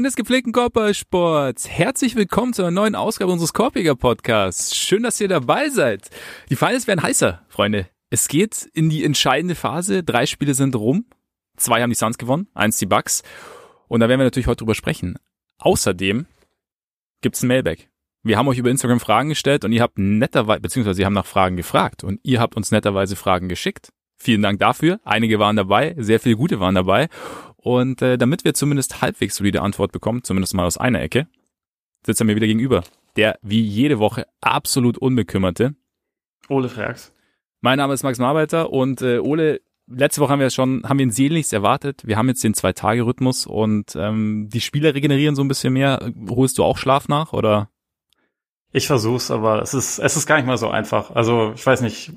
Freunde des gepflegten Körpersports, herzlich willkommen zu einer neuen Ausgabe unseres Korpiger Podcasts. Schön, dass ihr dabei seid. Die Finals werden heißer, Freunde. Es geht in die entscheidende Phase. Drei Spiele sind rum. Zwei haben die Suns gewonnen, eins die Bucks. Und da werden wir natürlich heute drüber sprechen. Außerdem gibt's ein Mailback. Wir haben euch über Instagram Fragen gestellt und ihr habt netterweise, beziehungsweise Sie haben nach Fragen gefragt und ihr habt uns netterweise Fragen geschickt. Vielen Dank dafür. Einige waren dabei, sehr viele gute waren dabei. Und äh, damit wir zumindest halbwegs solide Antwort bekommen, zumindest mal aus einer Ecke, sitzt er mir wieder gegenüber. Der wie jede Woche absolut unbekümmerte. Ole Frags. Mein Name ist Max Marbeiter und äh, Ole, letzte Woche haben wir schon, haben wir ihn sehnlichst erwartet. Wir haben jetzt den Zwei-Tage-Rhythmus und ähm, die Spieler regenerieren so ein bisschen mehr. Holst du auch Schlaf nach oder? Ich versuch's, aber es ist, es ist gar nicht mal so einfach. Also ich weiß nicht,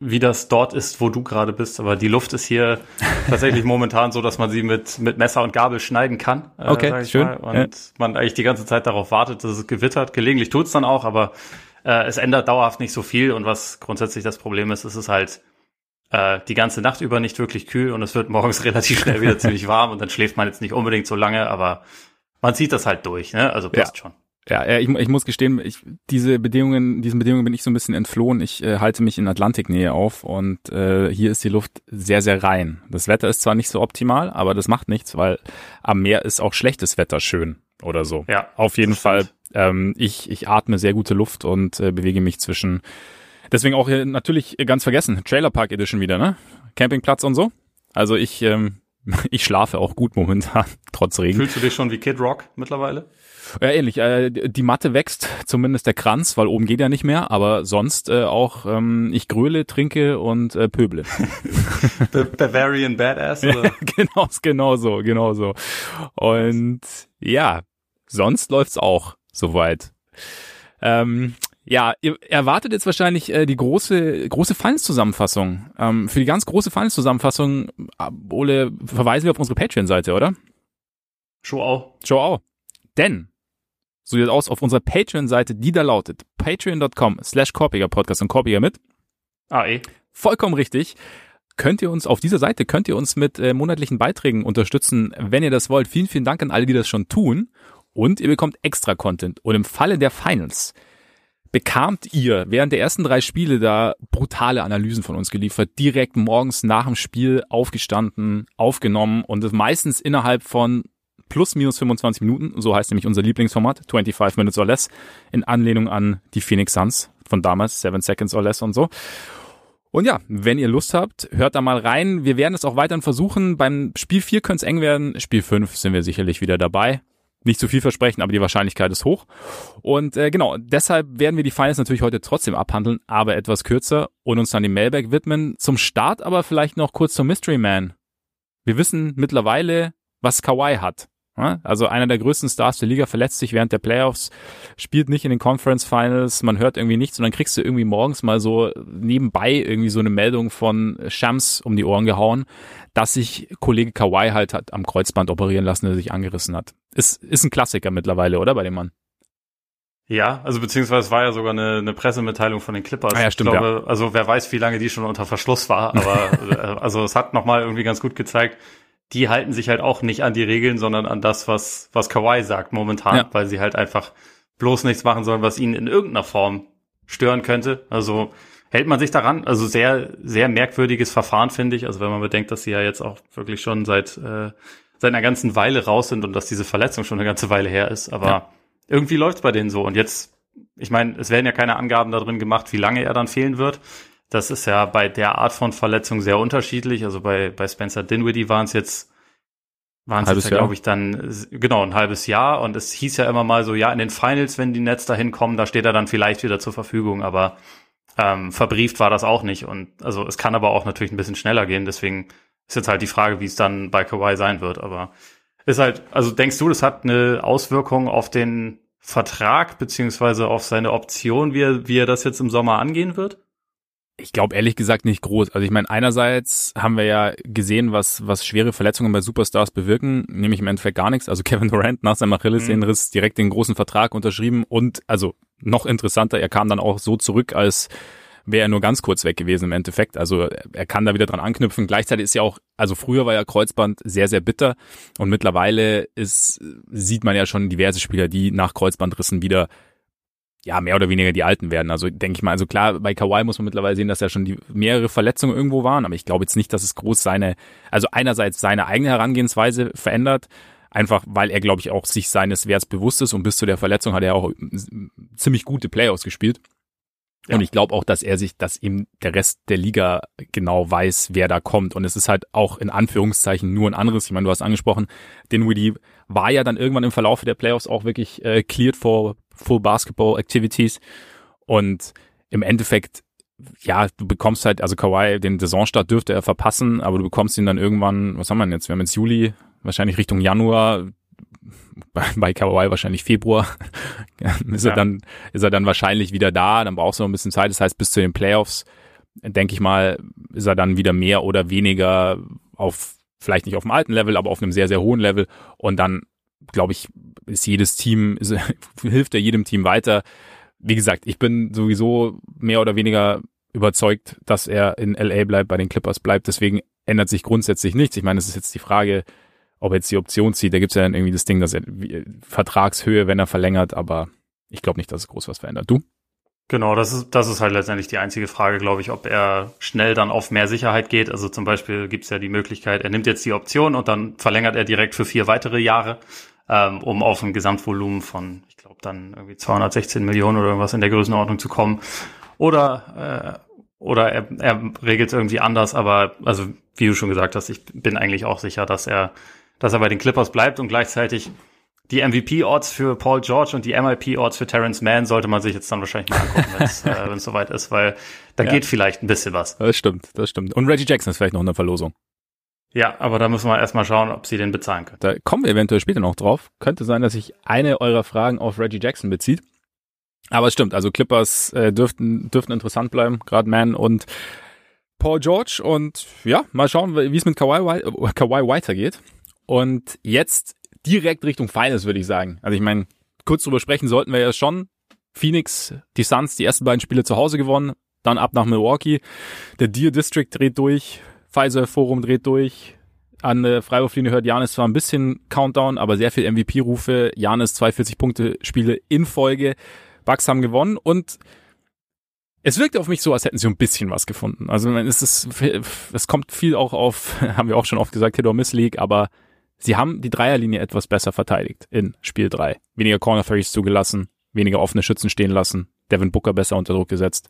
wie das dort ist, wo du gerade bist. Aber die Luft ist hier tatsächlich momentan so, dass man sie mit, mit Messer und Gabel schneiden kann. Äh, okay, schön. Mal. Und ja. man eigentlich die ganze Zeit darauf wartet, dass es gewittert. Gelegentlich tut's dann auch, aber äh, es ändert dauerhaft nicht so viel. Und was grundsätzlich das Problem ist, ist es halt äh, die ganze Nacht über nicht wirklich kühl und es wird morgens relativ schnell wieder ziemlich warm und dann schläft man jetzt nicht unbedingt so lange, aber man zieht das halt durch, ne? Also passt ja. schon. Ja, ich, ich muss gestehen, ich, diese Bedingungen, diesen Bedingungen bin ich so ein bisschen entflohen. Ich äh, halte mich in Atlantiknähe auf und äh, hier ist die Luft sehr, sehr rein. Das Wetter ist zwar nicht so optimal, aber das macht nichts, weil am Meer ist auch schlechtes Wetter schön oder so. Ja. Auf jeden Fall. Ähm, ich, ich atme sehr gute Luft und äh, bewege mich zwischen. Deswegen auch hier natürlich ganz vergessen, Trailer Park Edition wieder, ne? Campingplatz und so. Also ich, ähm, ich schlafe auch gut momentan, trotz Regen. Fühlst du dich schon wie Kid Rock mittlerweile? Ja, ähnlich. Äh, die Matte wächst, zumindest der Kranz, weil oben geht ja nicht mehr, aber sonst äh, auch ähm, ich gröle, trinke und äh, pöble. Bavarian Badass, oder? genau, genau so, genau so. Und ja, sonst läuft's auch soweit. Ähm, ja, ihr erwartet jetzt wahrscheinlich äh, die große große Finals-Zusammenfassung. Ähm, für die ganz große Finals-Zusammenfassung, äh, Ole, verweisen wir auf unsere Patreon-Seite, oder? Show auch. Show auch. Denn so sieht es aus auf unserer Patreon-Seite, die da lautet patreon.com slash Podcast und Korpiger mit AE. Vollkommen richtig. Könnt ihr uns auf dieser Seite, könnt ihr uns mit äh, monatlichen Beiträgen unterstützen, wenn ihr das wollt. Vielen, vielen Dank an alle, die das schon tun. Und ihr bekommt extra Content. Und im Falle der Finals bekamt ihr während der ersten drei Spiele da brutale Analysen von uns geliefert, direkt morgens nach dem Spiel aufgestanden, aufgenommen und meistens innerhalb von plus minus 25 Minuten, so heißt nämlich unser Lieblingsformat, 25 Minutes or Less, in Anlehnung an die Phoenix Suns von damals, 7 Seconds or Less und so. Und ja, wenn ihr Lust habt, hört da mal rein. Wir werden es auch weiterhin versuchen. Beim Spiel 4 könnte es eng werden. Spiel 5 sind wir sicherlich wieder dabei. Nicht zu viel versprechen, aber die Wahrscheinlichkeit ist hoch. Und äh, genau, deshalb werden wir die Finals natürlich heute trotzdem abhandeln, aber etwas kürzer und uns dann dem Mailback widmen. Zum Start aber vielleicht noch kurz zum Mystery Man. Wir wissen mittlerweile, was Kawhi hat. Also einer der größten Stars der Liga verletzt sich während der Playoffs, spielt nicht in den Conference Finals, man hört irgendwie nichts und dann kriegst du irgendwie morgens mal so nebenbei irgendwie so eine Meldung von Shams um die Ohren gehauen, dass sich Kollege Kawhi halt hat am Kreuzband operieren lassen, der sich angerissen hat. Ist, ist ein Klassiker mittlerweile, oder bei dem Mann? Ja, also beziehungsweise war ja sogar eine, eine Pressemitteilung von den Clippers. Ah, ja, stimmt, ich glaube, ja. also wer weiß, wie lange die schon unter Verschluss war, aber äh, also es hat nochmal irgendwie ganz gut gezeigt, die halten sich halt auch nicht an die Regeln, sondern an das, was, was Kawhi sagt momentan, ja. weil sie halt einfach bloß nichts machen sollen, was ihnen in irgendeiner Form stören könnte. Also hält man sich daran. Also sehr, sehr merkwürdiges Verfahren, finde ich. Also wenn man bedenkt, dass sie ja jetzt auch wirklich schon seit, äh, seit einer ganzen Weile raus sind und dass diese Verletzung schon eine ganze Weile her ist. Aber ja. irgendwie läuft's bei denen so. Und jetzt, ich meine, es werden ja keine Angaben da drin gemacht, wie lange er dann fehlen wird. Das ist ja bei der Art von Verletzung sehr unterschiedlich. Also bei, bei Spencer Dinwiddie waren es jetzt, waren es jetzt, glaube ich, dann, genau, ein halbes Jahr. Und es hieß ja immer mal so, ja, in den Finals, wenn die Nets dahin kommen, da steht er dann vielleicht wieder zur Verfügung. Aber ähm, verbrieft war das auch nicht. Und also es kann aber auch natürlich ein bisschen schneller gehen. Deswegen ist jetzt halt die Frage, wie es dann bei Kawhi sein wird. Aber ist halt, also denkst du, das hat eine Auswirkung auf den Vertrag beziehungsweise auf seine Option, wie er, wie er das jetzt im Sommer angehen wird? Ich glaube ehrlich gesagt nicht groß. Also ich meine, einerseits haben wir ja gesehen, was, was schwere Verletzungen bei Superstars bewirken, nämlich im Endeffekt gar nichts. Also Kevin Durant nach seinem Achillessehnenriss mhm. direkt den großen Vertrag unterschrieben und also noch interessanter, er kam dann auch so zurück als wäre er nur ganz kurz weg gewesen im Endeffekt. Also er kann da wieder dran anknüpfen. Gleichzeitig ist ja auch, also früher war ja Kreuzband sehr, sehr bitter und mittlerweile ist, sieht man ja schon diverse Spieler, die nach Kreuzbandrissen wieder ja, mehr oder weniger die Alten werden. Also denke ich mal, also klar, bei Kawhi muss man mittlerweile sehen, dass ja schon die mehrere Verletzungen irgendwo waren, aber ich glaube jetzt nicht, dass es groß seine, also einerseits seine eigene Herangehensweise verändert, einfach weil er, glaube ich, auch sich seines Werts bewusst ist und bis zu der Verletzung hat er auch ziemlich gute Playoffs gespielt. Ja. Und ich glaube auch, dass er sich, dass ihm der Rest der Liga genau weiß, wer da kommt. Und es ist halt auch in Anführungszeichen nur ein anderes. Ich meine, du hast angesprochen, Dinwiddie war ja dann irgendwann im Verlauf der Playoffs auch wirklich äh, cleared for full Basketball Activities. Und im Endeffekt, ja, du bekommst halt, also Kawhi, den Saisonstart dürfte er verpassen, aber du bekommst ihn dann irgendwann, was haben wir denn jetzt? Wir haben jetzt Juli, wahrscheinlich Richtung Januar, bei, bei Kawhi wahrscheinlich Februar, ist ja. er dann, ist er dann wahrscheinlich wieder da, dann brauchst du noch ein bisschen Zeit. Das heißt, bis zu den Playoffs, denke ich mal, ist er dann wieder mehr oder weniger auf, vielleicht nicht auf dem alten Level, aber auf einem sehr, sehr hohen Level. Und dann, glaube ich, ist jedes Team, ist, hilft er jedem Team weiter. Wie gesagt, ich bin sowieso mehr oder weniger überzeugt, dass er in LA bleibt, bei den Clippers bleibt. Deswegen ändert sich grundsätzlich nichts. Ich meine, es ist jetzt die Frage, ob er jetzt die Option zieht, da gibt's ja dann irgendwie das Ding, dass er Vertragshöhe, wenn er verlängert, aber ich glaube nicht, dass es groß was verändert. Du? Genau, das ist, das ist halt letztendlich die einzige Frage, glaube ich, ob er schnell dann auf mehr Sicherheit geht. Also zum Beispiel gibt's ja die Möglichkeit, er nimmt jetzt die Option und dann verlängert er direkt für vier weitere Jahre, ähm, um auf ein Gesamtvolumen von, ich glaube, dann irgendwie 216 Millionen oder irgendwas in der Größenordnung zu kommen. Oder äh, oder er, er regelt es irgendwie anders, aber also wie du schon gesagt hast, ich bin eigentlich auch sicher, dass er dass er bei den Clippers bleibt und gleichzeitig die MVP-Orts für Paul George und die MIP-Orts für Terrence Mann sollte man sich jetzt dann wahrscheinlich mal angucken, wenn es äh, soweit ist, weil da ja. geht vielleicht ein bisschen was. Das stimmt, das stimmt. Und Reggie Jackson ist vielleicht noch in der Verlosung. Ja, aber da müssen wir erstmal schauen, ob sie den bezahlen können. Da kommen wir eventuell später noch drauf. Könnte sein, dass sich eine eurer Fragen auf Reggie Jackson bezieht. Aber es stimmt, also Clippers äh, dürften, dürften interessant bleiben, gerade Mann und Paul George. Und ja, mal schauen, wie es mit Kawhi, Kawhi weitergeht. Und jetzt direkt Richtung Finals, würde ich sagen. Also ich meine, kurz drüber sprechen sollten wir ja schon. Phoenix, die Suns, die ersten beiden Spiele zu Hause gewonnen, dann ab nach Milwaukee. Der Deer District dreht durch, Pfizer Forum dreht durch. An der Freiwurflinie hört Janis zwar ein bisschen Countdown, aber sehr viel MVP-Rufe. Janis 42 Punkte Spiele in Folge. Bucks haben gewonnen und es wirkt auf mich so, als hätten sie ein bisschen was gefunden. Also es ist, es kommt viel auch auf, haben wir auch schon oft gesagt, Hit or Miss League, aber Sie haben die Dreierlinie etwas besser verteidigt in Spiel 3. Weniger Corner Threes zugelassen, weniger offene Schützen stehen lassen, Devin Booker besser unter Druck gesetzt.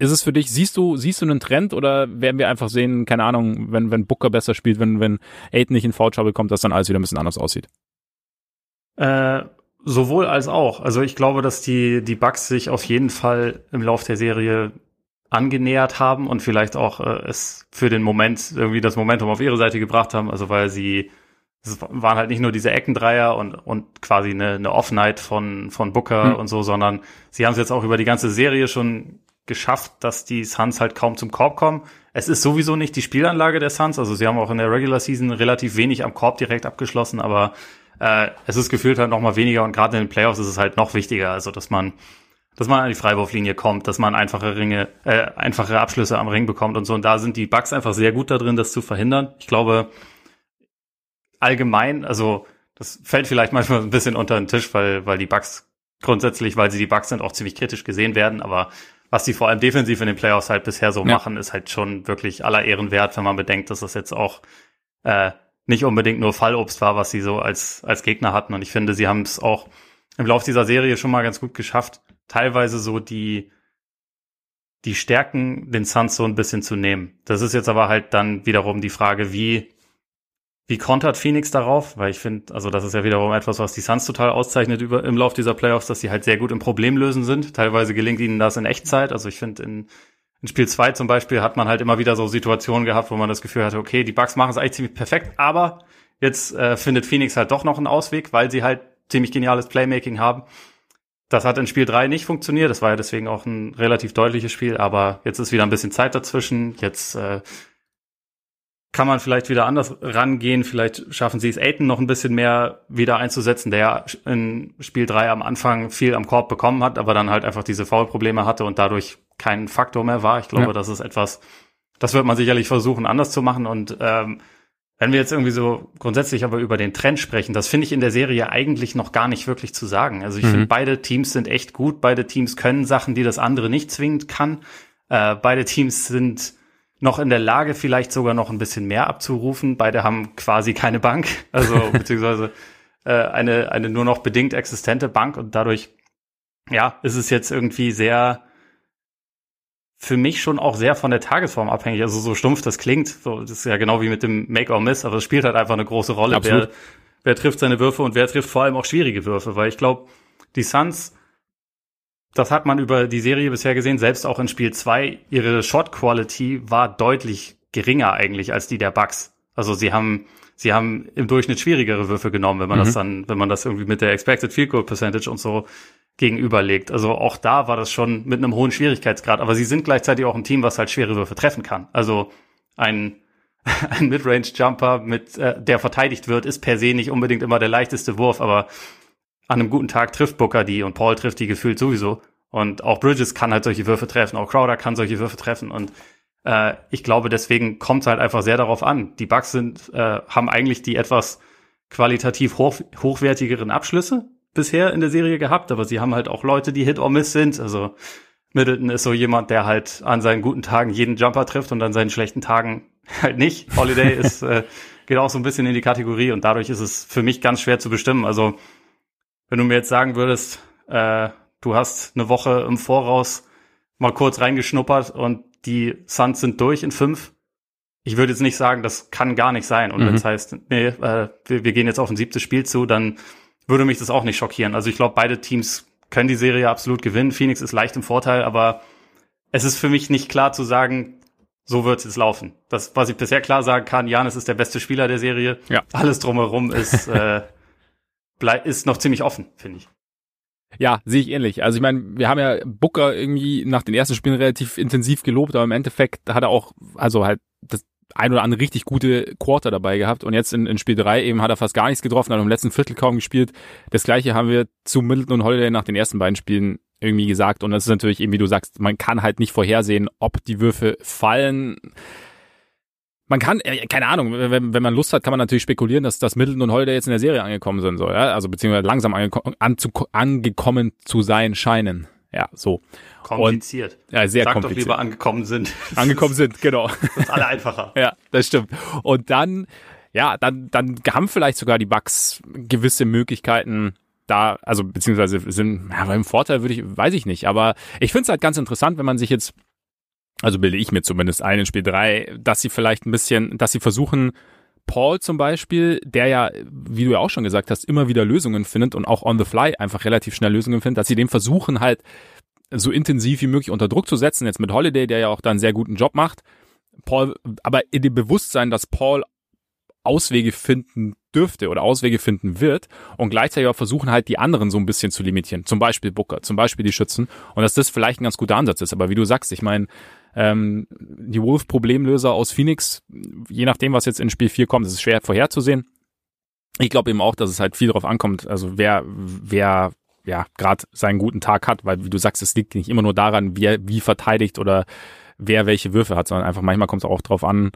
Ist es für dich, siehst du, siehst du einen Trend oder werden wir einfach sehen, keine Ahnung, wenn, wenn Booker besser spielt, wenn, wenn Aiden nicht in Foul Trouble kommt, dass dann alles wieder ein bisschen anders aussieht? Äh, sowohl als auch. Also ich glaube, dass die, die Bugs sich auf jeden Fall im Lauf der Serie angenähert haben und vielleicht auch äh, es für den Moment irgendwie das Momentum auf ihre Seite gebracht haben, also weil sie es waren halt nicht nur diese Eckendreier und, und quasi eine, eine Offenheit von, von Booker mhm. und so, sondern sie haben es jetzt auch über die ganze Serie schon geschafft, dass die Suns halt kaum zum Korb kommen. Es ist sowieso nicht die Spielanlage der Suns, also sie haben auch in der Regular Season relativ wenig am Korb direkt abgeschlossen, aber äh, es ist gefühlt halt noch mal weniger und gerade in den Playoffs ist es halt noch wichtiger, also dass man dass man an die Freiwurflinie kommt, dass man einfache Ringe, äh, einfache Abschlüsse am Ring bekommt und so. Und da sind die Bugs einfach sehr gut da drin, das zu verhindern. Ich glaube, allgemein, also das fällt vielleicht manchmal ein bisschen unter den Tisch, weil, weil die Bugs grundsätzlich, weil sie die Bugs sind, auch ziemlich kritisch gesehen werden, aber was die vor allem defensiv in den Playoffs halt bisher so ja. machen, ist halt schon wirklich aller Ehren wert, wenn man bedenkt, dass das jetzt auch äh, nicht unbedingt nur Fallobst war, was sie so als, als Gegner hatten. Und ich finde, sie haben es auch im Lauf dieser Serie schon mal ganz gut geschafft, teilweise so die, die Stärken den Suns so ein bisschen zu nehmen. Das ist jetzt aber halt dann wiederum die Frage, wie wie kontert Phoenix darauf? Weil ich finde, also das ist ja wiederum etwas, was die Suns total auszeichnet über, im Lauf dieser Playoffs, dass sie halt sehr gut im Problemlösen sind. Teilweise gelingt ihnen das in Echtzeit. Also ich finde, in, in Spiel 2 zum Beispiel hat man halt immer wieder so Situationen gehabt, wo man das Gefühl hatte, okay, die Bugs machen es eigentlich ziemlich perfekt, aber jetzt äh, findet Phoenix halt doch noch einen Ausweg, weil sie halt ziemlich geniales Playmaking haben. Das hat in Spiel 3 nicht funktioniert. Das war ja deswegen auch ein relativ deutliches Spiel, aber jetzt ist wieder ein bisschen Zeit dazwischen. Jetzt äh, kann man vielleicht wieder anders rangehen. Vielleicht schaffen sie es, Aiden noch ein bisschen mehr wieder einzusetzen, der in Spiel 3 am Anfang viel am Korb bekommen hat, aber dann halt einfach diese Foul-Probleme hatte und dadurch kein Faktor mehr war. Ich glaube, ja. das ist etwas, das wird man sicherlich versuchen, anders zu machen. Und ähm, wenn wir jetzt irgendwie so grundsätzlich aber über den Trend sprechen, das finde ich in der Serie eigentlich noch gar nicht wirklich zu sagen. Also ich mhm. finde, beide Teams sind echt gut. Beide Teams können Sachen, die das andere nicht zwingend kann. Äh, beide Teams sind noch in der Lage, vielleicht sogar noch ein bisschen mehr abzurufen. Beide haben quasi keine Bank, also beziehungsweise äh, eine, eine nur noch bedingt existente Bank. Und dadurch, ja, ist es jetzt irgendwie sehr für mich schon auch sehr von der Tagesform abhängig. Also so stumpf das klingt, so, das ist ja genau wie mit dem Make or Miss, aber es spielt halt einfach eine große Rolle, wer, wer trifft seine Würfe und wer trifft vor allem auch schwierige Würfe, weil ich glaube, die Suns, das hat man über die Serie bisher gesehen, selbst auch in Spiel 2, ihre Shot Quality war deutlich geringer eigentlich als die der Bucks. Also sie haben sie haben im Durchschnitt schwierigere Würfe genommen, wenn man mhm. das dann, wenn man das irgendwie mit der Expected Field Goal Percentage und so gegenüberlegt. Also auch da war das schon mit einem hohen Schwierigkeitsgrad. Aber sie sind gleichzeitig auch ein Team, was halt schwere Würfe treffen kann. Also ein, ein Midrange-Jumper, mit äh, der verteidigt wird, ist per se nicht unbedingt immer der leichteste Wurf, aber an einem guten Tag trifft Booker die und Paul trifft die gefühlt sowieso. Und auch Bridges kann halt solche Würfe treffen, auch Crowder kann solche Würfe treffen. Und äh, ich glaube, deswegen kommt es halt einfach sehr darauf an. Die Bucks sind, äh, haben eigentlich die etwas qualitativ hoch, hochwertigeren Abschlüsse, bisher in der Serie gehabt, aber sie haben halt auch Leute, die Hit or Miss sind. Also Middleton ist so jemand, der halt an seinen guten Tagen jeden Jumper trifft und an seinen schlechten Tagen halt nicht. Holiday ist äh, geht auch so ein bisschen in die Kategorie und dadurch ist es für mich ganz schwer zu bestimmen. Also wenn du mir jetzt sagen würdest, äh, du hast eine Woche im Voraus mal kurz reingeschnuppert und die Suns sind durch in fünf. Ich würde jetzt nicht sagen, das kann gar nicht sein. Und mhm. wenn es heißt, nee, äh, wir, wir gehen jetzt auf ein siebtes Spiel zu, dann würde mich das auch nicht schockieren. Also ich glaube, beide Teams können die Serie absolut gewinnen. Phoenix ist leicht im Vorteil, aber es ist für mich nicht klar zu sagen, so wird es laufen. Das, was ich bisher klar sagen kann, Janis ist der beste Spieler der Serie. Ja. Alles drumherum ist, äh, ist noch ziemlich offen, finde ich. Ja, sehe ich ähnlich. Also ich meine, wir haben ja Booker irgendwie nach den ersten Spielen relativ intensiv gelobt, aber im Endeffekt hat er auch, also halt das ein oder andere richtig gute Quarter dabei gehabt und jetzt in, in Spiel drei eben hat er fast gar nichts getroffen, hat im letzten Viertel kaum gespielt. Das gleiche haben wir zu Middleton und Holiday nach den ersten beiden Spielen irgendwie gesagt und das ist natürlich eben, wie du sagst, man kann halt nicht vorhersehen, ob die Würfe fallen. Man kann, äh, keine Ahnung, wenn, wenn man Lust hat, kann man natürlich spekulieren, dass, dass Middleton und Holiday jetzt in der Serie angekommen sind, so, ja? also beziehungsweise langsam angeko angekommen zu sein scheinen. Ja, so. Kompliziert. Und, ja, sehr Sag kompliziert. doch lieber angekommen sind. Angekommen sind, genau. Das ist alle einfacher. ja, das stimmt. Und dann, ja, dann, dann haben vielleicht sogar die Bugs gewisse Möglichkeiten, da, also beziehungsweise sind, ja, im Vorteil würde ich, weiß ich nicht, aber ich finde es halt ganz interessant, wenn man sich jetzt, also bilde ich mir zumindest ein in Spiel 3, dass sie vielleicht ein bisschen, dass sie versuchen, Paul zum Beispiel, der ja, wie du ja auch schon gesagt hast, immer wieder Lösungen findet und auch on the fly einfach relativ schnell Lösungen findet, dass sie dem versuchen halt so intensiv wie möglich unter Druck zu setzen. Jetzt mit Holiday, der ja auch da einen sehr guten Job macht. Paul, aber in dem Bewusstsein, dass Paul Auswege finden dürfte oder Auswege finden wird und gleichzeitig auch versuchen halt die anderen so ein bisschen zu limitieren. Zum Beispiel Booker, zum Beispiel die Schützen und dass das vielleicht ein ganz guter Ansatz ist. Aber wie du sagst, ich meine, ähm, die Wolf-Problemlöser aus Phoenix, je nachdem, was jetzt in Spiel 4 kommt, ist es schwer vorherzusehen. Ich glaube eben auch, dass es halt viel darauf ankommt, also wer, wer ja gerade seinen guten Tag hat, weil wie du sagst, es liegt nicht immer nur daran, wie er wie verteidigt oder wer welche Würfe hat, sondern einfach manchmal kommt es auch darauf an,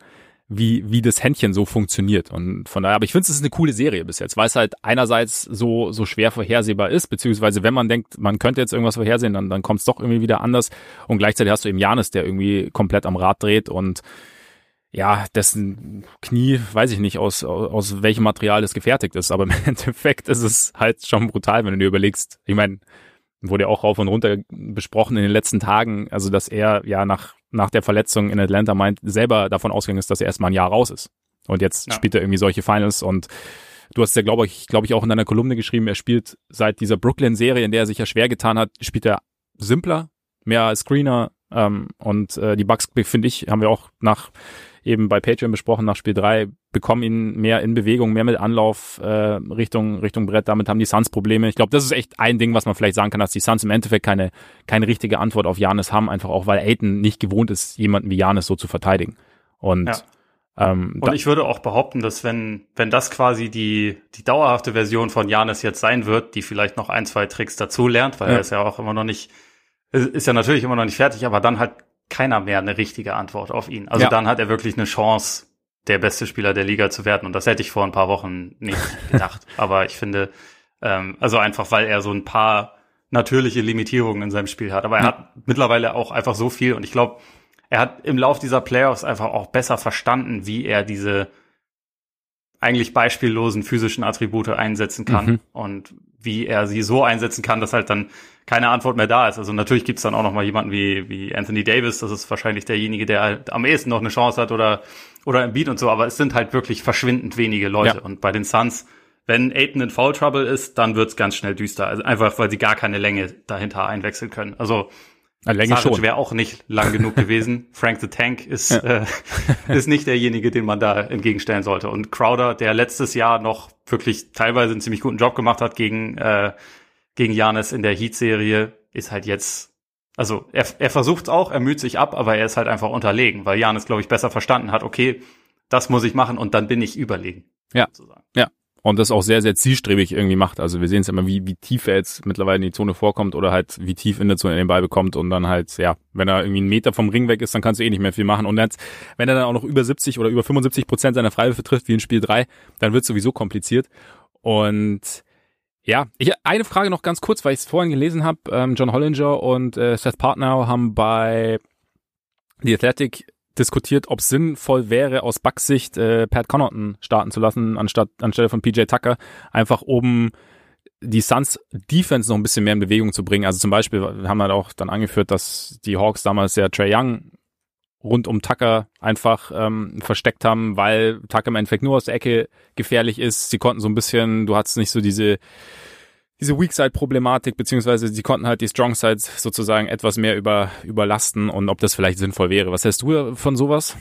wie, wie das Händchen so funktioniert. Und von daher, aber ich finde, es ist eine coole Serie bis jetzt, weil es halt einerseits so, so schwer vorhersehbar ist, beziehungsweise wenn man denkt, man könnte jetzt irgendwas vorhersehen, dann, dann kommt es doch irgendwie wieder anders. Und gleichzeitig hast du eben Janis, der irgendwie komplett am Rad dreht und ja, dessen Knie, weiß ich nicht, aus, aus, aus welchem Material das gefertigt ist, aber im Endeffekt ist es halt schon brutal, wenn du dir überlegst. Ich meine, wurde ja auch rauf und runter besprochen in den letzten Tagen, also dass er ja nach, nach der Verletzung in Atlanta meint, selber davon ausgegangen ist, dass er erstmal ein Jahr raus ist. Und jetzt ja. spielt er irgendwie solche Finals und du hast ja, glaube ich, glaube ich, auch in deiner Kolumne geschrieben, er spielt seit dieser Brooklyn-Serie, in der er sich ja schwer getan hat, spielt er simpler, mehr als Screener ähm, und äh, die Bugs, finde ich, haben wir auch nach eben bei Patreon besprochen nach Spiel 3, bekommen ihn mehr in Bewegung, mehr mit Anlauf äh, Richtung, Richtung Brett. Damit haben die Suns Probleme. Ich glaube, das ist echt ein Ding, was man vielleicht sagen kann, dass die Suns im Endeffekt keine, keine richtige Antwort auf Janis haben, einfach auch, weil Aiton nicht gewohnt ist, jemanden wie Janis so zu verteidigen. Und ja. Ähm, und ich würde auch behaupten, dass wenn, wenn das quasi die, die dauerhafte Version von Janis jetzt sein wird, die vielleicht noch ein, zwei Tricks dazu lernt, weil ja. er ist ja auch immer noch nicht ist ja natürlich immer noch nicht fertig, aber dann hat keiner mehr eine richtige Antwort auf ihn. Also ja. dann hat er wirklich eine Chance, der beste Spieler der Liga zu werden. Und das hätte ich vor ein paar Wochen nicht gedacht. aber ich finde, ähm, also einfach, weil er so ein paar natürliche Limitierungen in seinem Spiel hat. Aber er ja. hat mittlerweile auch einfach so viel. Und ich glaube, er hat im Lauf dieser Playoffs einfach auch besser verstanden, wie er diese eigentlich beispiellosen physischen Attribute einsetzen kann mhm. und wie er sie so einsetzen kann, dass halt dann keine Antwort mehr da ist. Also natürlich gibt's dann auch noch mal jemanden wie, wie Anthony Davis, das ist wahrscheinlich derjenige, der halt am ehesten noch eine Chance hat oder, oder im Beat und so, aber es sind halt wirklich verschwindend wenige Leute. Ja. Und bei den Suns, wenn Aiton in Foul Trouble ist, dann wird's ganz schnell düster. Also einfach, weil sie gar keine Länge dahinter einwechseln können. Also Länge Saric wäre auch nicht lang genug gewesen. Frank the Tank ist, ja. äh, ist nicht derjenige, den man da entgegenstellen sollte. Und Crowder, der letztes Jahr noch wirklich teilweise einen ziemlich guten Job gemacht hat gegen, äh, gegen Janis in der Heat-Serie, ist halt jetzt, also er, er versucht auch, er müht sich ab, aber er ist halt einfach unterlegen, weil Janis, glaube ich, besser verstanden hat, okay, das muss ich machen und dann bin ich überlegen. Ja. Sozusagen. Ja und das auch sehr, sehr zielstrebig irgendwie macht. Also wir sehen es immer, wie, wie tief er jetzt mittlerweile in die Zone vorkommt oder halt wie tief in der Zone er den Ball bekommt und dann halt, ja, wenn er irgendwie einen Meter vom Ring weg ist, dann kannst du eh nicht mehr viel machen. Und jetzt, wenn er dann auch noch über 70 oder über 75 Prozent seiner Freiwürfe trifft, wie in Spiel 3, dann wird es sowieso kompliziert. Und ja, ich, eine Frage noch ganz kurz, weil ich es vorhin gelesen habe. Ähm, John Hollinger und äh, Seth Partner haben bei The Athletic diskutiert, ob es sinnvoll wäre, aus Bucks Sicht äh, Pat Connaughton starten zu lassen, anstatt anstelle von PJ Tucker, einfach oben die Suns Defense noch ein bisschen mehr in Bewegung zu bringen. Also zum Beispiel wir haben halt auch dann angeführt, dass die Hawks damals ja Trey Young rund um Tucker einfach ähm, versteckt haben, weil Tucker im Endeffekt nur aus der Ecke gefährlich ist. Sie konnten so ein bisschen, du hattest nicht so diese diese Weak-Side-Problematik, beziehungsweise sie konnten halt die Strong-Sides sozusagen etwas mehr über, überlasten und ob das vielleicht sinnvoll wäre. Was hältst du von sowas?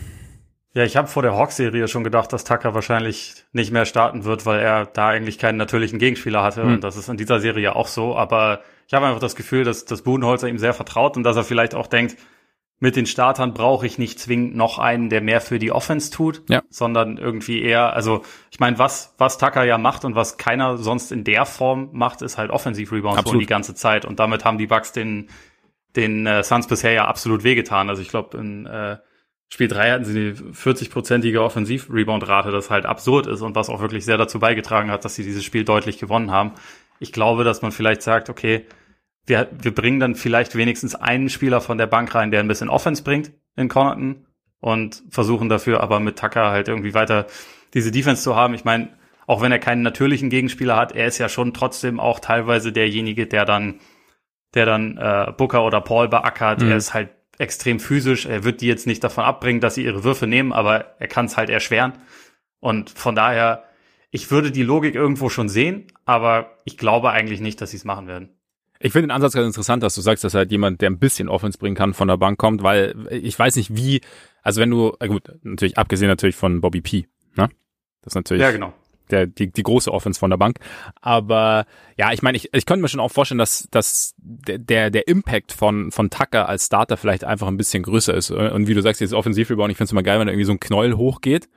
Ja, ich habe vor der Hawks-Serie schon gedacht, dass Tucker wahrscheinlich nicht mehr starten wird, weil er da eigentlich keinen natürlichen Gegenspieler hatte. Hm. Und das ist in dieser Serie auch so. Aber ich habe einfach das Gefühl, dass, dass Budenholzer ihm sehr vertraut und dass er vielleicht auch denkt, mit den Startern brauche ich nicht zwingend noch einen, der mehr für die Offense tut, ja. sondern irgendwie eher, also ich meine, was, was Tucker ja macht und was keiner sonst in der Form macht, ist halt Offensiv-Rebounds die ganze Zeit. Und damit haben die Bucks den, den äh, Suns bisher ja absolut wehgetan. Also ich glaube, in äh, Spiel 3 hatten sie eine 40-prozentige Offensiv-Rebound-Rate, das halt absurd ist und was auch wirklich sehr dazu beigetragen hat, dass sie dieses Spiel deutlich gewonnen haben. Ich glaube, dass man vielleicht sagt, okay, wir, wir bringen dann vielleicht wenigstens einen Spieler von der Bank rein, der ein bisschen Offense bringt in Connaughton und versuchen dafür aber mit Tucker halt irgendwie weiter diese Defense zu haben. Ich meine, auch wenn er keinen natürlichen Gegenspieler hat, er ist ja schon trotzdem auch teilweise derjenige, der dann, der dann äh, Booker oder Paul beackert. Mhm. Er ist halt extrem physisch. Er wird die jetzt nicht davon abbringen, dass sie ihre Würfe nehmen, aber er kann es halt erschweren. Und von daher, ich würde die Logik irgendwo schon sehen, aber ich glaube eigentlich nicht, dass sie es machen werden. Ich finde den Ansatz ganz interessant, dass du sagst, dass halt jemand, der ein bisschen Offense bringen kann, von der Bank kommt, weil ich weiß nicht wie, also wenn du, gut, natürlich abgesehen natürlich von Bobby P, ne? Das ist natürlich. Ja, genau. Der, die, die große Offense von der Bank. Aber ja, ich meine, ich, ich könnte mir schon auch vorstellen, dass, dass der, der Impact von, von Tucker als Starter vielleicht einfach ein bisschen größer ist. Und wie du sagst, jetzt Offensiv-Rebound, ich finde es immer geil, wenn da irgendwie so ein Knäuel hochgeht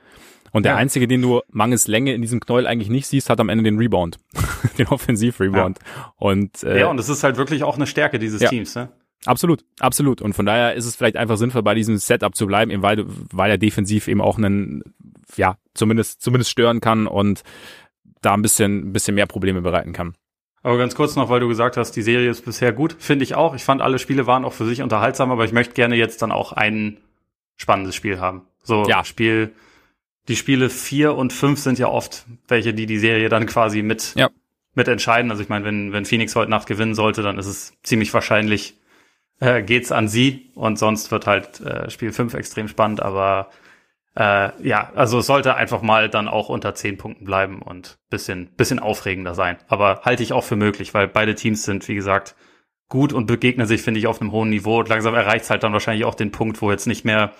und der ja. einzige, den du mangels Länge in diesem Knäuel eigentlich nicht siehst, hat am Ende den Rebound, den Offensiv-Rebound. Ja. Und äh, ja, und es ist halt wirklich auch eine Stärke dieses ja. Teams, ne? Absolut, absolut. Und von daher ist es vielleicht einfach sinnvoll, bei diesem Setup zu bleiben, eben weil, weil er defensiv eben auch einen, ja, zumindest, zumindest stören kann und da ein bisschen, ein bisschen mehr Probleme bereiten kann. Aber ganz kurz noch, weil du gesagt hast, die Serie ist bisher gut. Finde ich auch. Ich fand, alle Spiele waren auch für sich unterhaltsam, aber ich möchte gerne jetzt dann auch ein spannendes Spiel haben. So, ja. Spiel, die Spiele vier und fünf sind ja oft welche, die die Serie dann quasi mit, ja. mit entscheiden. Also ich meine, wenn, wenn Phoenix heute Nacht gewinnen sollte, dann ist es ziemlich wahrscheinlich, äh, geht's an sie und sonst wird halt äh, Spiel fünf extrem spannend, aber äh, ja, also es sollte einfach mal dann auch unter zehn Punkten bleiben und bisschen, bisschen aufregender sein. Aber halte ich auch für möglich, weil beide Teams sind, wie gesagt, gut und begegnen sich, finde ich, auf einem hohen Niveau. Und langsam erreicht es halt dann wahrscheinlich auch den Punkt, wo jetzt nicht mehr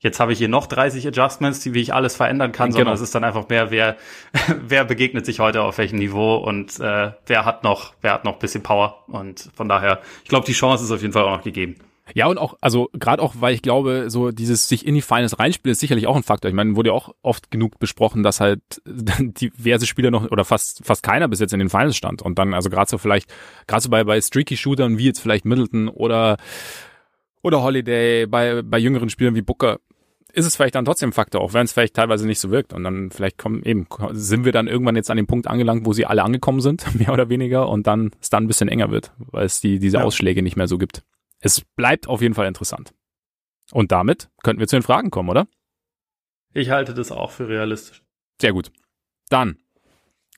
jetzt habe ich hier noch 30 Adjustments, die, wie ich alles verändern kann, genau. sondern es ist dann einfach mehr, wer, wer begegnet sich heute auf welchem Niveau und äh, wer hat noch, wer hat noch bisschen Power. Und von daher, ich glaube, die Chance ist auf jeden Fall auch noch gegeben. Ja, und auch, also gerade auch, weil ich glaube, so dieses sich in die Finals reinspielen ist sicherlich auch ein Faktor. Ich meine, wurde ja auch oft genug besprochen, dass halt diverse Spieler noch oder fast fast keiner bis jetzt in den Finals stand. Und dann, also gerade so vielleicht, gerade so bei, bei Streaky-Shootern wie jetzt vielleicht Middleton oder oder Holiday, bei, bei jüngeren Spielern wie Booker, ist es vielleicht dann trotzdem Faktor, auch wenn es vielleicht teilweise nicht so wirkt. Und dann vielleicht kommen eben, sind wir dann irgendwann jetzt an dem Punkt angelangt, wo sie alle angekommen sind, mehr oder weniger, und dann es dann ein bisschen enger wird, weil es die, diese ja. Ausschläge nicht mehr so gibt es bleibt auf jeden Fall interessant. Und damit könnten wir zu den Fragen kommen, oder? Ich halte das auch für realistisch. Sehr gut. Dann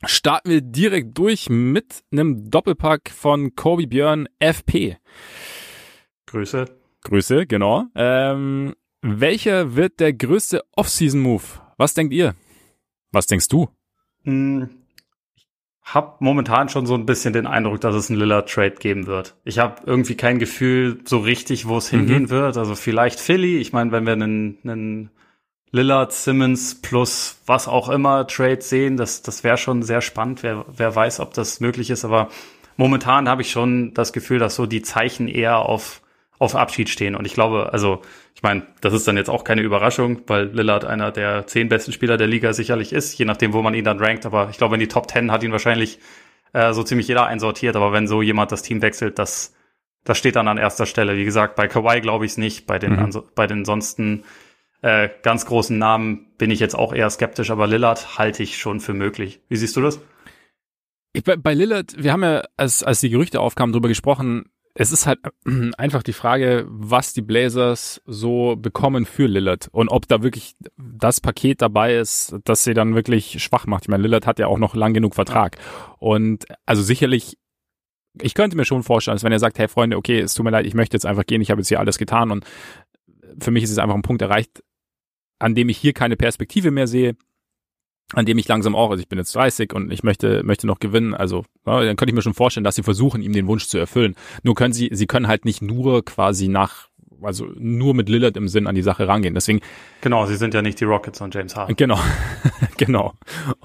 starten wir direkt durch mit einem Doppelpack von Kobe Björn FP. Grüße. Grüße, genau. Ähm, welcher wird der größte Off-Season-Move? Was denkt ihr? Was denkst du? Hm, habe momentan schon so ein bisschen den Eindruck, dass es einen Lillard-Trade geben wird. Ich habe irgendwie kein Gefühl so richtig, wo es mhm. hingehen wird. Also vielleicht Philly. Ich meine, wenn wir einen, einen Lillard, Simmons plus was auch immer Trade sehen, das, das wäre schon sehr spannend. Wer, wer weiß, ob das möglich ist. Aber momentan habe ich schon das Gefühl, dass so die Zeichen eher auf auf Abschied stehen. Und ich glaube, also, ich meine, das ist dann jetzt auch keine Überraschung, weil Lillard einer der zehn besten Spieler der Liga sicherlich ist, je nachdem, wo man ihn dann rankt. Aber ich glaube, in die Top Ten hat ihn wahrscheinlich äh, so ziemlich jeder einsortiert. Aber wenn so jemand das Team wechselt, das, das steht dann an erster Stelle. Wie gesagt, bei Kawhi glaube ich es nicht. Bei den, mhm. bei den sonsten äh, ganz großen Namen bin ich jetzt auch eher skeptisch, aber Lillard halte ich schon für möglich. Wie siehst du das? Ich, bei Lillard, wir haben ja, als, als die Gerüchte aufkamen, darüber gesprochen, es ist halt einfach die Frage, was die Blazers so bekommen für Lillard und ob da wirklich das Paket dabei ist, das sie dann wirklich schwach macht. Ich meine, Lillard hat ja auch noch lang genug Vertrag. Und also sicherlich, ich könnte mir schon vorstellen, dass wenn er sagt, hey Freunde, okay, es tut mir leid, ich möchte jetzt einfach gehen, ich habe jetzt hier alles getan und für mich ist es einfach ein Punkt erreicht, an dem ich hier keine Perspektive mehr sehe an dem ich langsam auch, also ich bin jetzt 30 und ich möchte, möchte noch gewinnen, also ja, dann könnte ich mir schon vorstellen, dass sie versuchen, ihm den Wunsch zu erfüllen. Nur können sie, sie können halt nicht nur quasi nach also nur mit Lillard im Sinn an die Sache rangehen. Deswegen genau, sie sind ja nicht die Rockets und James Harden. Genau, genau.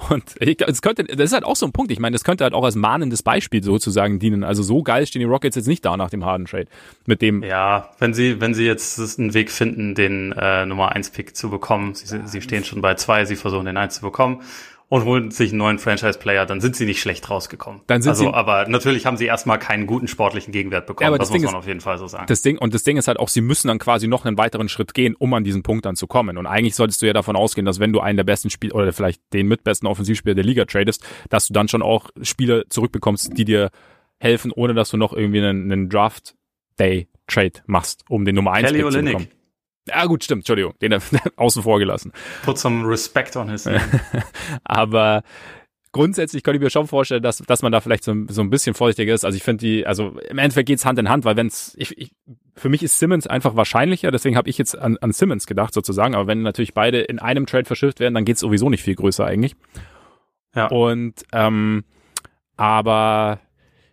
Und ich, es könnte, das ist halt auch so ein Punkt. Ich meine, das könnte halt auch als mahnendes Beispiel sozusagen dienen. Also so geil stehen die Rockets jetzt nicht da nach dem Harden Trade. Mit dem. Ja, wenn sie, wenn sie jetzt einen Weg finden, den äh, Nummer 1 Pick zu bekommen, sie, sie stehen schon bei zwei, sie versuchen den 1 zu bekommen und holen sich einen neuen Franchise-Player, dann sind sie nicht schlecht rausgekommen. Dann sind also, sie, aber natürlich haben sie erstmal keinen guten sportlichen Gegenwert bekommen. Ja, aber das, das muss man ist, auf jeden Fall so sagen. Das Ding, und das Ding ist halt auch, sie müssen dann quasi noch einen weiteren Schritt gehen, um an diesen Punkt dann zu kommen. Und eigentlich solltest du ja davon ausgehen, dass wenn du einen der besten Spieler oder vielleicht den mitbesten Offensivspieler der Liga tradest, dass du dann schon auch Spieler zurückbekommst, die dir helfen, ohne dass du noch irgendwie einen, einen Draft Day Trade machst, um den Nummer 1 Pick zu bekommen. Ja, gut, stimmt, Entschuldigung, den er außen vor gelassen. Put some respect on his name. Aber grundsätzlich könnte ich mir schon vorstellen, dass, dass man da vielleicht so, so ein bisschen vorsichtiger ist. Also ich finde die, also im Endeffekt geht's Hand in Hand, weil wenn's, ich, ich, für mich ist Simmons einfach wahrscheinlicher, deswegen habe ich jetzt an, an Simmons gedacht sozusagen, aber wenn natürlich beide in einem Trade verschifft werden, dann geht's sowieso nicht viel größer eigentlich. Ja. Und ähm, aber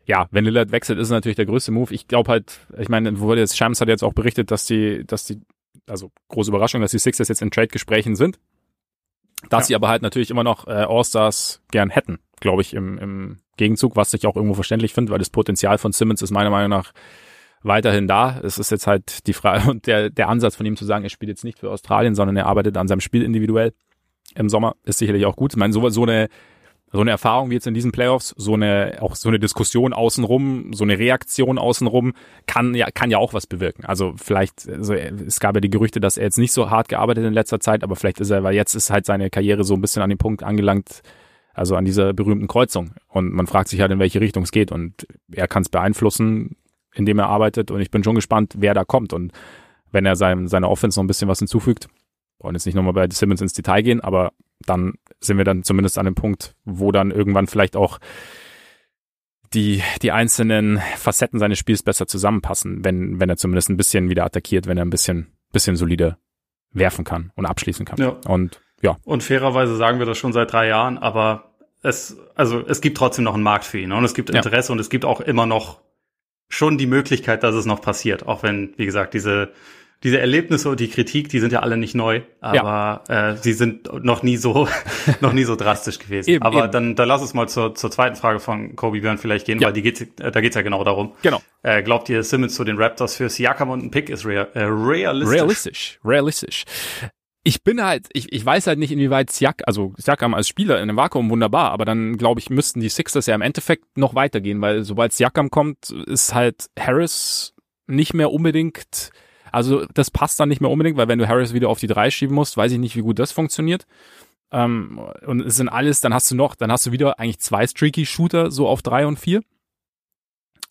ja, wenn Lillard wechselt, ist es natürlich der größte Move. Ich glaube halt, ich meine, wurde jetzt Shams hat jetzt auch berichtet, dass die, dass die also große Überraschung, dass die Sixers jetzt in Trade-Gesprächen sind. Dass ja. sie aber halt natürlich immer noch äh, All-Stars gern hätten, glaube ich, im, im Gegenzug, was ich auch irgendwo verständlich finde, weil das Potenzial von Simmons ist meiner Meinung nach weiterhin da. Es ist jetzt halt die Frage und der, der Ansatz von ihm zu sagen, er spielt jetzt nicht für Australien, sondern er arbeitet an seinem Spiel individuell im Sommer, ist sicherlich auch gut. Ich meine, so, so eine so eine Erfahrung wie jetzt in diesen Playoffs, so eine, auch so eine Diskussion außenrum, so eine Reaktion außenrum, kann ja, kann ja auch was bewirken. Also vielleicht, also es gab ja die Gerüchte, dass er jetzt nicht so hart gearbeitet in letzter Zeit, aber vielleicht ist er, weil jetzt ist halt seine Karriere so ein bisschen an den Punkt angelangt, also an dieser berühmten Kreuzung. Und man fragt sich halt, in welche Richtung es geht. Und er kann es beeinflussen, indem er arbeitet. Und ich bin schon gespannt, wer da kommt. Und wenn er sein, seiner Offense noch ein bisschen was hinzufügt, wollen jetzt nicht nochmal bei Simmons ins Detail gehen, aber dann sind wir dann zumindest an dem Punkt, wo dann irgendwann vielleicht auch die, die einzelnen Facetten seines Spiels besser zusammenpassen, wenn, wenn er zumindest ein bisschen wieder attackiert, wenn er ein bisschen, bisschen solider werfen kann und abschließen kann. Ja. Und ja. Und fairerweise sagen wir das schon seit drei Jahren, aber es, also es gibt trotzdem noch einen Markt für ihn und es gibt Interesse ja. und es gibt auch immer noch schon die Möglichkeit, dass es noch passiert, auch wenn, wie gesagt, diese diese Erlebnisse und die Kritik, die sind ja alle nicht neu, aber ja. äh, sie sind noch nie so noch nie so drastisch gewesen. Eben, aber eben. dann dann lass uns mal zur, zur zweiten Frage von Kobe Björn vielleicht gehen, ja. weil die geht, da geht's ja genau darum. Genau. Äh, glaubt ihr, Simmons zu den Raptors für Siakam und ein Pick ist real, äh, realistisch? Realistisch, realistisch. Ich bin halt, ich, ich weiß halt nicht, inwieweit Siak, also Siakam als Spieler in einem Vakuum wunderbar, aber dann glaube ich, müssten die Sixers ja im Endeffekt noch weitergehen, weil sobald Siakam kommt, ist halt Harris nicht mehr unbedingt also das passt dann nicht mehr unbedingt, weil wenn du Harris wieder auf die drei schieben musst, weiß ich nicht, wie gut das funktioniert. Ähm, und es sind alles, dann hast du noch, dann hast du wieder eigentlich zwei streaky Shooter so auf drei und vier.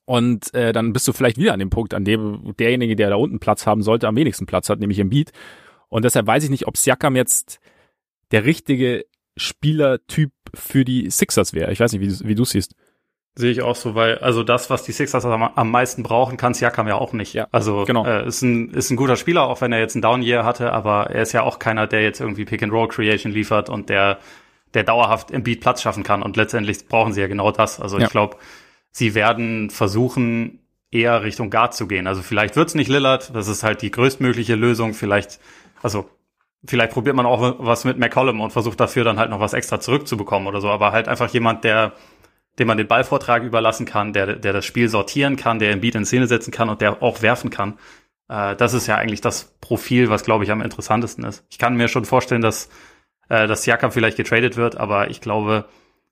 Und äh, dann bist du vielleicht wieder an dem Punkt, an dem derjenige, der da unten Platz haben sollte, am wenigsten Platz hat, nämlich im Beat. Und deshalb weiß ich nicht, ob Siakam jetzt der richtige Spielertyp für die Sixers wäre. Ich weiß nicht, wie, wie du siehst. Sehe ich auch so, weil also das, was die Sixers am, am meisten brauchen, kann Siakam ja auch nicht. Ja, also genau. äh, ist ein ist ein guter Spieler, auch wenn er jetzt einen Down Year hatte, aber er ist ja auch keiner, der jetzt irgendwie Pick and Roll Creation liefert und der der dauerhaft im Beat Platz schaffen kann. Und letztendlich brauchen sie ja genau das. Also ja. ich glaube, sie werden versuchen eher Richtung Guard zu gehen. Also vielleicht wird's nicht Lillard, das ist halt die größtmögliche Lösung. Vielleicht also vielleicht probiert man auch was mit McCollum und versucht dafür dann halt noch was extra zurückzubekommen oder so. Aber halt einfach jemand, der dem man den Ballvortrag überlassen kann, der, der das Spiel sortieren kann, der im Beat in Szene setzen kann und der auch werfen kann. Äh, das ist ja eigentlich das Profil, was, glaube ich, am interessantesten ist. Ich kann mir schon vorstellen, dass, äh, dass Siakam vielleicht getradet wird, aber ich glaube,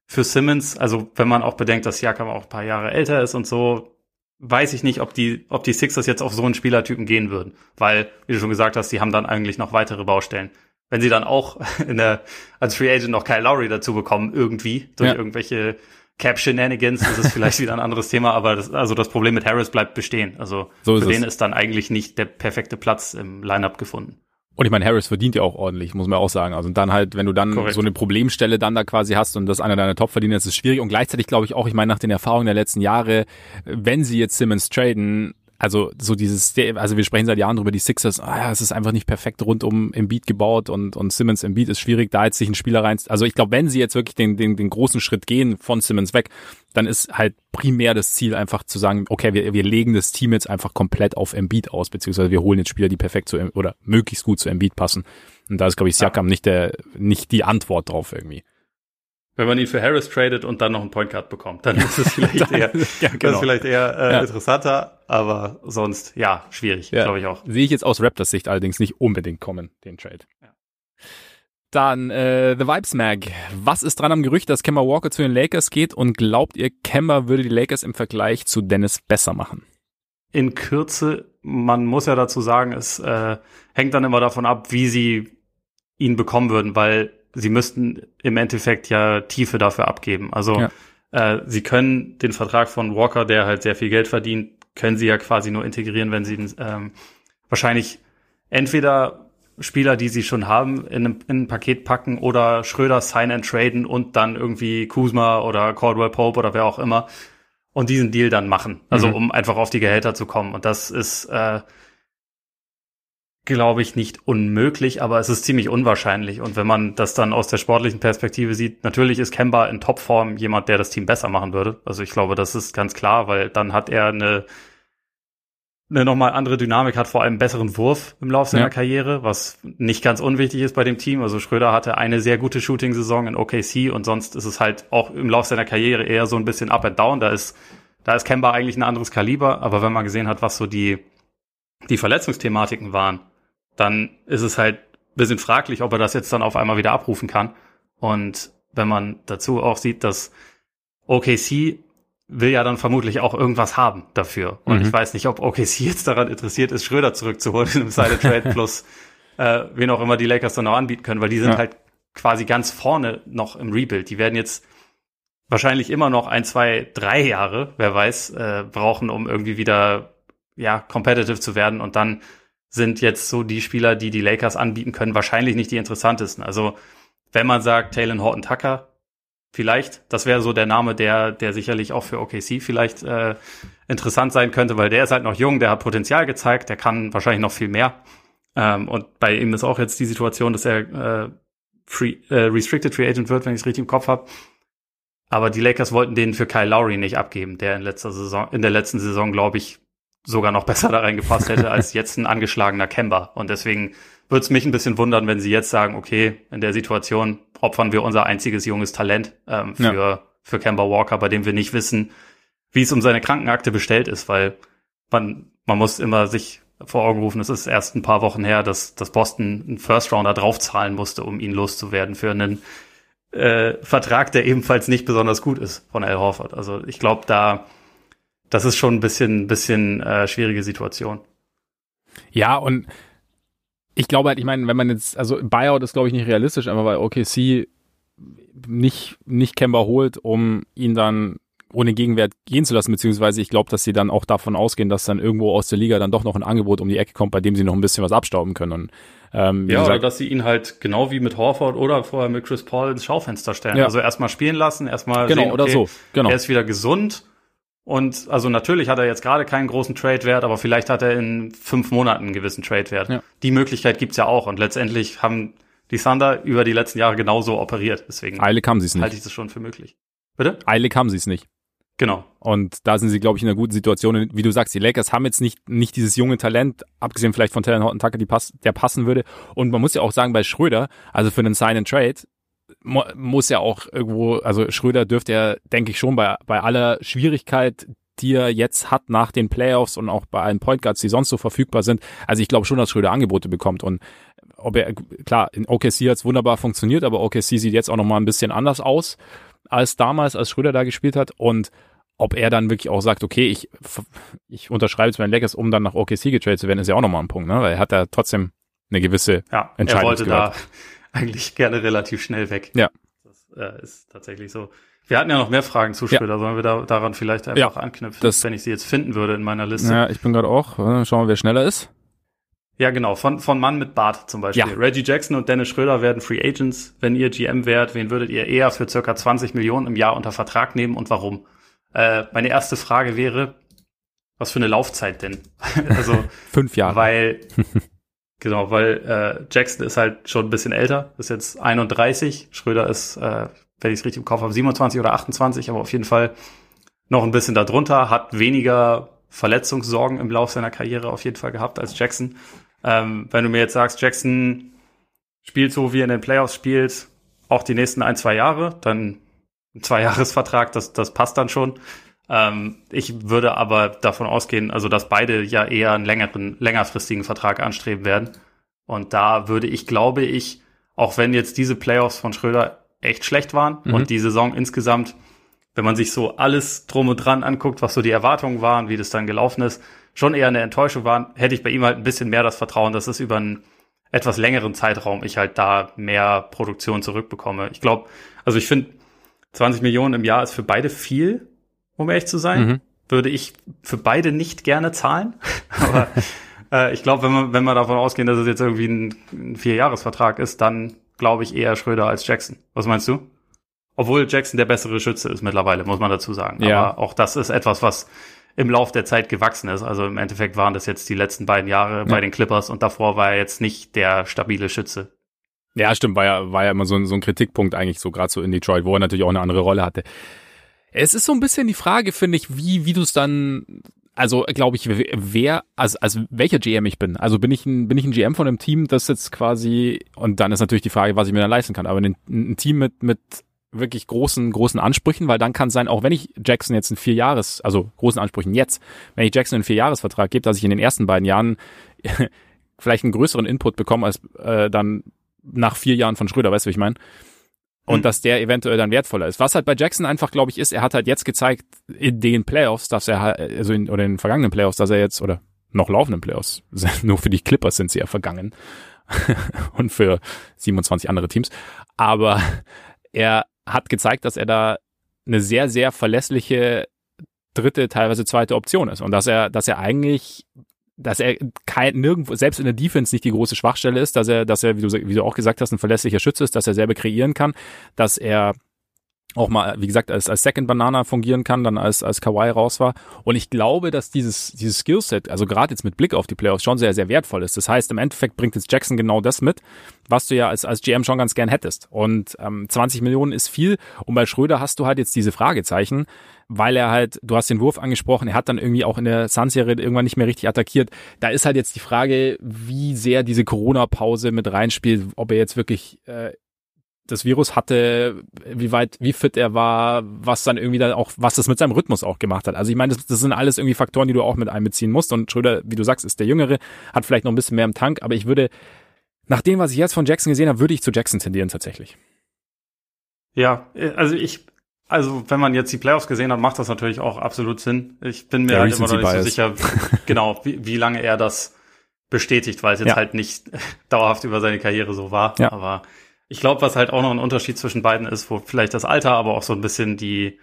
für Simmons, also wenn man auch bedenkt, dass Siakam auch ein paar Jahre älter ist und so, weiß ich nicht, ob die, ob die Sixers jetzt auf so einen Spielertypen gehen würden. Weil, wie du schon gesagt hast, die haben dann eigentlich noch weitere Baustellen. Wenn sie dann auch in der, als Free Agent noch Kyle Lowry dazu bekommen, irgendwie, durch ja. irgendwelche Cap Shenanigans, das ist vielleicht wieder ein anderes Thema, aber das, also das Problem mit Harris bleibt bestehen. Also so für den ist dann eigentlich nicht der perfekte Platz im Lineup gefunden. Und ich meine, Harris verdient ja auch ordentlich, muss man auch sagen. Also dann halt, wenn du dann Korrekt. so eine Problemstelle dann da quasi hast und das einer deiner Top-Verdiener ist, ist schwierig. Und gleichzeitig glaube ich auch, ich meine, nach den Erfahrungen der letzten Jahre, wenn sie jetzt Simmons traden, also so dieses, also wir sprechen seit Jahren drüber, die Sixers, ah ja, es ist einfach nicht perfekt rund um im Beat gebaut und, und Simmons im Beat ist schwierig, da jetzt sich ein Spieler rein, also ich glaube, wenn sie jetzt wirklich den, den, den großen Schritt gehen von Simmons weg, dann ist halt primär das Ziel einfach zu sagen, okay, wir, wir legen das Team jetzt einfach komplett auf Embiid aus, beziehungsweise wir holen jetzt Spieler, die perfekt zu, oder möglichst gut zu Embiid passen. Und da ist, glaube ich, Siakam ja. nicht der, nicht die Antwort drauf irgendwie. Wenn man ihn für Harris tradet und dann noch einen Point Guard bekommt, dann ist es vielleicht eher, ja, genau. ist vielleicht eher äh, ja. interessanter, aber sonst ja schwierig, ja. glaube ich auch. Sehe ich jetzt aus Raptors Sicht allerdings nicht unbedingt kommen, den Trade. Ja. Dann äh, The Vibes Mag. Was ist dran am Gerücht, dass Kemba Walker zu den Lakers geht und glaubt ihr, Kemba würde die Lakers im Vergleich zu Dennis besser machen? In Kürze, man muss ja dazu sagen, es äh, hängt dann immer davon ab, wie sie ihn bekommen würden, weil sie müssten im Endeffekt ja Tiefe dafür abgeben. Also ja. äh, sie können den Vertrag von Walker, der halt sehr viel Geld verdient, können sie ja quasi nur integrieren, wenn sie ähm, wahrscheinlich entweder Spieler, die sie schon haben, in, ein, in ein Paket packen oder Schröder sign and traden und dann irgendwie Kuzma oder Caldwell Pope oder wer auch immer und diesen Deal dann machen. Also mhm. um einfach auf die Gehälter zu kommen. Und das ist äh, glaube ich, nicht unmöglich, aber es ist ziemlich unwahrscheinlich. Und wenn man das dann aus der sportlichen Perspektive sieht, natürlich ist Kemba in Topform jemand, der das Team besser machen würde. Also ich glaube, das ist ganz klar, weil dann hat er eine, eine nochmal andere Dynamik, hat vor allem einen besseren Wurf im Laufe seiner ja. Karriere, was nicht ganz unwichtig ist bei dem Team. Also Schröder hatte eine sehr gute Shooting-Saison in OKC und sonst ist es halt auch im Laufe seiner Karriere eher so ein bisschen up and down. Da ist, da ist Kemba eigentlich ein anderes Kaliber, aber wenn man gesehen hat, was so die, die Verletzungsthematiken waren, dann ist es halt ein bisschen fraglich, ob er das jetzt dann auf einmal wieder abrufen kann. Und wenn man dazu auch sieht, dass OKC will ja dann vermutlich auch irgendwas haben dafür. Und mhm. ich weiß nicht, ob OKC jetzt daran interessiert ist, Schröder zurückzuholen im Side Trade plus äh, wen auch immer die Lakers dann noch anbieten können, weil die sind ja. halt quasi ganz vorne noch im Rebuild. Die werden jetzt wahrscheinlich immer noch ein, zwei, drei Jahre, wer weiß, äh, brauchen, um irgendwie wieder ja competitive zu werden und dann sind jetzt so die Spieler, die die Lakers anbieten können, wahrscheinlich nicht die interessantesten. Also wenn man sagt, Taylor Horton Tucker, vielleicht, das wäre so der Name, der, der sicherlich auch für OKC vielleicht äh, interessant sein könnte, weil der ist halt noch jung, der hat Potenzial gezeigt, der kann wahrscheinlich noch viel mehr. Ähm, und bei ihm ist auch jetzt die Situation, dass er äh, free, äh, Restricted Free Agent wird, wenn ich es richtig im Kopf habe. Aber die Lakers wollten den für Kyle Lowry nicht abgeben, der in letzter Saison, in der letzten Saison, glaube ich, sogar noch besser da reingepasst hätte als jetzt ein angeschlagener Kemba. Und deswegen würde es mich ein bisschen wundern, wenn sie jetzt sagen, okay, in der Situation opfern wir unser einziges junges Talent ähm, für, ja. für Kemba Walker, bei dem wir nicht wissen, wie es um seine Krankenakte bestellt ist, weil man, man muss immer sich vor Augen rufen, es ist erst ein paar Wochen her, dass, dass Boston einen First Rounder draufzahlen musste, um ihn loszuwerden für einen äh, Vertrag, der ebenfalls nicht besonders gut ist von Al Horford. Also ich glaube, da das ist schon ein bisschen, bisschen äh, schwierige Situation. Ja, und ich glaube halt, ich meine, wenn man jetzt, also Buyout ist glaube ich nicht realistisch, aber weil OKC nicht, nicht Kemba holt, um ihn dann ohne Gegenwert gehen zu lassen, beziehungsweise ich glaube, dass sie dann auch davon ausgehen, dass dann irgendwo aus der Liga dann doch noch ein Angebot um die Ecke kommt, bei dem sie noch ein bisschen was abstauben können. Und, ähm, ja, gesagt, oder dass sie ihn halt genau wie mit Horford oder vorher mit Chris Paul ins Schaufenster stellen. Ja. Also erstmal spielen lassen, erstmal genau, sehen, okay, oder so. Genau. er ist wieder gesund. Und also natürlich hat er jetzt gerade keinen großen Trade-Wert, aber vielleicht hat er in fünf Monaten einen gewissen Trade-Wert. Ja. Die Möglichkeit gibt's ja auch. Und letztendlich haben die Thunder über die letzten Jahre genauso operiert. Deswegen Eilig haben sie es nicht. halte ich das schon für möglich. Bitte? Eilig haben sie es nicht. Genau. Und da sind sie, glaube ich, in einer guten Situation. Wie du sagst, die Lakers haben jetzt nicht, nicht dieses junge Talent, abgesehen vielleicht von Talon Horton Tucker, die pass, der passen würde. Und man muss ja auch sagen, bei Schröder, also für einen Sign and Trade, muss ja auch irgendwo, also Schröder dürfte ja, denke ich schon, bei, bei aller Schwierigkeit, die er jetzt hat nach den Playoffs und auch bei allen Point Guards, die sonst so verfügbar sind. Also ich glaube schon, dass Schröder Angebote bekommt und ob er, klar, in OKC hat es wunderbar funktioniert, aber OKC sieht jetzt auch nochmal ein bisschen anders aus als damals, als Schröder da gespielt hat und ob er dann wirklich auch sagt, okay, ich, ich unterschreibe jetzt meinen Lakers, um dann nach OKC getradet zu werden, ist ja auch nochmal ein Punkt, ne? Weil er hat ja trotzdem eine gewisse ja, Entscheidung. Er wollte da eigentlich gerne relativ schnell weg. Ja. Das äh, ist tatsächlich so. Wir hatten ja noch mehr Fragen zu Schröder. Ja. Sollen wir da, daran vielleicht einfach ja, anknüpfen, das, wenn ich sie jetzt finden würde in meiner Liste? Ja, ich bin gerade auch. Schauen wir, wer schneller ist. Ja, genau. Von, von Mann mit Bart zum Beispiel. Ja. Reggie Jackson und Dennis Schröder werden Free Agents. Wenn ihr GM wärt, wen würdet ihr eher für circa 20 Millionen im Jahr unter Vertrag nehmen und warum? Äh, meine erste Frage wäre, was für eine Laufzeit denn? also fünf Jahre. Weil genau, weil äh, Jackson ist halt schon ein bisschen älter, ist jetzt 31. Schröder ist, äh, wenn ich es richtig im Kopf habe, 27 oder 28, aber auf jeden Fall noch ein bisschen darunter, hat weniger Verletzungssorgen im Lauf seiner Karriere auf jeden Fall gehabt als Jackson. Ähm, wenn du mir jetzt sagst, Jackson spielt so, wie er in den Playoffs spielt, auch die nächsten ein, zwei Jahre, dann ein Zweijahresvertrag, das, das passt dann schon. Ähm, ich würde aber davon ausgehen, also dass beide ja eher einen längeren, längerfristigen Vertrag anstreben werden. Und da würde ich, glaube ich, auch wenn jetzt diese Playoffs von Schröder echt schlecht waren mhm. und die Saison insgesamt, wenn man sich so alles drum und dran anguckt, was so die Erwartungen waren, wie das dann gelaufen ist, schon eher eine Enttäuschung waren, hätte ich bei ihm halt ein bisschen mehr das Vertrauen, dass es über einen etwas längeren Zeitraum ich halt da mehr Produktion zurückbekomme. Ich glaube, also ich finde, 20 Millionen im Jahr ist für beide viel, um ehrlich zu sein. Mhm. Würde ich für beide nicht gerne zahlen. Aber äh, ich glaube, wenn wir, wenn wir davon ausgehen, dass es jetzt irgendwie ein, ein Vierjahresvertrag ist, dann glaube ich eher Schröder als Jackson. Was meinst du? Obwohl Jackson der bessere Schütze ist mittlerweile, muss man dazu sagen. Ja. Aber auch das ist etwas, was im Lauf der Zeit gewachsen ist. Also im Endeffekt waren das jetzt die letzten beiden Jahre ja. bei den Clippers und davor war er jetzt nicht der stabile Schütze. Ja, stimmt, war ja, war ja immer so ein, so ein Kritikpunkt eigentlich so, gerade so in Detroit, wo er natürlich auch eine andere Rolle hatte. Es ist so ein bisschen die Frage, finde ich, wie, wie du es dann, also glaube ich, wer, also, also welcher GM ich bin. Also bin ich ein, bin ich ein GM von einem Team, das jetzt quasi, und dann ist natürlich die Frage, was ich mir dann leisten kann, aber ein, ein Team mit, mit wirklich großen, großen Ansprüchen, weil dann kann es sein, auch wenn ich Jackson jetzt ein vier Jahres, also großen Ansprüchen jetzt, wenn ich Jackson einen vier Jahresvertrag gebe, dass ich in den ersten beiden Jahren vielleicht einen größeren Input bekomme als äh, dann nach vier Jahren von Schröder, weißt du, wie ich meine? Und mhm. dass der eventuell dann wertvoller ist. Was halt bei Jackson einfach, glaube ich, ist, er hat halt jetzt gezeigt, in den Playoffs, dass er halt, also in, oder in den vergangenen Playoffs, dass er jetzt, oder noch laufenden Playoffs, nur für die Clippers sind sie ja vergangen. und für 27 andere Teams. Aber er hat gezeigt, dass er da eine sehr, sehr verlässliche dritte, teilweise zweite Option ist. Und dass er, dass er eigentlich dass er kein, nirgendwo, selbst in der Defense nicht die große Schwachstelle ist, dass er, dass er, wie du, wie du auch gesagt hast, ein verlässlicher Schütze ist, dass er selber kreieren kann, dass er auch mal, wie gesagt, als, als Second Banana fungieren kann, dann als, als Kawhi raus war. Und ich glaube, dass dieses, dieses Skillset, also gerade jetzt mit Blick auf die Playoffs, schon sehr, sehr wertvoll ist. Das heißt, im Endeffekt bringt jetzt Jackson genau das mit, was du ja als, als GM schon ganz gern hättest. Und ähm, 20 Millionen ist viel. Und bei Schröder hast du halt jetzt diese Fragezeichen, weil er halt, du hast den Wurf angesprochen, er hat dann irgendwie auch in der Sun-Serie irgendwann nicht mehr richtig attackiert. Da ist halt jetzt die Frage, wie sehr diese Corona-Pause mit reinspielt, ob er jetzt wirklich äh, das Virus hatte, wie weit, wie fit er war, was dann irgendwie dann auch, was das mit seinem Rhythmus auch gemacht hat. Also ich meine, das, das sind alles irgendwie Faktoren, die du auch mit einbeziehen musst. Und Schröder, wie du sagst, ist der Jüngere, hat vielleicht noch ein bisschen mehr im Tank, aber ich würde, nach dem, was ich jetzt von Jackson gesehen habe, würde ich zu Jackson tendieren tatsächlich. Ja, also ich, also wenn man jetzt die Playoffs gesehen hat, macht das natürlich auch absolut Sinn. Ich bin mir halt immer noch nicht so sicher, genau, wie, wie lange er das bestätigt, weil es jetzt ja. halt nicht dauerhaft über seine Karriere so war. Ja. Aber ich glaube, was halt auch noch ein Unterschied zwischen beiden ist, wo vielleicht das Alter, aber auch so ein bisschen die,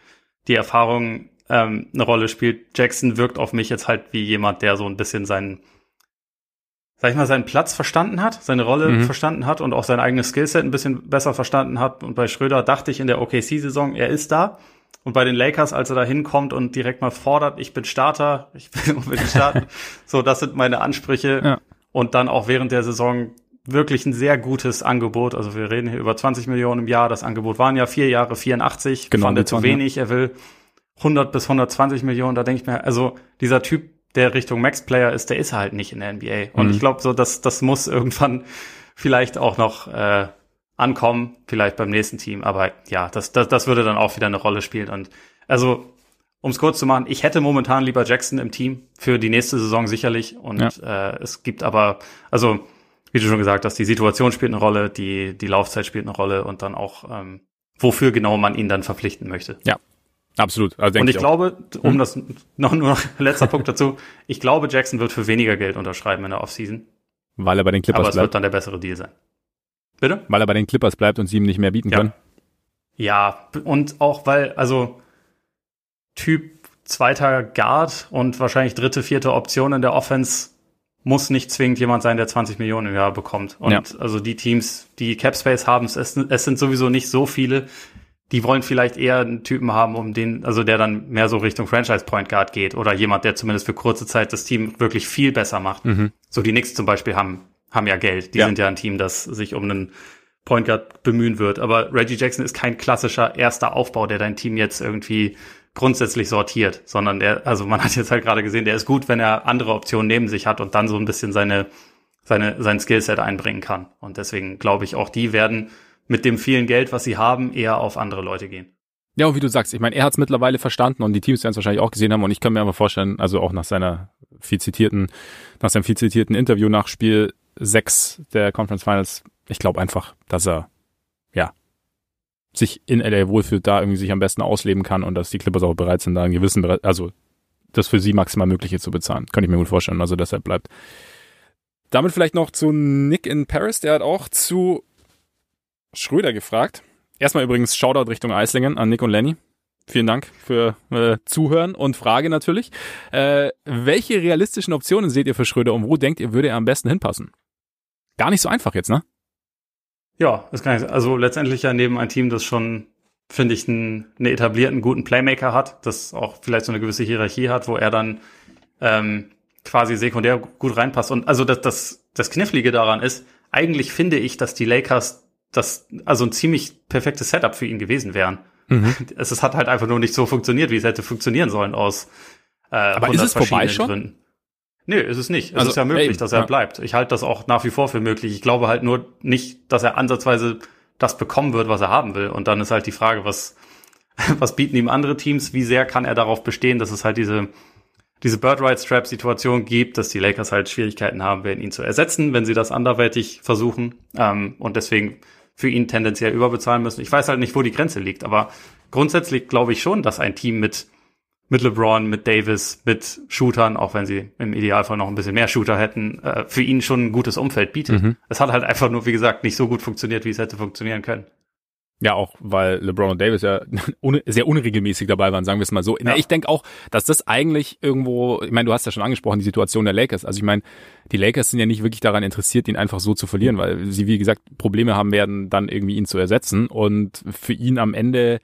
die Erfahrung ähm, eine Rolle spielt. Jackson wirkt auf mich jetzt halt wie jemand, der so ein bisschen seinen, sag ich mal, seinen Platz verstanden hat, seine Rolle mhm. verstanden hat und auch sein eigenes Skillset ein bisschen besser verstanden hat. Und bei Schröder dachte ich in der OKC-Saison, er ist da. Und bei den Lakers, als er da hinkommt und direkt mal fordert, ich bin Starter, ich will unbedingt starten. so, das sind meine Ansprüche. Ja. Und dann auch während der Saison wirklich ein sehr gutes Angebot. Also wir reden hier über 20 Millionen im Jahr. Das Angebot waren ja vier Jahre 84. Genau, fand er zu wenig. Ja. Er will 100 bis 120 Millionen. Da denke ich mir, also dieser Typ, der Richtung Max-Player ist, der ist halt nicht in der NBA. Und mhm. ich glaube so, dass das muss irgendwann vielleicht auch noch äh, ankommen, vielleicht beim nächsten Team. Aber ja, das, das, das würde dann auch wieder eine Rolle spielen. Und also, um es kurz zu machen, ich hätte momentan lieber Jackson im Team für die nächste Saison sicherlich. Und ja. äh, es gibt aber, also wie du schon gesagt hast, die Situation spielt eine Rolle, die, die Laufzeit spielt eine Rolle und dann auch, ähm, wofür genau man ihn dann verpflichten möchte. Ja, absolut. Also und ich, ich glaube, um hm. das noch nur noch letzter Punkt dazu, ich glaube, Jackson wird für weniger Geld unterschreiben in der Offseason. Weil er bei den Clippers bleibt. Aber es wird dann der bessere Deal sein. Bitte? Weil er bei den Clippers bleibt und sie ihm nicht mehr bieten ja. können. Ja, und auch weil, also Typ zweiter Guard und wahrscheinlich dritte, vierte Option in der Offense muss nicht zwingend jemand sein, der 20 Millionen im Jahr bekommt. Und ja. also die Teams, die Cap Space haben, es, es sind sowieso nicht so viele. Die wollen vielleicht eher einen Typen haben, um den, also der dann mehr so Richtung Franchise Point Guard geht oder jemand, der zumindest für kurze Zeit das Team wirklich viel besser macht. Mhm. So die Knicks zum Beispiel haben, haben ja Geld. Die ja. sind ja ein Team, das sich um einen Point Guard bemühen wird. Aber Reggie Jackson ist kein klassischer erster Aufbau, der dein Team jetzt irgendwie grundsätzlich sortiert, sondern der, also man hat jetzt halt gerade gesehen, der ist gut, wenn er andere Optionen neben sich hat und dann so ein bisschen seine, seine, sein Skillset einbringen kann. Und deswegen glaube ich, auch die werden mit dem vielen Geld, was sie haben, eher auf andere Leute gehen. Ja, und wie du sagst, ich meine, er hat es mittlerweile verstanden und die Teams werden es wahrscheinlich auch gesehen haben und ich kann mir aber vorstellen, also auch nach seiner viel zitierten, nach seinem viel zitierten Interview nach Spiel 6 der Conference Finals, ich glaube einfach, dass er sich in LA wohlfühlt, da irgendwie sich am besten ausleben kann und dass die Clippers auch bereit sind, da einen gewissen, also das für sie maximal Mögliche zu bezahlen. Kann ich mir gut vorstellen, also deshalb bleibt. Damit vielleicht noch zu Nick in Paris, der hat auch zu Schröder gefragt. Erstmal übrigens Shoutout Richtung Eislingen an Nick und Lenny. Vielen Dank für äh, Zuhören und Frage natürlich. Äh, welche realistischen Optionen seht ihr für Schröder und wo denkt ihr, würde er am besten hinpassen? Gar nicht so einfach jetzt, ne? Ja, das kann ich. Also letztendlich ja neben ein Team, das schon, finde ich, einen, einen etablierten, guten Playmaker hat, das auch vielleicht so eine gewisse Hierarchie hat, wo er dann ähm, quasi sekundär gut reinpasst. Und also das, das, das Knifflige daran ist, eigentlich finde ich, dass die Lakers das also ein ziemlich perfektes Setup für ihn gewesen wären. Mhm. Es, es hat halt einfach nur nicht so funktioniert, wie es hätte funktionieren sollen aus äh, Aber ist es vorbei schon? Gründen. Nee, ist es nicht. Es also, ist ja möglich, ey, dass er ja. bleibt. Ich halte das auch nach wie vor für möglich. Ich glaube halt nur nicht, dass er ansatzweise das bekommen wird, was er haben will. Und dann ist halt die Frage, was, was bieten ihm andere Teams? Wie sehr kann er darauf bestehen, dass es halt diese, diese Bird Rights Trap Situation gibt, dass die Lakers halt Schwierigkeiten haben werden, ihn zu ersetzen, wenn sie das anderweitig versuchen. Ähm, und deswegen für ihn tendenziell überbezahlen müssen. Ich weiß halt nicht, wo die Grenze liegt, aber grundsätzlich glaube ich schon, dass ein Team mit mit LeBron, mit Davis, mit Shootern, auch wenn sie im Idealfall noch ein bisschen mehr Shooter hätten, äh, für ihn schon ein gutes Umfeld bietet. Mhm. Es hat halt einfach nur, wie gesagt, nicht so gut funktioniert, wie es hätte funktionieren können. Ja, auch weil LeBron und Davis ja sehr unregelmäßig dabei waren, sagen wir es mal so. Ja. Ich denke auch, dass das eigentlich irgendwo, ich meine, du hast ja schon angesprochen, die Situation der Lakers. Also ich meine, die Lakers sind ja nicht wirklich daran interessiert, ihn einfach so zu verlieren, weil sie, wie gesagt, Probleme haben werden, dann irgendwie ihn zu ersetzen. Und für ihn am Ende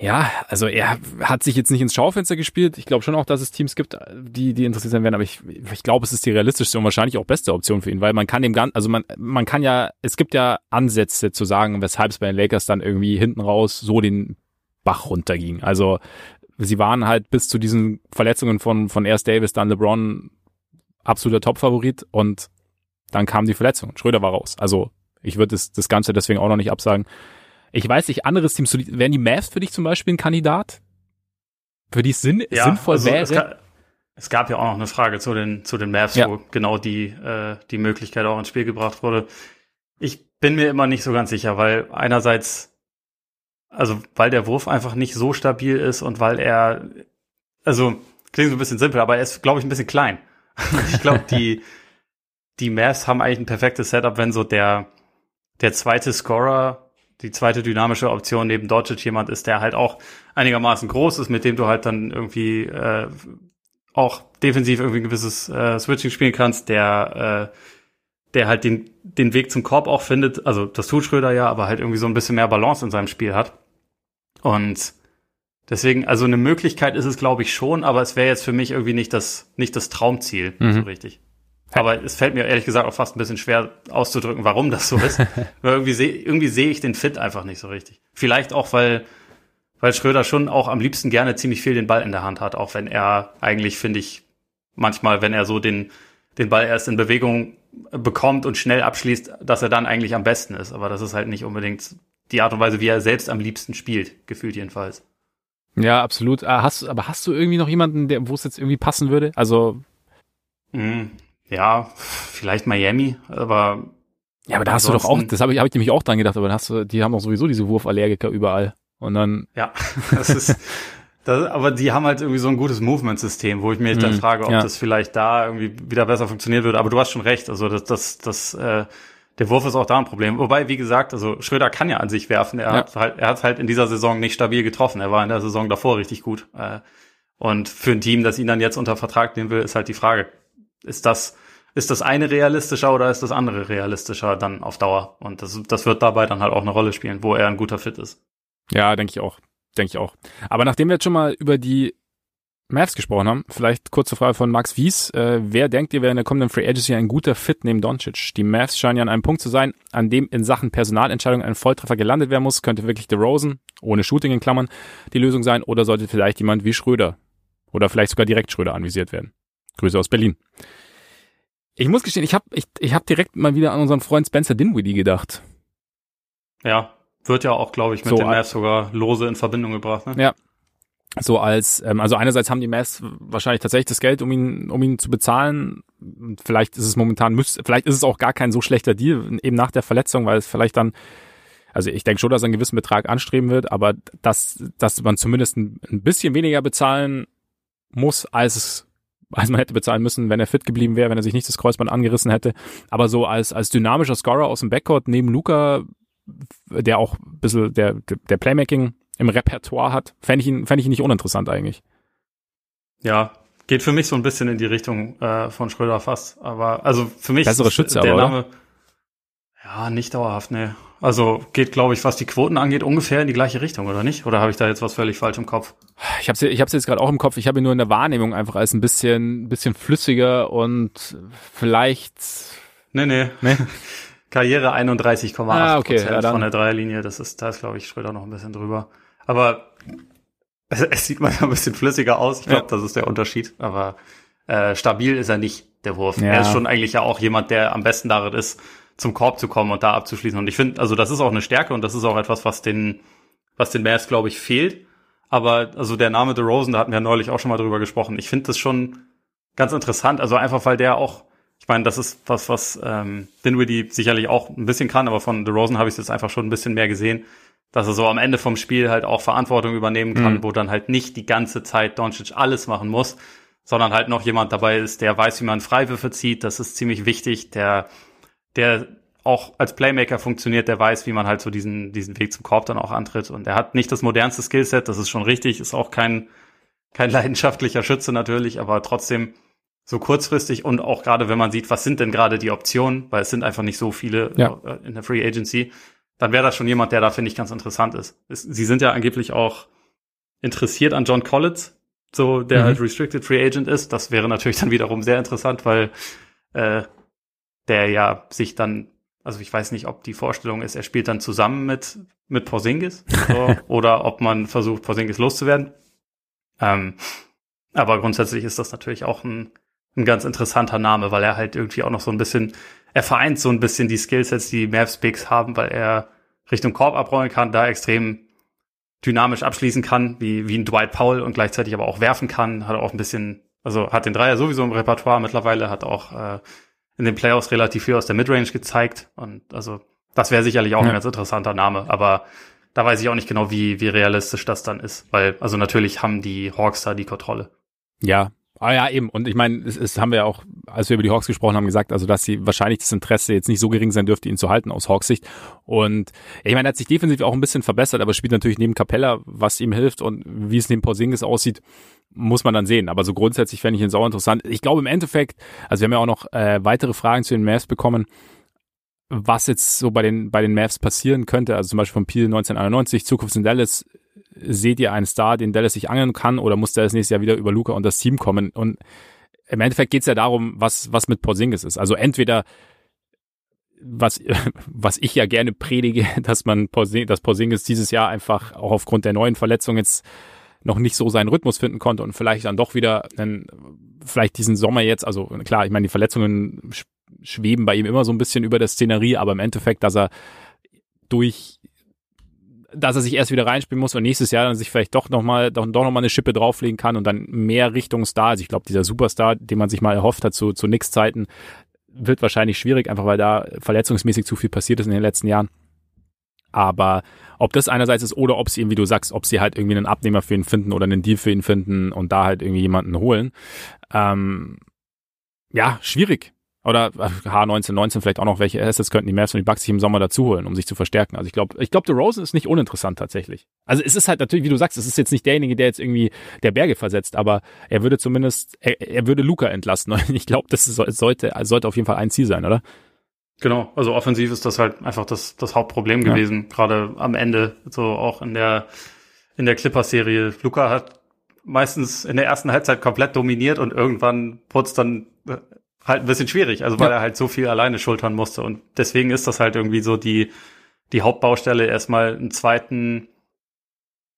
ja, also er hat sich jetzt nicht ins Schaufenster gespielt. Ich glaube schon auch, dass es Teams gibt, die, die interessiert sein werden, aber ich, ich glaube, es ist die realistischste und wahrscheinlich auch beste Option für ihn, weil man kann dem Ganzen, also man, man kann ja, es gibt ja Ansätze zu sagen, weshalb es bei den Lakers dann irgendwie hinten raus so den Bach runterging. Also sie waren halt bis zu diesen Verletzungen von, von erst Davis, dann LeBron absoluter Top-Favorit und dann kam die Verletzung. Schröder war raus. Also ich würde das, das Ganze deswegen auch noch nicht absagen. Ich weiß nicht, anderes Team, wären die Mavs für dich zum Beispiel ein Kandidat? Für die es sinn, ja, sinnvoll also wäre? Es gab, es gab, ja auch noch eine Frage zu den, zu den Mavs, ja. wo genau die, äh, die Möglichkeit auch ins Spiel gebracht wurde. Ich bin mir immer nicht so ganz sicher, weil einerseits, also weil der Wurf einfach nicht so stabil ist und weil er, also klingt so ein bisschen simpel, aber er ist, glaube ich, ein bisschen klein. ich glaube, die, die Mavs haben eigentlich ein perfektes Setup, wenn so der, der zweite Scorer die zweite dynamische Option neben Doncic jemand ist, der halt auch einigermaßen groß ist, mit dem du halt dann irgendwie äh, auch defensiv irgendwie ein gewisses äh, Switching spielen kannst, der äh, der halt den den Weg zum Korb auch findet, also das tut Schröder ja, aber halt irgendwie so ein bisschen mehr Balance in seinem Spiel hat. Und deswegen, also eine Möglichkeit ist es, glaube ich, schon, aber es wäre jetzt für mich irgendwie nicht das nicht das Traumziel mhm. so richtig. Aber es fällt mir ehrlich gesagt auch fast ein bisschen schwer auszudrücken, warum das so ist. Weil irgendwie sehe irgendwie sehe ich den Fit einfach nicht so richtig. Vielleicht auch, weil, weil Schröder schon auch am liebsten gerne ziemlich viel den Ball in der Hand hat, auch wenn er eigentlich, finde ich, manchmal, wenn er so den, den Ball erst in Bewegung bekommt und schnell abschließt, dass er dann eigentlich am besten ist. Aber das ist halt nicht unbedingt die Art und Weise, wie er selbst am liebsten spielt, gefühlt jedenfalls. Ja, absolut. Ah, hast, aber hast du irgendwie noch jemanden, der, wo es jetzt irgendwie passen würde? Also. Mm, ja, vielleicht Miami, aber. Ja, aber da hast du doch auch, das habe ich, hab ich nämlich auch dran gedacht, aber dann hast du, die haben doch sowieso diese Wurfallergiker überall. Und dann. Ja, das ist, das, aber die haben halt irgendwie so ein gutes Movement-System, wo ich mir dann mhm, frage, ob ja. das vielleicht da irgendwie wieder besser funktionieren würde. Aber du hast schon recht, also das, das, das, äh, der Wurf ist auch da ein Problem. Wobei, wie gesagt, also Schröder kann ja an sich werfen. Er ja. hat halt, er hat halt in dieser Saison nicht stabil getroffen. Er war in der Saison davor richtig gut. Äh, und für ein Team, das ihn dann jetzt unter Vertrag nehmen will, ist halt die Frage, ist das, ist das eine realistischer oder ist das andere realistischer dann auf Dauer? Und das, das wird dabei dann halt auch eine Rolle spielen, wo er ein guter Fit ist. Ja, denke ich auch. Denke ich auch. Aber nachdem wir jetzt schon mal über die Mavs gesprochen haben, vielleicht kurze Frage von Max Wies. Äh, wer denkt ihr, wäre in der kommenden Free Agency ein guter Fit neben Doncic? Die Mavs scheinen ja an einem Punkt zu sein, an dem in Sachen Personalentscheidung ein Volltreffer gelandet werden muss. Könnte wirklich DeRozan, ohne Shooting in Klammern, die Lösung sein oder sollte vielleicht jemand wie Schröder oder vielleicht sogar direkt Schröder anvisiert werden? Grüße aus Berlin. Ich muss gestehen, ich habe ich, ich hab direkt mal wieder an unseren Freund Spencer Dinwiddie gedacht. Ja, wird ja auch, glaube ich, mit so, den Mavs sogar lose in Verbindung gebracht. Ne? Ja. So als, ähm, also einerseits haben die Mavs wahrscheinlich tatsächlich das Geld, um ihn, um ihn zu bezahlen. Vielleicht ist es momentan, müsst, vielleicht ist es auch gar kein so schlechter Deal, eben nach der Verletzung, weil es vielleicht dann, also ich denke schon, dass er einen gewissen Betrag anstreben wird, aber dass, dass man zumindest ein, ein bisschen weniger bezahlen muss, als es als man hätte bezahlen müssen, wenn er fit geblieben wäre, wenn er sich nicht das Kreuzband angerissen hätte. Aber so als, als dynamischer Scorer aus dem Backcourt neben Luca, der auch ein bisschen der, der Playmaking im Repertoire hat, fände ich ihn, fände ich ihn nicht uninteressant eigentlich. Ja, geht für mich so ein bisschen in die Richtung äh, von Schröder fast. Aber also für mich bessere Schütze, der aber, Name. Oder? Ja, nicht dauerhaft, ne. Also geht, glaube ich, was die Quoten angeht, ungefähr in die gleiche Richtung, oder nicht? Oder habe ich da jetzt was völlig falsch im Kopf? Ich habe ich hab's jetzt gerade auch im Kopf. Ich habe ihn nur in der Wahrnehmung einfach als ein bisschen, bisschen flüssiger und vielleicht. Nee, nee. nee. Karriere 31,8 ah, okay, ja, von der Dreierlinie. Das ist, da ist, glaube ich, Schröder noch ein bisschen drüber. Aber es, es sieht mal ein bisschen flüssiger aus. Ich glaube, ja. das ist der Unterschied. Aber äh, stabil ist er nicht, der Wurf. Ja. Er ist schon eigentlich ja auch jemand, der am besten darin ist, zum Korb zu kommen und da abzuschließen. Und ich finde, also das ist auch eine Stärke und das ist auch etwas, was den, was den Mavs, glaube ich, fehlt. Aber also der Name The Rosen, da hatten wir neulich auch schon mal drüber gesprochen. Ich finde das schon ganz interessant. Also einfach, weil der auch, ich meine, das ist was, was ähm, Dinwiddie sicherlich auch ein bisschen kann, aber von The Rosen habe ich es jetzt einfach schon ein bisschen mehr gesehen, dass er so am Ende vom Spiel halt auch Verantwortung übernehmen kann, mhm. wo dann halt nicht die ganze Zeit Doncic alles machen muss, sondern halt noch jemand dabei ist, der weiß, wie man Freiwürfe zieht. Das ist ziemlich wichtig. Der der auch als Playmaker funktioniert, der weiß, wie man halt so diesen, diesen Weg zum Korb dann auch antritt. Und er hat nicht das modernste Skillset, das ist schon richtig, ist auch kein, kein leidenschaftlicher Schütze natürlich, aber trotzdem so kurzfristig und auch gerade, wenn man sieht, was sind denn gerade die Optionen, weil es sind einfach nicht so viele ja. Äh, in der Free Agency, dann wäre das schon jemand, der da, finde ich, ganz interessant ist. Sie sind ja angeblich auch interessiert an John Collins, so der mhm. halt Restricted Free Agent ist. Das wäre natürlich dann wiederum sehr interessant, weil äh, der ja sich dann, also ich weiß nicht, ob die Vorstellung ist, er spielt dann zusammen mit mit Porzingis so, oder ob man versucht, Porzingis loszuwerden. Ähm, aber grundsätzlich ist das natürlich auch ein ein ganz interessanter Name, weil er halt irgendwie auch noch so ein bisschen, er vereint so ein bisschen die Skillsets, die Mavs Bigs haben, weil er Richtung Korb abrollen kann, da extrem dynamisch abschließen kann, wie, wie ein Dwight Powell und gleichzeitig aber auch werfen kann, hat auch ein bisschen, also hat den Dreier sowieso im Repertoire mittlerweile, hat auch äh, in den Playoffs relativ viel aus der Midrange gezeigt und also das wäre sicherlich auch ja. ein ganz interessanter Name, aber da weiß ich auch nicht genau, wie, wie realistisch das dann ist, weil also natürlich haben die Hawks da die Kontrolle. Ja, Ah ja, eben. Und ich meine, es, es haben wir auch, als wir über die Hawks gesprochen haben, gesagt, also dass sie wahrscheinlich das Interesse jetzt nicht so gering sein dürfte, ihn zu halten aus Hawks Sicht. Und ich meine, er hat sich defensiv auch ein bisschen verbessert, aber spielt natürlich neben Capella, was ihm hilft und wie es neben Porzingis aussieht, muss man dann sehen. Aber so grundsätzlich fände ich ihn sau interessant. Ich glaube im Endeffekt, also wir haben ja auch noch äh, weitere Fragen zu den Mavs bekommen was jetzt so bei den, bei den Mavs passieren könnte, also zum Beispiel von Peel 1991, Zukunft in Dallas, seht ihr einen Star, den Dallas sich angeln kann, oder muss Dallas nächstes Jahr wieder über Luca und das Team kommen? Und im Endeffekt geht es ja darum, was, was mit Porzingis ist. Also entweder was, was ich ja gerne predige, dass man Porzingis, dass Porzingis dieses Jahr einfach auch aufgrund der neuen Verletzung jetzt noch nicht so seinen Rhythmus finden konnte und vielleicht dann doch wieder einen, vielleicht diesen Sommer jetzt, also klar, ich meine, die Verletzungen schweben bei ihm immer so ein bisschen über der Szenerie, aber im Endeffekt, dass er durch dass er sich erst wieder reinspielen muss und nächstes Jahr dann sich vielleicht doch nochmal doch, doch noch eine Schippe drauflegen kann und dann mehr Richtung Star. Also ich glaube, dieser Superstar, den man sich mal erhofft hat zu, zu nix Zeiten, wird wahrscheinlich schwierig, einfach weil da verletzungsmäßig zu viel passiert ist in den letzten Jahren. Aber ob das einerseits ist oder ob sie ihn, wie du sagst, ob sie halt irgendwie einen Abnehmer für ihn finden oder einen Deal für ihn finden und da halt irgendwie jemanden holen. Ähm, ja, schwierig. Oder H1919 vielleicht auch noch welche Assets könnten die Mavs und die Bucks sich im Sommer dazu holen, um sich zu verstärken. Also ich glaube, ich glaube, Rosen ist nicht uninteressant tatsächlich. Also es ist halt natürlich, wie du sagst, es ist jetzt nicht derjenige, der jetzt irgendwie der Berge versetzt, aber er würde zumindest, er, er würde Luca entlasten. Ich glaube, das sollte, sollte auf jeden Fall ein Ziel sein, oder? Genau, also offensiv ist das halt einfach das, das Hauptproblem ja. gewesen, gerade am Ende, so auch in der, in der Clippers-Serie. Luca hat meistens in der ersten Halbzeit komplett dominiert und irgendwann wurde es dann halt ein bisschen schwierig, also weil ja. er halt so viel alleine schultern musste. Und deswegen ist das halt irgendwie so die, die Hauptbaustelle, erstmal einen zweiten,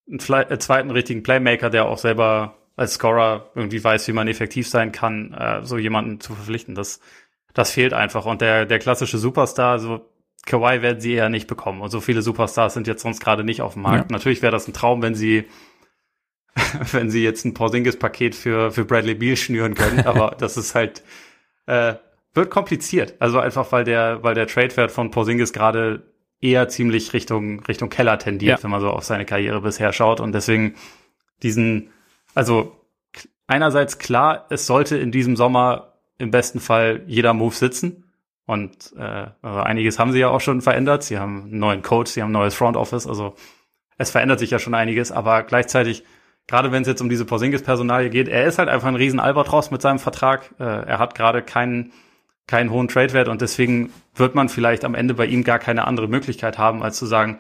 einen äh, zweiten richtigen Playmaker, der auch selber als Scorer irgendwie weiß, wie man effektiv sein kann, äh, so jemanden zu verpflichten. Das, das fehlt einfach. Und der, der klassische Superstar, so Kawhi werden sie eher nicht bekommen. Und so viele Superstars sind jetzt sonst gerade nicht auf dem Markt. Ja. Natürlich wäre das ein Traum, wenn sie wenn sie jetzt ein Porzingis-Paket für, für Bradley Beal schnüren können, aber das ist halt äh, wird kompliziert. Also einfach, weil der, weil der Trade-Wert von Porzingis gerade eher ziemlich Richtung, Richtung Keller tendiert, ja. wenn man so auf seine Karriere bisher schaut. Und deswegen diesen, also einerseits klar, es sollte in diesem Sommer im besten Fall jeder Move sitzen. Und äh, also einiges haben sie ja auch schon verändert. Sie haben einen neuen Coach, sie haben ein neues Front Office. Also es verändert sich ja schon einiges, aber gleichzeitig gerade wenn es jetzt um diese Porzingis-Personalie geht, er ist halt einfach ein riesen Albatross mit seinem Vertrag. Äh, er hat gerade keinen keinen hohen Trade-Wert und deswegen wird man vielleicht am Ende bei ihm gar keine andere Möglichkeit haben, als zu sagen,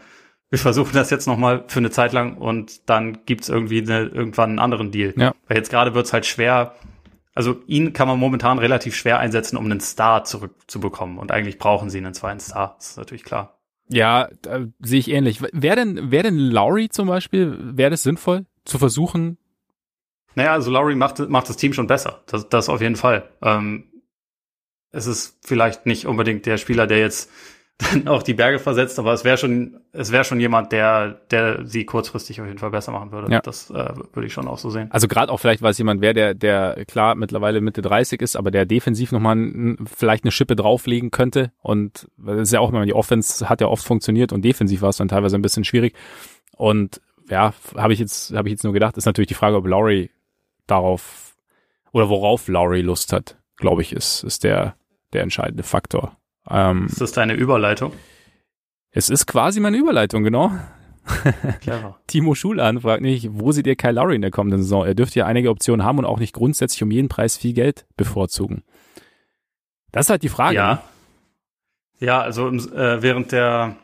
wir versuchen das jetzt nochmal für eine Zeit lang und dann gibt's irgendwie eine, irgendwann einen anderen Deal. Ja. Weil jetzt gerade wird's halt schwer, also ihn kann man momentan relativ schwer einsetzen, um einen Star zurückzubekommen. Und eigentlich brauchen sie einen zweiten Star, das ist natürlich klar. Ja, sehe ich ähnlich. Wäre denn, wäre denn Lowry zum Beispiel, wäre das sinnvoll? Zu versuchen. Naja, also Lowry macht, macht das Team schon besser. Das, das auf jeden Fall. Ähm, es ist vielleicht nicht unbedingt der Spieler, der jetzt dann auch die Berge versetzt, aber es wäre schon, es wäre schon jemand, der, der sie kurzfristig auf jeden Fall besser machen würde. Ja. Das äh, würde ich schon auch so sehen. Also gerade auch vielleicht, weil es jemand wäre, der, der klar mittlerweile Mitte 30 ist, aber der defensiv nochmal vielleicht eine Schippe drauflegen könnte. Und das ist ja auch immer, die Offense hat ja oft funktioniert und defensiv war es dann teilweise ein bisschen schwierig. Und ja, habe ich jetzt, habe ich jetzt nur gedacht, ist natürlich die Frage, ob Lowry darauf oder worauf Lowry Lust hat, glaube ich, ist, ist der, der entscheidende Faktor. Ähm, ist das deine Überleitung? Es ist quasi meine Überleitung, genau. Timo Schulan fragt nicht, wo seht ihr Kyle Lowry in der kommenden Saison? Er dürfte ja einige Optionen haben und auch nicht grundsätzlich um jeden Preis viel Geld bevorzugen. Das ist halt die Frage. Ja, ne? ja also äh, während der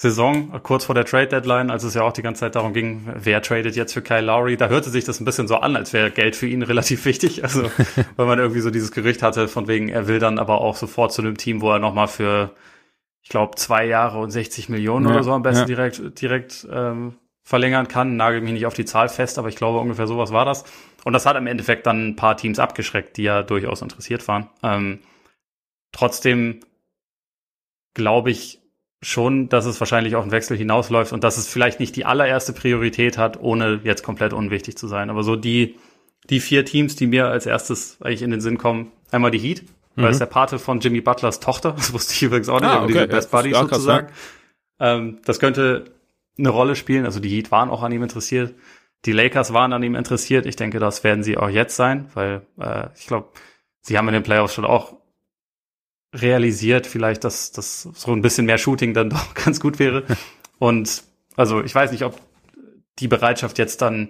Saison, kurz vor der Trade Deadline, als es ja auch die ganze Zeit darum ging, wer tradet jetzt für Kyle Lowry, da hörte sich das ein bisschen so an, als wäre Geld für ihn relativ wichtig. Also, weil man irgendwie so dieses Gerücht hatte, von wegen, er will dann aber auch sofort zu einem Team, wo er nochmal für, ich glaube, zwei Jahre und 60 Millionen ja, oder so am besten ja. direkt, direkt ähm, verlängern kann. Nagel mich nicht auf die Zahl fest, aber ich glaube, ungefähr sowas war das. Und das hat im Endeffekt dann ein paar Teams abgeschreckt, die ja durchaus interessiert waren. Ähm, trotzdem glaube ich, schon, dass es wahrscheinlich auf den Wechsel hinausläuft und dass es vielleicht nicht die allererste Priorität hat, ohne jetzt komplett unwichtig zu sein. Aber so die, die vier Teams, die mir als erstes eigentlich in den Sinn kommen, einmal die Heat, mhm. weil es der Pate von Jimmy Butlers Tochter, das wusste ich übrigens auch nicht, ah, okay. diese Best Buddies ja, sozusagen. Ähm, das könnte eine Rolle spielen. Also die Heat waren auch an ihm interessiert. Die Lakers waren an ihm interessiert. Ich denke, das werden sie auch jetzt sein, weil äh, ich glaube, sie haben in den Playoffs schon auch realisiert, vielleicht, dass, dass so ein bisschen mehr Shooting dann doch ganz gut wäre. Und also ich weiß nicht, ob die Bereitschaft jetzt dann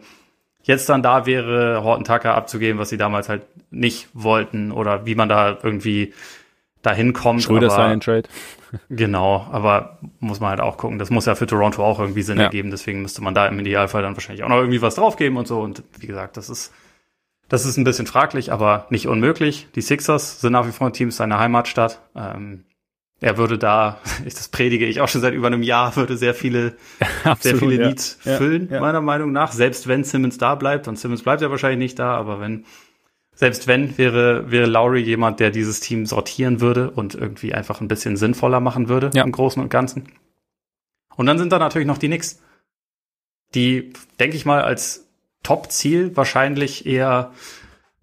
jetzt dann da wäre, Horton Tucker abzugeben, was sie damals halt nicht wollten oder wie man da irgendwie dahin kommt. Schröder sein Trade. Genau, aber muss man halt auch gucken. Das muss ja für Toronto auch irgendwie Sinn ja. ergeben. Deswegen müsste man da im Idealfall dann wahrscheinlich auch noch irgendwie was draufgeben und so. Und wie gesagt, das ist das ist ein bisschen fraglich, aber nicht unmöglich. Die Sixers sind nach wie vor ein Team seiner Heimatstadt. Ähm, er würde da, das predige ich auch schon seit über einem Jahr, würde sehr viele, Absolut, sehr viele ja. Needs füllen, ja, meiner Meinung nach. Selbst wenn Simmons da bleibt, und Simmons bleibt ja wahrscheinlich nicht da, aber wenn, selbst wenn, wäre, wäre Lowry jemand, der dieses Team sortieren würde und irgendwie einfach ein bisschen sinnvoller machen würde ja. im Großen und Ganzen. Und dann sind da natürlich noch die Knicks, die, denke ich mal, als Top-Ziel wahrscheinlich eher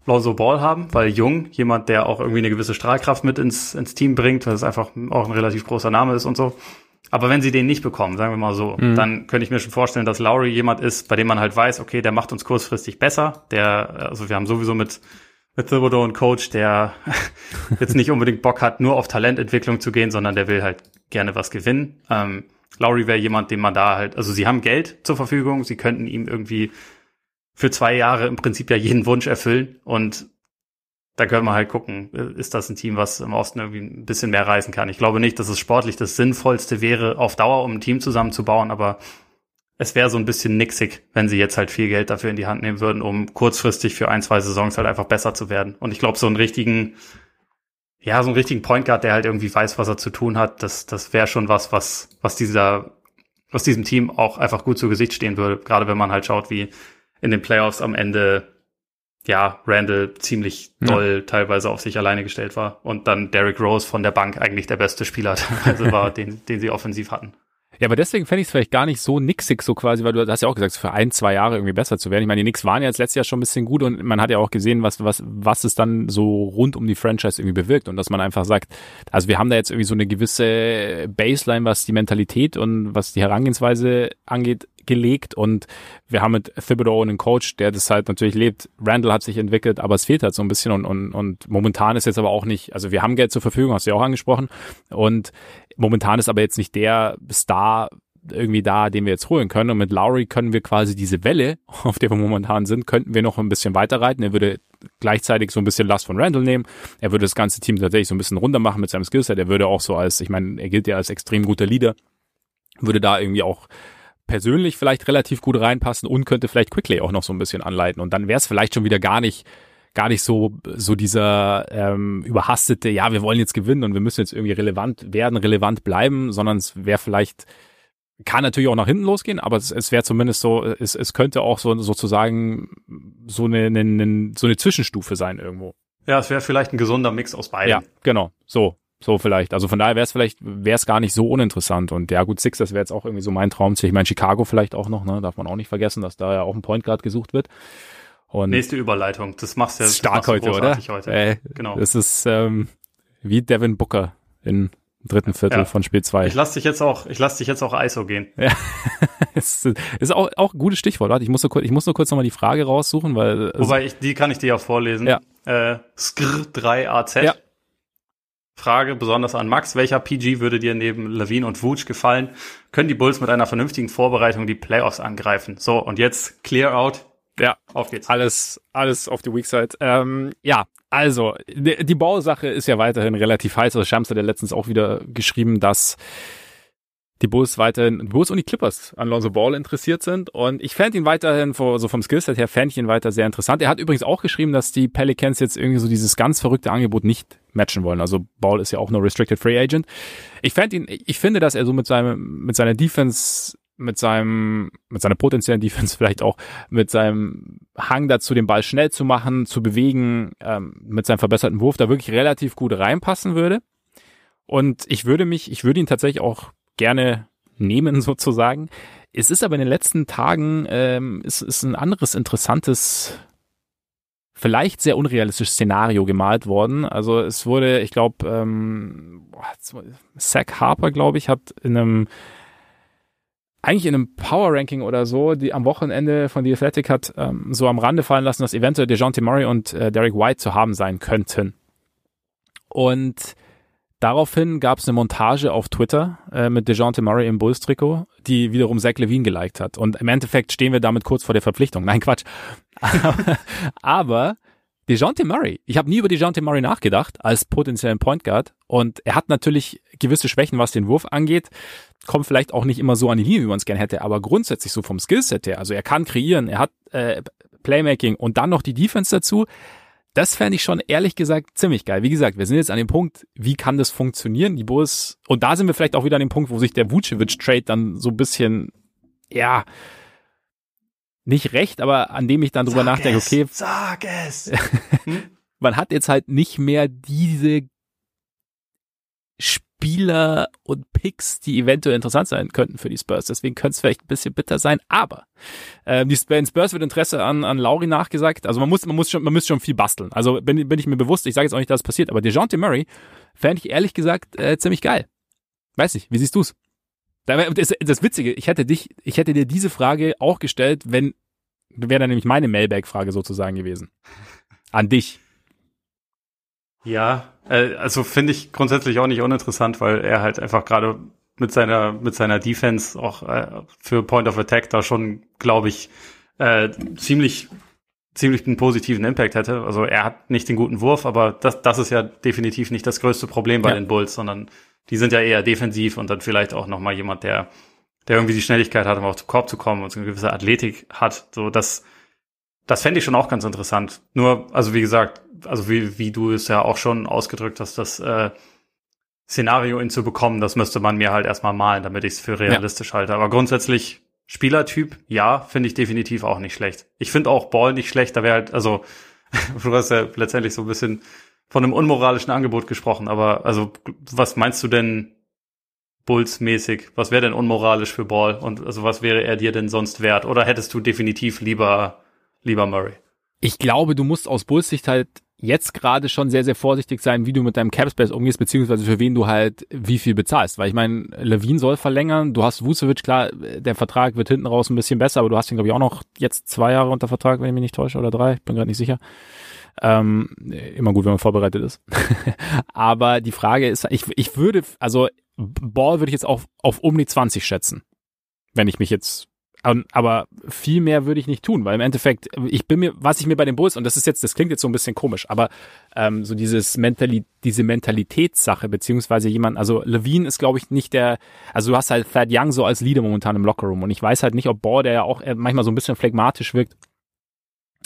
Lonzo Ball haben, weil Jung, jemand, der auch irgendwie eine gewisse Strahlkraft mit ins, ins Team bringt, weil es einfach auch ein relativ großer Name ist und so. Aber wenn sie den nicht bekommen, sagen wir mal so, mhm. dann könnte ich mir schon vorstellen, dass Lowry jemand ist, bei dem man halt weiß, okay, der macht uns kurzfristig besser. Der, also wir haben sowieso mit, mit Thibodeau einen Coach, der jetzt nicht unbedingt Bock hat, nur auf Talententwicklung zu gehen, sondern der will halt gerne was gewinnen. Ähm, Lowry wäre jemand, den man da halt, also sie haben Geld zur Verfügung, sie könnten ihm irgendwie für zwei Jahre im Prinzip ja jeden Wunsch erfüllen. Und da können wir halt gucken, ist das ein Team, was im Osten irgendwie ein bisschen mehr reisen kann. Ich glaube nicht, dass es sportlich das Sinnvollste wäre, auf Dauer, um ein Team zusammenzubauen, aber es wäre so ein bisschen nixig, wenn sie jetzt halt viel Geld dafür in die Hand nehmen würden, um kurzfristig für ein, zwei Saisons halt einfach besser zu werden. Und ich glaube, so einen richtigen, ja, so einen richtigen Point Guard, der halt irgendwie weiß, was er zu tun hat, das, das wäre schon was, was, was dieser, was diesem Team auch einfach gut zu Gesicht stehen würde. Gerade wenn man halt schaut, wie in den Playoffs am Ende ja, Randall ziemlich doll ja. teilweise auf sich alleine gestellt war und dann Derrick Rose von der Bank eigentlich der beste Spieler also war, den, den sie offensiv hatten. Ja, aber deswegen fände ich es vielleicht gar nicht so nixig so quasi, weil du hast ja auch gesagt, für ein, zwei Jahre irgendwie besser zu werden. Ich meine, die Knicks waren ja jetzt letztes Jahr schon ein bisschen gut und man hat ja auch gesehen, was, was, was es dann so rund um die Franchise irgendwie bewirkt und dass man einfach sagt, also wir haben da jetzt irgendwie so eine gewisse Baseline, was die Mentalität und was die Herangehensweise angeht, gelegt und wir haben mit Thibodeau einen Coach, der das halt natürlich lebt. Randall hat sich entwickelt, aber es fehlt halt so ein bisschen und, und, und momentan ist jetzt aber auch nicht, also wir haben Geld zur Verfügung, hast du ja auch angesprochen und momentan ist aber jetzt nicht der Star irgendwie da, den wir jetzt holen können. Und mit Lowry können wir quasi diese Welle, auf der wir momentan sind, könnten wir noch ein bisschen weiter reiten. Er würde gleichzeitig so ein bisschen Last von Randall nehmen. Er würde das ganze Team tatsächlich so ein bisschen runter machen mit seinem Skillset. Er würde auch so als, ich meine, er gilt ja als extrem guter Leader, würde da irgendwie auch persönlich vielleicht relativ gut reinpassen und könnte vielleicht Quickly auch noch so ein bisschen anleiten. Und dann wäre es vielleicht schon wieder gar nicht gar nicht so so dieser ähm, überhastete, ja, wir wollen jetzt gewinnen und wir müssen jetzt irgendwie relevant werden, relevant bleiben, sondern es wäre vielleicht kann natürlich auch nach hinten losgehen, aber es, es wäre zumindest so, es, es könnte auch so sozusagen so eine, eine, so eine Zwischenstufe sein irgendwo. Ja, es wäre vielleicht ein gesunder Mix aus beiden. Ja, genau. So. So vielleicht. Also von daher wäre es vielleicht, wäre es gar nicht so uninteressant. Und ja gut, Six, das wäre jetzt auch irgendwie so mein Traumziel. Ich meine, Chicago vielleicht auch noch, ne? Darf man auch nicht vergessen, dass da ja auch ein Point Guard gesucht wird. Und Nächste Überleitung. Das machst du ja stark heute, oder? Heute. Äh, genau. Das ist ähm, wie Devin Booker in dritten Viertel ja. von Spiel 2. Ich lass dich jetzt auch, ich lass dich jetzt auch ISO gehen. Ja. ist, ist auch, auch ein gutes Stichwort. Warte, ich muss nur kurz, ich muss nur kurz nochmal die Frage raussuchen, weil. Wobei ich, die kann ich dir ja vorlesen. Ja. Äh, Skr 3 AZ. Ja. Frage besonders an Max. Welcher PG würde dir neben Levine und Vooch gefallen? Können die Bulls mit einer vernünftigen Vorbereitung die Playoffs angreifen? So, und jetzt clear out. Ja, auf geht's. Alles, alles auf die Weak Side. Ähm, ja, also, die, die Bausache ist ja weiterhin relativ heiß. Also Shams hat ja letztens auch wieder geschrieben, dass die Bulls weiterhin, die Bulls und die Clippers an Lonzo Ball interessiert sind. Und ich fände ihn weiterhin, so vom Skillset her, fände ich ihn weiter sehr interessant. Er hat übrigens auch geschrieben, dass die Pelicans jetzt irgendwie so dieses ganz verrückte Angebot nicht matchen wollen. Also Ball ist ja auch nur Restricted Free Agent. Ich fände ihn, ich finde, dass er so mit seinem, mit seiner Defense mit seinem, mit seiner potenziellen Defense vielleicht auch, mit seinem Hang dazu, den Ball schnell zu machen, zu bewegen, ähm, mit seinem verbesserten Wurf da wirklich relativ gut reinpassen würde. Und ich würde mich, ich würde ihn tatsächlich auch gerne nehmen sozusagen. Es ist aber in den letzten Tagen, ähm, ist, ist ein anderes interessantes vielleicht sehr unrealistisches Szenario gemalt worden. Also es wurde, ich glaube, ähm, Zach Harper, glaube ich, hat in einem eigentlich in einem Power Ranking oder so, die am Wochenende von The Athletic hat ähm, so am Rande fallen lassen, dass eventuell DeJounte Murray und äh, Derek White zu haben sein könnten. Und daraufhin gab es eine Montage auf Twitter äh, mit DeJounte Murray im Bulls-Trikot, die wiederum Zach Levine geliked hat. Und im Endeffekt stehen wir damit kurz vor der Verpflichtung. Nein, Quatsch. Aber DeJounte Murray. Ich habe nie über DeJounte Murray nachgedacht als potenziellen Point Guard und er hat natürlich gewisse Schwächen, was den Wurf angeht. Kommt vielleicht auch nicht immer so an die Linie, wie man es gerne hätte, aber grundsätzlich so vom Skillset her. Also er kann kreieren, er hat äh, Playmaking und dann noch die Defense dazu. Das fände ich schon ehrlich gesagt ziemlich geil. Wie gesagt, wir sind jetzt an dem Punkt, wie kann das funktionieren? Die Bulls, und da sind wir vielleicht auch wieder an dem Punkt, wo sich der Vucevic-Trade dann so ein bisschen, ja, nicht recht, aber an dem ich dann drüber sag nachdenke, okay. sag es! Man hat jetzt halt nicht mehr diese Spieler und Picks, die eventuell interessant sein könnten für die Spurs. Deswegen könnte es vielleicht ein bisschen bitter sein. Aber ähm, die Spurs wird Interesse an, an Lauri nachgesagt. Also man muss, man muss schon, man muss schon viel basteln. Also bin, bin ich mir bewusst. Ich sage jetzt auch nicht, dass es passiert. Aber DeJounte Murray fände ich ehrlich gesagt äh, ziemlich geil. Weiß nicht. Wie siehst du's? Das, das Witzige, ich hätte dich, ich hätte dir diese Frage auch gestellt, wenn, wäre dann nämlich meine Mailbag-Frage sozusagen gewesen. An dich. Ja, äh, also finde ich grundsätzlich auch nicht uninteressant, weil er halt einfach gerade mit seiner, mit seiner Defense auch äh, für Point of Attack da schon, glaube ich, äh, ziemlich, ziemlich einen positiven Impact hätte. Also er hat nicht den guten Wurf, aber das, das ist ja definitiv nicht das größte Problem bei ja. den Bulls, sondern die sind ja eher defensiv und dann vielleicht auch noch mal jemand, der, der irgendwie die Schnelligkeit hat, um auf den Korb zu kommen und so eine gewisse Athletik hat. So, das, das fände ich schon auch ganz interessant. Nur, also wie gesagt, also wie, wie du es ja auch schon ausgedrückt hast, das äh, Szenario ihn zu bekommen, das müsste man mir halt erstmal malen, damit ich es für realistisch ja. halte. Aber grundsätzlich Spielertyp, ja, finde ich definitiv auch nicht schlecht. Ich finde auch Ball nicht schlecht, da wäre halt, also du hast ja letztendlich so ein bisschen von einem unmoralischen Angebot gesprochen, aber also was meinst du denn Bulls-mäßig? Was wäre denn unmoralisch für Ball und also was wäre er dir denn sonst wert? Oder hättest du definitiv lieber lieber Murray? Ich glaube, du musst aus Bulls Sicht halt jetzt gerade schon sehr, sehr vorsichtig sein, wie du mit deinem Capspace umgehst, beziehungsweise für wen du halt wie viel bezahlst. Weil ich meine, Levine soll verlängern, du hast Vucevic, klar, der Vertrag wird hinten raus ein bisschen besser, aber du hast ihn, glaube ich, auch noch jetzt zwei Jahre unter Vertrag, wenn ich mich nicht täusche, oder drei, bin gerade nicht sicher. Ähm, immer gut, wenn man vorbereitet ist. Aber die Frage ist, ich, ich würde, also Ball würde ich jetzt auch auf um die 20 schätzen. Wenn ich mich jetzt aber viel mehr würde ich nicht tun, weil im Endeffekt, ich bin mir, was ich mir bei den Bulls, und das ist jetzt, das klingt jetzt so ein bisschen komisch, aber ähm, so dieses Mentali diese Mentalitätssache, beziehungsweise jemand, also Levine ist, glaube ich, nicht der, also du hast halt Thad Young so als Leader momentan im Lockerroom und ich weiß halt nicht, ob Ball, der ja auch manchmal so ein bisschen phlegmatisch wirkt,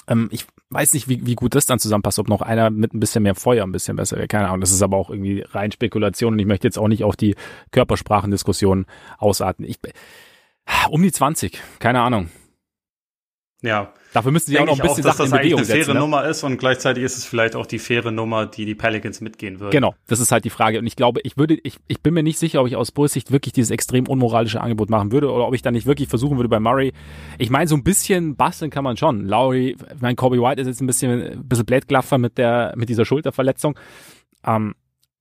ähm, ich weiß nicht, wie, wie gut das dann zusammenpasst, ob noch einer mit ein bisschen mehr Feuer ein bisschen besser wäre. Keine Ahnung. Das ist aber auch irgendwie rein Spekulation und ich möchte jetzt auch nicht auf die Körpersprachendiskussion ausarten. Ich, um die 20, keine Ahnung. Ja. Dafür müssen sie auch noch ein bisschen auch, Sachen dass das in Bewegung eine faire ne? Nummer ist und gleichzeitig ist es vielleicht auch die faire Nummer, die die Pelicans mitgehen würden. Genau, das ist halt die Frage. Und ich glaube, ich würde, ich, ich bin mir nicht sicher, ob ich aus Bulls Sicht wirklich dieses extrem unmoralische Angebot machen würde oder ob ich dann nicht wirklich versuchen würde bei Murray. Ich meine, so ein bisschen basteln kann man schon. Lowry, ich meine, Kobe White ist jetzt ein bisschen, ein bisschen Blättglaffer mit der, mit dieser Schulterverletzung. Ähm,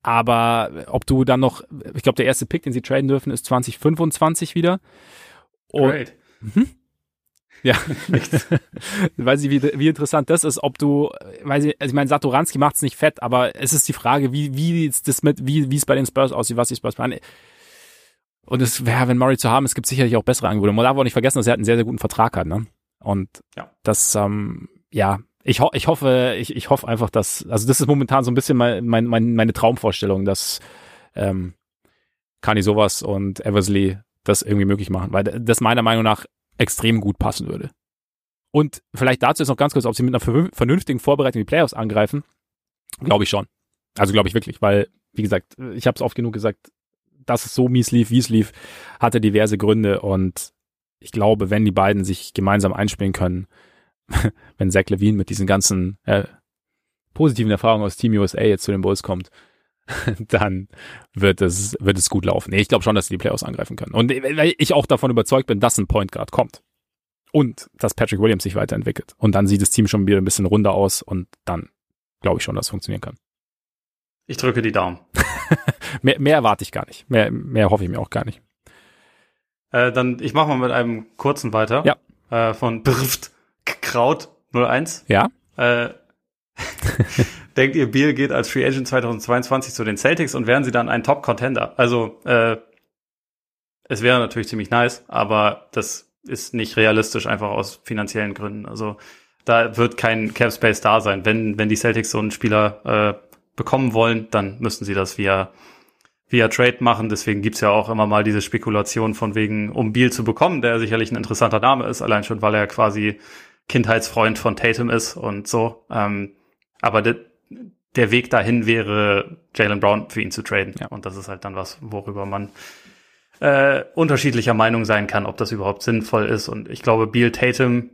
aber ob du dann noch, ich glaube, der erste Pick, den sie traden dürfen, ist 2025 wieder. Und, Great. Mhm. Ja, weiß ich, wie, wie interessant das ist, ob du, weiß ich, also ich meine, Satoranski macht's nicht fett, aber es ist die Frage, wie, wie ist das mit, wie, wie es bei den Spurs aussieht, was die Spurs planen. Und es wäre, wenn Murray zu haben, es gibt sicherlich auch bessere Angebote. Man darf auch nicht vergessen, dass er einen sehr, sehr guten Vertrag hat, ne? Und ja. das, ähm, ja, ich, ho ich hoffe, ich, ich hoffe einfach, dass, also das ist momentan so ein bisschen mein, mein, mein, meine Traumvorstellung, dass ähm, Kani sowas und Eversley das irgendwie möglich machen, weil das meiner Meinung nach extrem gut passen würde. Und vielleicht dazu ist noch ganz kurz, ob sie mit einer vernünftigen Vorbereitung die Playoffs angreifen, glaube ich schon. Also glaube ich wirklich, weil, wie gesagt, ich habe es oft genug gesagt, dass es so mies lief, wie es lief, hatte diverse Gründe und ich glaube, wenn die beiden sich gemeinsam einspielen können, wenn Zach Levine mit diesen ganzen äh, positiven Erfahrungen aus Team USA jetzt zu den Bulls kommt, dann wird es, wird es gut laufen. Nee, ich glaube schon, dass sie die Playoffs angreifen können. Und weil ich auch davon überzeugt bin, dass ein Point Guard kommt. Und dass Patrick Williams sich weiterentwickelt. Und dann sieht das Team schon wieder ein bisschen runder aus und dann glaube ich schon, dass es funktionieren kann. Ich drücke die Daumen. mehr, mehr erwarte ich gar nicht. Mehr, mehr hoffe ich mir auch gar nicht. Äh, dann, ich mache mal mit einem kurzen weiter. Ja. Äh, von Brft Kraut 01. Ja. Äh, denkt ihr, Beal geht als Free Agent 2022 zu den Celtics und wären sie dann ein Top-Contender? Also, äh, es wäre natürlich ziemlich nice, aber das ist nicht realistisch, einfach aus finanziellen Gründen. Also, da wird kein Cap Space da sein. Wenn, wenn die Celtics so einen Spieler äh, bekommen wollen, dann müssen sie das via, via Trade machen. Deswegen gibt's ja auch immer mal diese Spekulation von wegen, um Beal zu bekommen, der sicherlich ein interessanter Name ist, allein schon, weil er quasi Kindheitsfreund von Tatum ist und so. Ähm, aber der Weg dahin wäre, Jalen Brown für ihn zu traden. Ja. Und das ist halt dann was, worüber man äh, unterschiedlicher Meinung sein kann, ob das überhaupt sinnvoll ist. Und ich glaube, Beal Tatum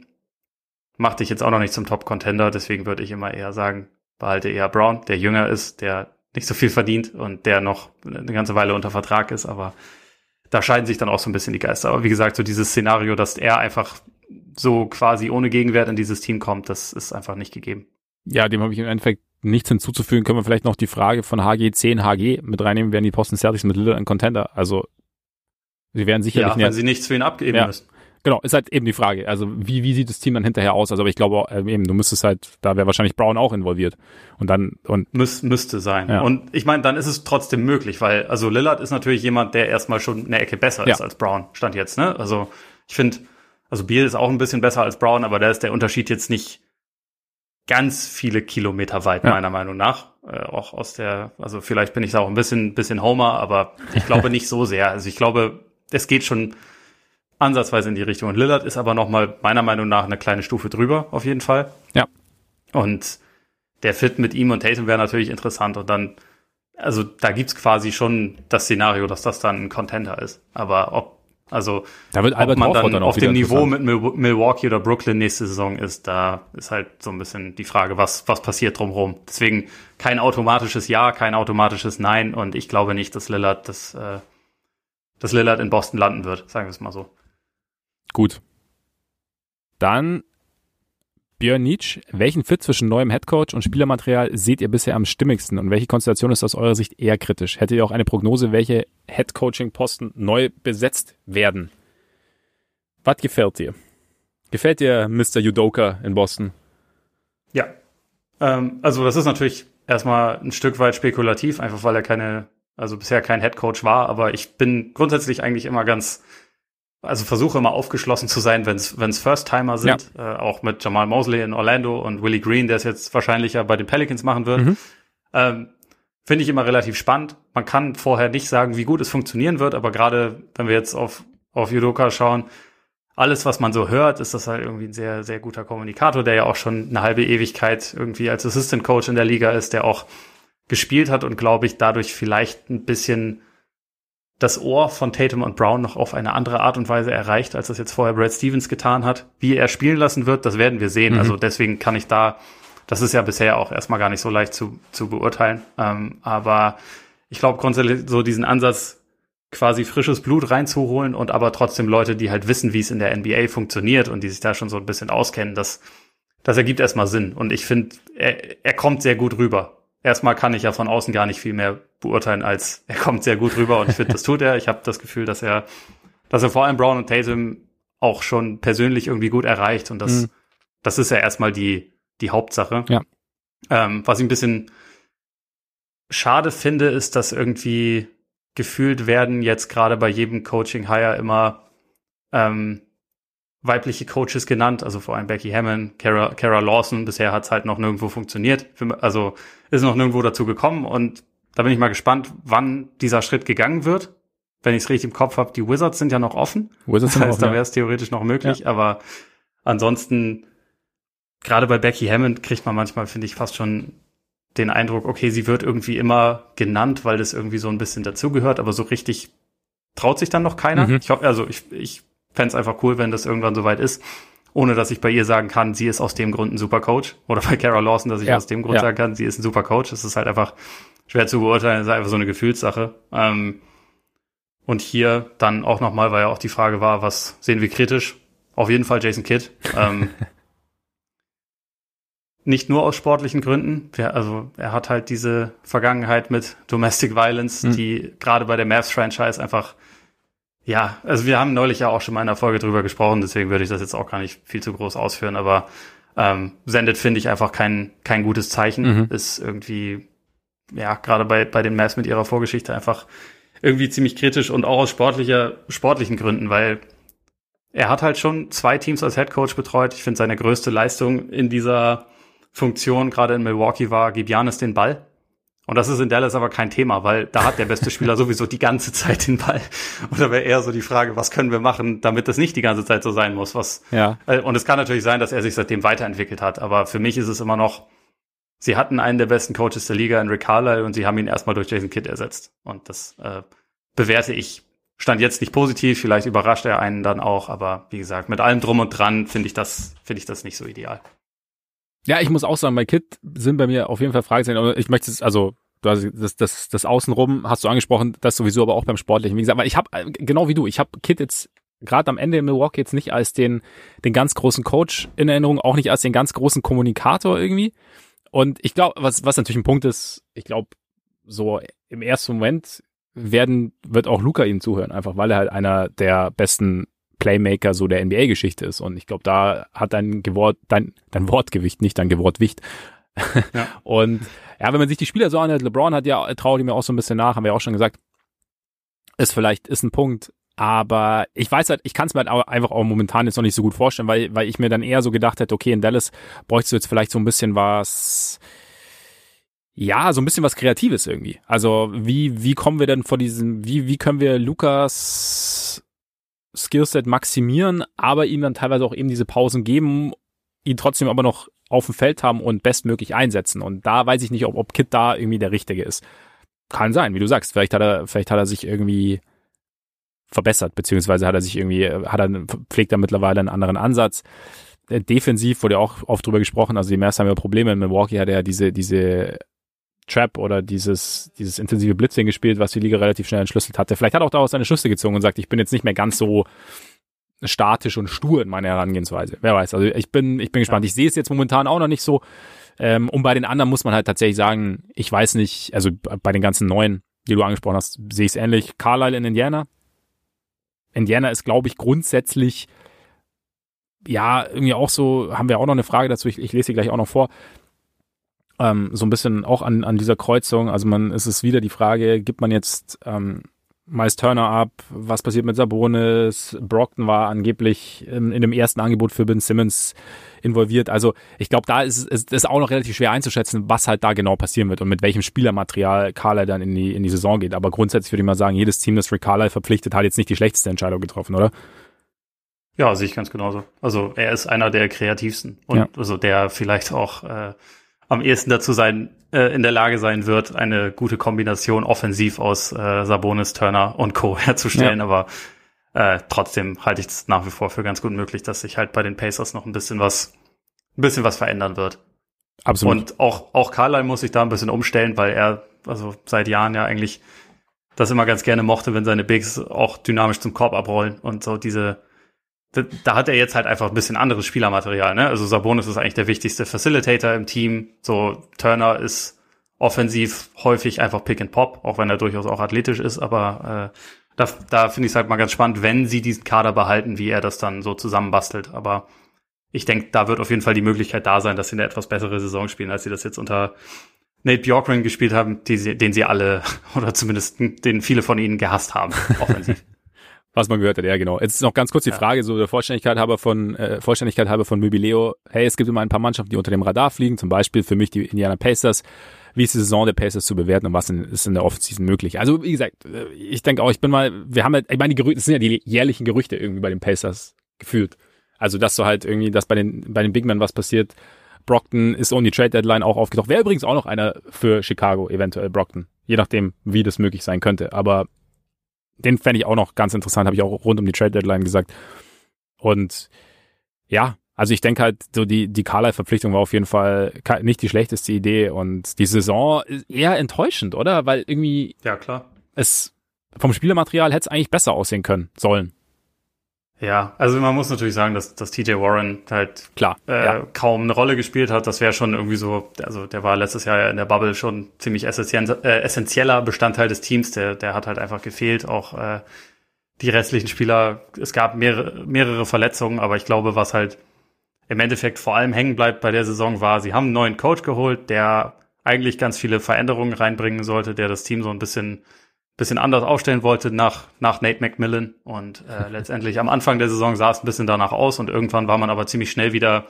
macht dich jetzt auch noch nicht zum Top-Contender. Deswegen würde ich immer eher sagen, behalte eher Brown, der jünger ist, der nicht so viel verdient und der noch eine ganze Weile unter Vertrag ist. Aber da scheiden sich dann auch so ein bisschen die Geister. Aber wie gesagt, so dieses Szenario, dass er einfach so quasi ohne Gegenwert in dieses Team kommt, das ist einfach nicht gegeben. Ja, dem habe ich im Endeffekt nichts hinzuzufügen. Können wir vielleicht noch die Frage von HG10 HG mit reinnehmen, werden die Posten Celtics mit Lillard ein Contender? Also sie werden sicherlich ja, wenn sie nichts für ihn abgeben ja. müssen. Genau, ist halt eben die Frage. Also wie, wie sieht das Team dann hinterher aus? Also aber ich glaube äh, eben, du müsstest halt, da wäre wahrscheinlich Brown auch involviert. Und dann und Müs müsste sein. Ja. Und ich meine, dann ist es trotzdem möglich, weil also Lillard ist natürlich jemand, der erstmal schon eine Ecke besser ja. ist als Brown. Stand jetzt, ne? Also ich finde, also Beal ist auch ein bisschen besser als Brown, aber da ist der Unterschied jetzt nicht ganz viele Kilometer weit, ja. meiner Meinung nach. Äh, auch aus der, also vielleicht bin ich da auch ein bisschen, bisschen Homer, aber ich glaube nicht so sehr. Also ich glaube, es geht schon ansatzweise in die Richtung. Und Lillard ist aber noch mal meiner Meinung nach eine kleine Stufe drüber, auf jeden Fall. Ja. Und der Fit mit ihm und Tatum wäre natürlich interessant. Und dann, also da gibt's quasi schon das Szenario, dass das dann ein Contender ist. Aber ob, also da wird Albert ob man dann, dann auf dem Niveau mit Milwaukee oder Brooklyn nächste Saison ist, da ist halt so ein bisschen die Frage, was, was passiert drumherum. Deswegen kein automatisches Ja, kein automatisches Nein. Und ich glaube nicht, dass Lillard das, äh, dass Lillard in Boston landen wird, sagen wir es mal so. Gut. Dann Björn Nietzsche, welchen Fit zwischen neuem Headcoach und Spielermaterial seht ihr bisher am stimmigsten und welche Konstellation ist aus eurer Sicht eher kritisch? Hättet ihr auch eine Prognose, welche Headcoaching-Posten neu besetzt werden? Was gefällt dir? Gefällt dir Mr. Judoka in Boston? Ja. Ähm, also das ist natürlich erstmal ein Stück weit spekulativ, einfach weil er keine, also bisher kein Headcoach war, aber ich bin grundsätzlich eigentlich immer ganz also versuche immer aufgeschlossen zu sein, wenn es First-Timer sind, ja. äh, auch mit Jamal Mosley in Orlando und Willie Green, der es jetzt wahrscheinlich ja bei den Pelicans machen wird. Mhm. Ähm, Finde ich immer relativ spannend. Man kann vorher nicht sagen, wie gut es funktionieren wird, aber gerade wenn wir jetzt auf, auf Judoka schauen, alles, was man so hört, ist das halt irgendwie ein sehr, sehr guter Kommunikator, der ja auch schon eine halbe Ewigkeit irgendwie als Assistant Coach in der Liga ist, der auch gespielt hat und glaube ich dadurch vielleicht ein bisschen das Ohr von Tatum und Brown noch auf eine andere Art und Weise erreicht, als das jetzt vorher Brad Stevens getan hat. Wie er spielen lassen wird, das werden wir sehen. Mhm. Also deswegen kann ich da, das ist ja bisher auch erstmal gar nicht so leicht zu, zu beurteilen. Ähm, aber ich glaube grundsätzlich so diesen Ansatz, quasi frisches Blut reinzuholen und aber trotzdem Leute, die halt wissen, wie es in der NBA funktioniert und die sich da schon so ein bisschen auskennen, das, das ergibt erstmal Sinn. Und ich finde, er, er kommt sehr gut rüber erstmal kann ich ja von außen gar nicht viel mehr beurteilen, als er kommt sehr gut rüber und ich finde, das tut er. Ich habe das Gefühl, dass er, dass er vor allem Brown und Tatum auch schon persönlich irgendwie gut erreicht und das, mhm. das ist ja erstmal die, die Hauptsache. Ja. Ähm, was ich ein bisschen schade finde, ist, dass irgendwie gefühlt werden jetzt gerade bei jedem Coaching-Hire immer ähm, weibliche Coaches genannt, also vor allem Becky Hammond, Kara, Kara Lawson. Bisher hat es halt noch nirgendwo funktioniert. Also ist noch nirgendwo dazu gekommen und da bin ich mal gespannt, wann dieser Schritt gegangen wird. Wenn ich es richtig im Kopf habe, die Wizards sind ja noch offen. Wizards das heißt, da wäre es theoretisch noch möglich, ja. aber ansonsten, gerade bei Becky Hammond kriegt man manchmal, finde ich, fast schon den Eindruck, okay, sie wird irgendwie immer genannt, weil das irgendwie so ein bisschen dazugehört, aber so richtig traut sich dann noch keiner. Mhm. Ich hoffe, also ich, ich fände es einfach cool, wenn das irgendwann soweit ist, ohne dass ich bei ihr sagen kann, sie ist aus dem Grund ein super Coach. Oder bei Kara Lawson, dass ich ja. aus dem Grund ja. sagen kann, sie ist ein super Coach. Das ist halt einfach schwer zu beurteilen, das ist einfach so eine Gefühlssache. Ähm, und hier dann auch nochmal, weil ja auch die Frage war, was sehen wir kritisch? Auf jeden Fall Jason Kidd. Ähm, nicht nur aus sportlichen Gründen. also er hat halt diese Vergangenheit mit Domestic Violence, mhm. die gerade bei der Mavs-Franchise einfach ja, also wir haben neulich ja auch schon mal in einer Folge drüber gesprochen, deswegen würde ich das jetzt auch gar nicht viel zu groß ausführen, aber ähm, sendet, finde ich, einfach kein, kein gutes Zeichen. Mhm. Ist irgendwie, ja, gerade bei, bei den Mavs mit ihrer Vorgeschichte einfach irgendwie ziemlich kritisch und auch aus sportlicher, sportlichen Gründen, weil er hat halt schon zwei Teams als Head Coach betreut. Ich finde, seine größte Leistung in dieser Funktion, gerade in Milwaukee, war, gib Janis den Ball. Und das ist in Dallas aber kein Thema, weil da hat der beste Spieler sowieso die ganze Zeit den Ball. Und da wäre eher so die Frage, was können wir machen, damit das nicht die ganze Zeit so sein muss. Was, ja. Äh, und es kann natürlich sein, dass er sich seitdem weiterentwickelt hat. Aber für mich ist es immer noch, sie hatten einen der besten Coaches der Liga in Rick Carlisle und sie haben ihn erstmal durch Jason Kidd ersetzt. Und das äh, bewerte ich stand jetzt nicht positiv, vielleicht überrascht er einen dann auch, aber wie gesagt, mit allem drum und dran finde ich das, finde ich das nicht so ideal. Ja, ich muss auch sagen, bei Kit sind bei mir auf jeden Fall Fragezeichen. Ich möchte es, also du hast das, das, das Außenrum hast du angesprochen, das sowieso, aber auch beim Sportlichen. Wie gesagt, aber ich habe genau wie du, ich habe Kit jetzt gerade am Ende in Milwaukee jetzt nicht als den den ganz großen Coach in Erinnerung, auch nicht als den ganz großen Kommunikator irgendwie. Und ich glaube, was was natürlich ein Punkt ist, ich glaube, so im ersten Moment werden wird auch Luca ihm zuhören, einfach weil er halt einer der besten Playmaker so der NBA-Geschichte ist. Und ich glaube, da hat dein, Gewort, dein, dein Wortgewicht, nicht dein Gewortwicht. Ja. und ja, wenn man sich die Spieler so anhört, LeBron hat ja, traue ich mir auch so ein bisschen nach, haben wir ja auch schon gesagt, ist vielleicht, ist ein Punkt. Aber ich weiß halt, ich kann es mir halt auch einfach auch momentan jetzt noch nicht so gut vorstellen, weil, weil ich mir dann eher so gedacht hätte, okay, in Dallas bräuchtest du jetzt vielleicht so ein bisschen was, ja, so ein bisschen was Kreatives irgendwie. Also wie, wie kommen wir denn vor diesem, wie, wie können wir Lukas Skillset maximieren, aber ihm dann teilweise auch eben diese Pausen geben, ihn trotzdem aber noch auf dem Feld haben und bestmöglich einsetzen. Und da weiß ich nicht, ob, ob Kit da irgendwie der Richtige ist. Kann sein, wie du sagst. Vielleicht hat er, vielleicht hat er sich irgendwie verbessert, beziehungsweise hat er sich irgendwie, hat er, pflegt er mittlerweile einen anderen Ansatz. Äh, defensiv wurde ja auch oft drüber gesprochen. Also die Mavs haben ja Probleme. In Milwaukee hat er ja diese, diese Trap oder dieses, dieses intensive Blitzing gespielt, was die Liga relativ schnell entschlüsselt hatte. Vielleicht hat er auch daraus seine Schlüsse gezogen und sagt, ich bin jetzt nicht mehr ganz so statisch und stur in meiner Herangehensweise. Wer weiß. Also ich bin, ich bin gespannt. Ich sehe es jetzt momentan auch noch nicht so. Ähm, und bei den anderen muss man halt tatsächlich sagen, ich weiß nicht, also bei den ganzen neuen, die du angesprochen hast, sehe ich es ähnlich. Carlisle in Indiana. Indiana ist, glaube ich, grundsätzlich ja, irgendwie auch so, haben wir auch noch eine Frage dazu, ich, ich lese sie gleich auch noch vor ähm, so ein bisschen auch an, an dieser Kreuzung. Also man ist es wieder die Frage, gibt man jetzt ähm, Miles Turner ab, was passiert mit Sabonis, Brockton war angeblich in, in dem ersten Angebot für Ben Simmons involviert. Also ich glaube, da ist es auch noch relativ schwer einzuschätzen, was halt da genau passieren wird und mit welchem Spielermaterial Carlisle dann in die, in die Saison geht. Aber grundsätzlich würde ich mal sagen, jedes Team, das Rick Carlisle verpflichtet, hat jetzt nicht die schlechteste Entscheidung getroffen, oder? Ja, sehe ich ganz genauso. Also er ist einer der kreativsten und ja. also der vielleicht auch äh, am ehesten dazu sein, äh, in der Lage sein wird, eine gute Kombination offensiv aus äh, Sabonis, Turner und Co. herzustellen. Ja. Aber äh, trotzdem halte ich es nach wie vor für ganz gut möglich, dass sich halt bei den Pacers noch ein bisschen was, ein bisschen was verändern wird. Absolut. Und auch, auch Carlyle muss sich da ein bisschen umstellen, weil er, also seit Jahren ja eigentlich das immer ganz gerne mochte, wenn seine Bigs auch dynamisch zum Korb abrollen und so diese, da hat er jetzt halt einfach ein bisschen anderes Spielermaterial. Ne? Also Sabonis ist eigentlich der wichtigste Facilitator im Team. So Turner ist offensiv häufig einfach Pick and Pop, auch wenn er durchaus auch athletisch ist. Aber äh, da, da finde ich es halt mal ganz spannend, wenn sie diesen Kader behalten, wie er das dann so zusammenbastelt. Aber ich denke, da wird auf jeden Fall die Möglichkeit da sein, dass sie eine etwas bessere Saison spielen, als sie das jetzt unter Nate Bjorkgren gespielt haben, die den sie alle oder zumindest den viele von ihnen gehasst haben, offensiv. Was man gehört hat, ja genau. Jetzt noch ganz kurz die ja. Frage, so der Vollständigkeit halber von äh, Vollständigkeit halber von Möbileo. Hey, es gibt immer ein paar Mannschaften, die unter dem Radar fliegen, zum Beispiel für mich die Indiana Pacers. Wie ist die Saison der Pacers zu bewerten und was ist in der Offseason möglich? Also wie gesagt, äh, ich denke auch, ich bin mal, wir haben halt, ich meine, die Gerüchte, das sind ja die jährlichen Gerüchte irgendwie bei den Pacers gefühlt. Also dass du halt irgendwie, dass bei den bei den Big Men was passiert. Brockton ist ohne die Trade Deadline auch aufgetaucht. Wäre übrigens auch noch einer für Chicago, eventuell Brockton. Je nachdem, wie das möglich sein könnte. Aber den fände ich auch noch ganz interessant, habe ich auch rund um die Trade Deadline gesagt. Und ja, also ich denke halt, so die, die Carlisle-Verpflichtung war auf jeden Fall nicht die schlechteste Idee und die Saison ist eher enttäuschend, oder? Weil irgendwie. Ja, klar. Es vom Spielermaterial hätte es eigentlich besser aussehen können, sollen. Ja, also man muss natürlich sagen, dass, dass TJ Warren halt Klar, äh, ja. kaum eine Rolle gespielt hat. Das wäre schon irgendwie so, also der war letztes Jahr in der Bubble schon ziemlich äh, essentieller Bestandteil des Teams. Der, der hat halt einfach gefehlt. Auch äh, die restlichen Spieler, es gab mehrere, mehrere Verletzungen, aber ich glaube, was halt im Endeffekt vor allem hängen bleibt bei der Saison war, sie haben einen neuen Coach geholt, der eigentlich ganz viele Veränderungen reinbringen sollte, der das Team so ein bisschen bisschen anders aufstellen wollte nach, nach Nate McMillan. Und äh, letztendlich am Anfang der Saison sah es ein bisschen danach aus und irgendwann war man aber ziemlich schnell wieder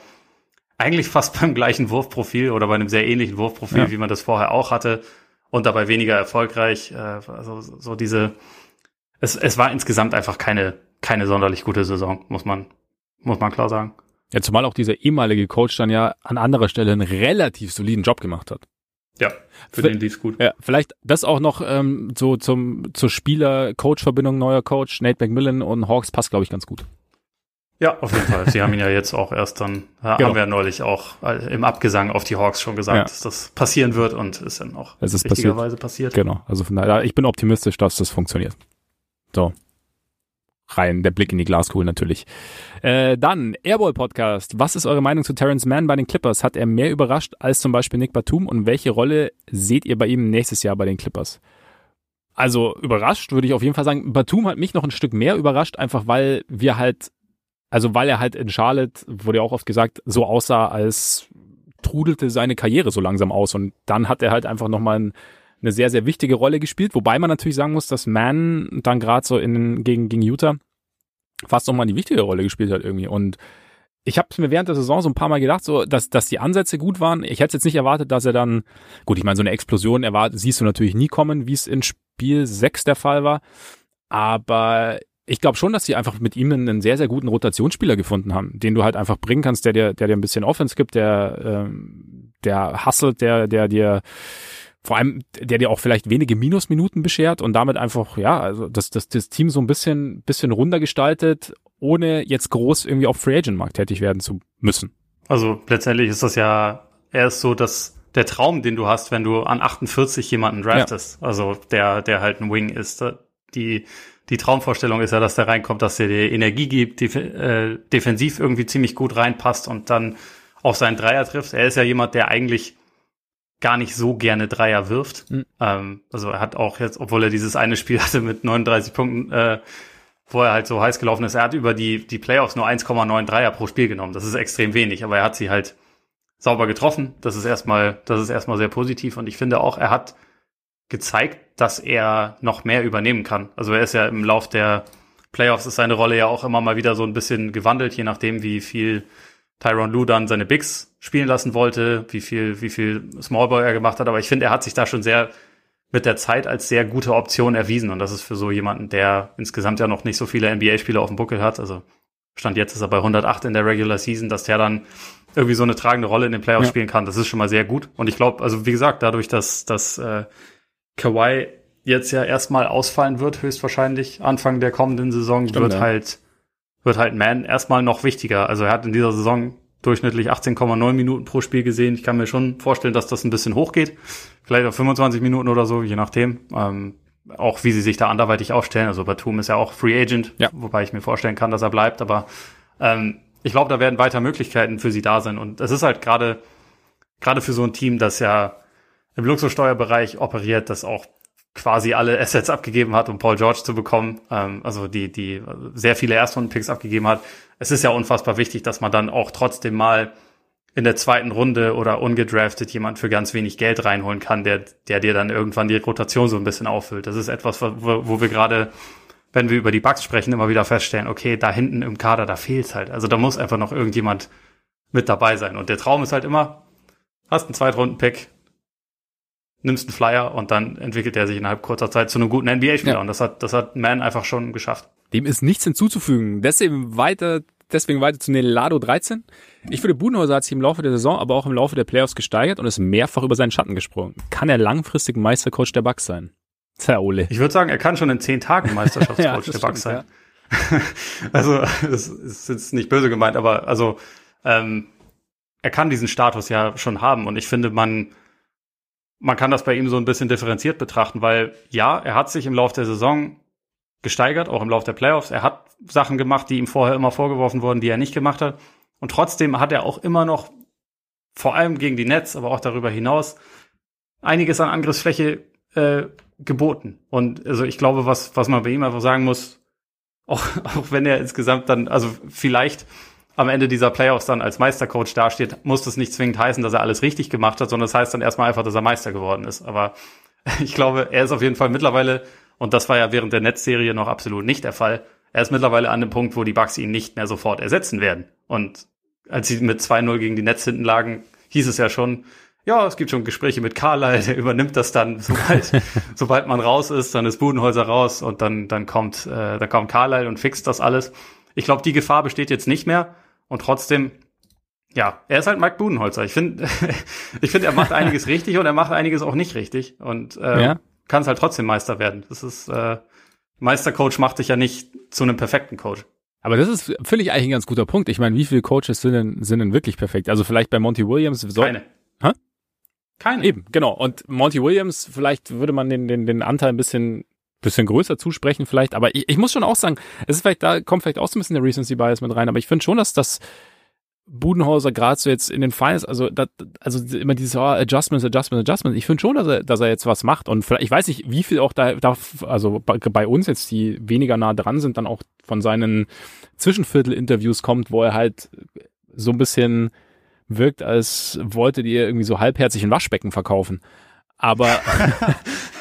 eigentlich fast beim gleichen Wurfprofil oder bei einem sehr ähnlichen Wurfprofil, ja. wie man das vorher auch hatte und dabei weniger erfolgreich. Äh, also so diese, es, es war insgesamt einfach keine, keine sonderlich gute Saison, muss man, muss man klar sagen. Ja, zumal auch dieser ehemalige Coach dann ja an anderer Stelle einen relativ soliden Job gemacht hat. Ja, für v den lief's gut. Ja, vielleicht das auch noch ähm, so zum zur Spieler-Coach-Verbindung neuer Coach Nate McMillan und Hawks passt glaube ich ganz gut. Ja, auf jeden Fall. Sie haben ihn ja jetzt auch erst dann, ja, genau. haben wir ja neulich auch äh, im Abgesang auf die Hawks schon gesagt, ja. dass das passieren wird und ist dann auch es ist richtigerweise passiert. passiert. Genau, also von daher, ich bin optimistisch, dass das funktioniert. So, rein, der Blick in die Glaskugel natürlich. Äh, dann, Airball Podcast. Was ist eure Meinung zu Terrence Mann bei den Clippers? Hat er mehr überrascht als zum Beispiel Nick Batum und welche Rolle seht ihr bei ihm nächstes Jahr bei den Clippers? Also überrascht würde ich auf jeden Fall sagen. Batum hat mich noch ein Stück mehr überrascht, einfach weil wir halt, also weil er halt in Charlotte, wurde ja auch oft gesagt, so aussah, als trudelte seine Karriere so langsam aus und dann hat er halt einfach nochmal ein eine sehr, sehr wichtige Rolle gespielt. Wobei man natürlich sagen muss, dass Man dann gerade so in, gegen, gegen Utah fast nochmal die wichtige Rolle gespielt hat irgendwie. Und ich habe mir während der Saison so ein paar Mal gedacht, so dass, dass die Ansätze gut waren. Ich hätte jetzt nicht erwartet, dass er dann, gut, ich meine, so eine Explosion erwartet, siehst du natürlich nie kommen, wie es in Spiel 6 der Fall war. Aber ich glaube schon, dass sie einfach mit ihm einen sehr, sehr guten Rotationsspieler gefunden haben, den du halt einfach bringen kannst, der dir, der dir ein bisschen Offense gibt, der, ähm, der hustelt, der, der dir vor allem, der dir auch vielleicht wenige Minusminuten beschert und damit einfach, ja, also das, das, das Team so ein bisschen, bisschen runder gestaltet, ohne jetzt groß irgendwie auf Free Agent Markt tätig werden zu müssen. Also letztendlich ist das ja erst so, dass der Traum, den du hast, wenn du an 48 jemanden draftest, ja. also der, der halt ein Wing ist, die, die Traumvorstellung ist ja, dass der reinkommt, dass der dir Energie gibt, def äh, defensiv irgendwie ziemlich gut reinpasst und dann auch seinen Dreier trifft. Er ist ja jemand, der eigentlich gar nicht so gerne Dreier wirft. Mhm. Ähm, also er hat auch jetzt, obwohl er dieses eine Spiel hatte mit 39 Punkten, äh, wo er halt so heiß gelaufen ist, er hat über die, die Playoffs nur 1,9 Dreier pro Spiel genommen. Das ist extrem wenig, aber er hat sie halt sauber getroffen. Das ist erstmal, das ist erstmal sehr positiv und ich finde auch, er hat gezeigt, dass er noch mehr übernehmen kann. Also er ist ja im Lauf der Playoffs ist seine Rolle ja auch immer mal wieder so ein bisschen gewandelt, je nachdem, wie viel Tyron Lue dann seine Bigs spielen lassen wollte, wie viel, wie viel Smallball er gemacht hat. Aber ich finde, er hat sich da schon sehr mit der Zeit als sehr gute Option erwiesen. Und das ist für so jemanden, der insgesamt ja noch nicht so viele NBA-Spieler auf dem Buckel hat. Also Stand jetzt ist er bei 108 in der Regular Season, dass der dann irgendwie so eine tragende Rolle in den Playoffs ja. spielen kann. Das ist schon mal sehr gut. Und ich glaube, also wie gesagt, dadurch, dass, dass äh, Kawhi jetzt ja erstmal ausfallen wird, höchstwahrscheinlich Anfang der kommenden Saison, Stimmt, wird ja. halt wird halt Man erstmal noch wichtiger. Also er hat in dieser Saison durchschnittlich 18,9 Minuten pro Spiel gesehen. Ich kann mir schon vorstellen, dass das ein bisschen hochgeht. Vielleicht auf 25 Minuten oder so, je nachdem. Ähm, auch wie sie sich da anderweitig aufstellen. Also Batum ist ja auch Free Agent, ja. wobei ich mir vorstellen kann, dass er bleibt. Aber ähm, ich glaube, da werden weiter Möglichkeiten für sie da sein. Und es ist halt gerade gerade für so ein Team, das ja im Luxussteuerbereich operiert, das auch quasi alle Assets abgegeben hat, um Paul George zu bekommen, ähm, also die, die sehr viele Erstrunden-Picks abgegeben hat. Es ist ja unfassbar wichtig, dass man dann auch trotzdem mal in der zweiten Runde oder ungedraftet jemand für ganz wenig Geld reinholen kann, der, der dir dann irgendwann die Rotation so ein bisschen auffüllt. Das ist etwas, wo, wo wir gerade, wenn wir über die Bugs sprechen, immer wieder feststellen, okay, da hinten im Kader, da fehlt's halt. Also da muss einfach noch irgendjemand mit dabei sein. Und der Traum ist halt immer, hast einen Zweitrunden-Pick, nimmst einen Flyer und dann entwickelt er sich innerhalb kurzer Zeit zu einem guten NBA-Spieler. Ja. Und das hat, das hat Man einfach schon geschafft. Dem ist nichts hinzuzufügen. Deswegen weiter, deswegen weiter zu Nelado 13. Ich finde, Budenhäuser hat sich im Laufe der Saison, aber auch im Laufe der Playoffs gesteigert und ist mehrfach über seinen Schatten gesprungen. Kann er langfristig Meistercoach der Bucks sein? Tja, Ole. Ich würde sagen, er kann schon in zehn Tagen Meisterschaftscoach ja, der Bucks sein. Ja. also, das ist jetzt nicht böse gemeint, aber also, ähm, er kann diesen Status ja schon haben und ich finde, man, man kann das bei ihm so ein bisschen differenziert betrachten, weil ja, er hat sich im Laufe der Saison gesteigert, auch im Laufe der Playoffs. Er hat Sachen gemacht, die ihm vorher immer vorgeworfen wurden, die er nicht gemacht hat. Und trotzdem hat er auch immer noch, vor allem gegen die Nets, aber auch darüber hinaus, einiges an Angriffsfläche äh, geboten. Und also ich glaube, was, was man bei ihm einfach sagen muss, auch, auch wenn er insgesamt dann, also vielleicht am Ende dieser Playoffs dann als Meistercoach dasteht, muss das nicht zwingend heißen, dass er alles richtig gemacht hat, sondern das heißt dann erstmal einfach, dass er Meister geworden ist. Aber ich glaube, er ist auf jeden Fall mittlerweile, und das war ja während der Netzserie noch absolut nicht der Fall, er ist mittlerweile an dem Punkt, wo die Bucks ihn nicht mehr sofort ersetzen werden. Und als sie mit 2-0 gegen die Netz hinten lagen, hieß es ja schon, ja, es gibt schon Gespräche mit Carlyle, der übernimmt das dann, sobald, sobald man raus ist, dann ist Budenhäuser raus und dann, dann kommt, äh, dann kommt Carlyle und fixt das alles. Ich glaube, die Gefahr besteht jetzt nicht mehr. Und trotzdem, ja, er ist halt Mike Budenholzer. Ich finde, ich finde, er macht einiges richtig und er macht einiges auch nicht richtig und äh, ja. kann es halt trotzdem Meister werden. Das ist äh, Meistercoach macht dich ja nicht zu einem perfekten Coach. Aber das ist völlig eigentlich ein ganz guter Punkt. Ich meine, wie viele Coaches sind denn, sind denn wirklich perfekt? Also vielleicht bei Monty Williams. So, Keine. Hä? Keine. Eben, genau. Und Monty Williams, vielleicht würde man den, den, den Anteil ein bisschen bisschen größer zusprechen vielleicht, aber ich, ich muss schon auch sagen, es ist vielleicht, da kommt vielleicht auch so ein bisschen der Recency Bias mit rein, aber ich finde schon, dass das Budenhauser gerade so jetzt in den Finals, also das, also immer dieses oh, Adjustments, Adjustments, Adjustments. Ich finde schon, dass er, dass er jetzt was macht und vielleicht, ich weiß nicht, wie viel auch da, da also bei, bei uns jetzt, die weniger nah dran sind, dann auch von seinen Zwischenviertel-Interviews kommt, wo er halt so ein bisschen wirkt, als wolltet ihr irgendwie so halbherzig ein Waschbecken verkaufen. Aber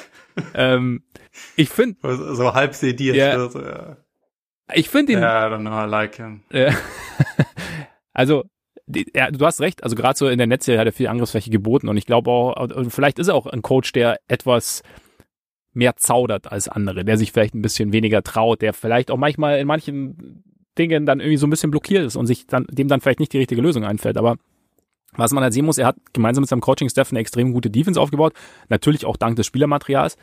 ähm, ich finde. So, so halb sediert. Yeah, so, ja. Ich finde ihn. Ja, yeah, I don't know, I like him. also, die, ja, du hast recht. Also gerade so in der Netzserie hat er viel Angriffsfläche geboten und ich glaube auch, vielleicht ist er auch ein Coach, der etwas mehr zaudert als andere, der sich vielleicht ein bisschen weniger traut, der vielleicht auch manchmal in manchen Dingen dann irgendwie so ein bisschen blockiert ist und sich dann dem dann vielleicht nicht die richtige Lösung einfällt. Aber was man halt sehen muss, er hat gemeinsam mit seinem Coaching-Staff eine extrem gute Defense aufgebaut. Natürlich auch dank des Spielermaterials.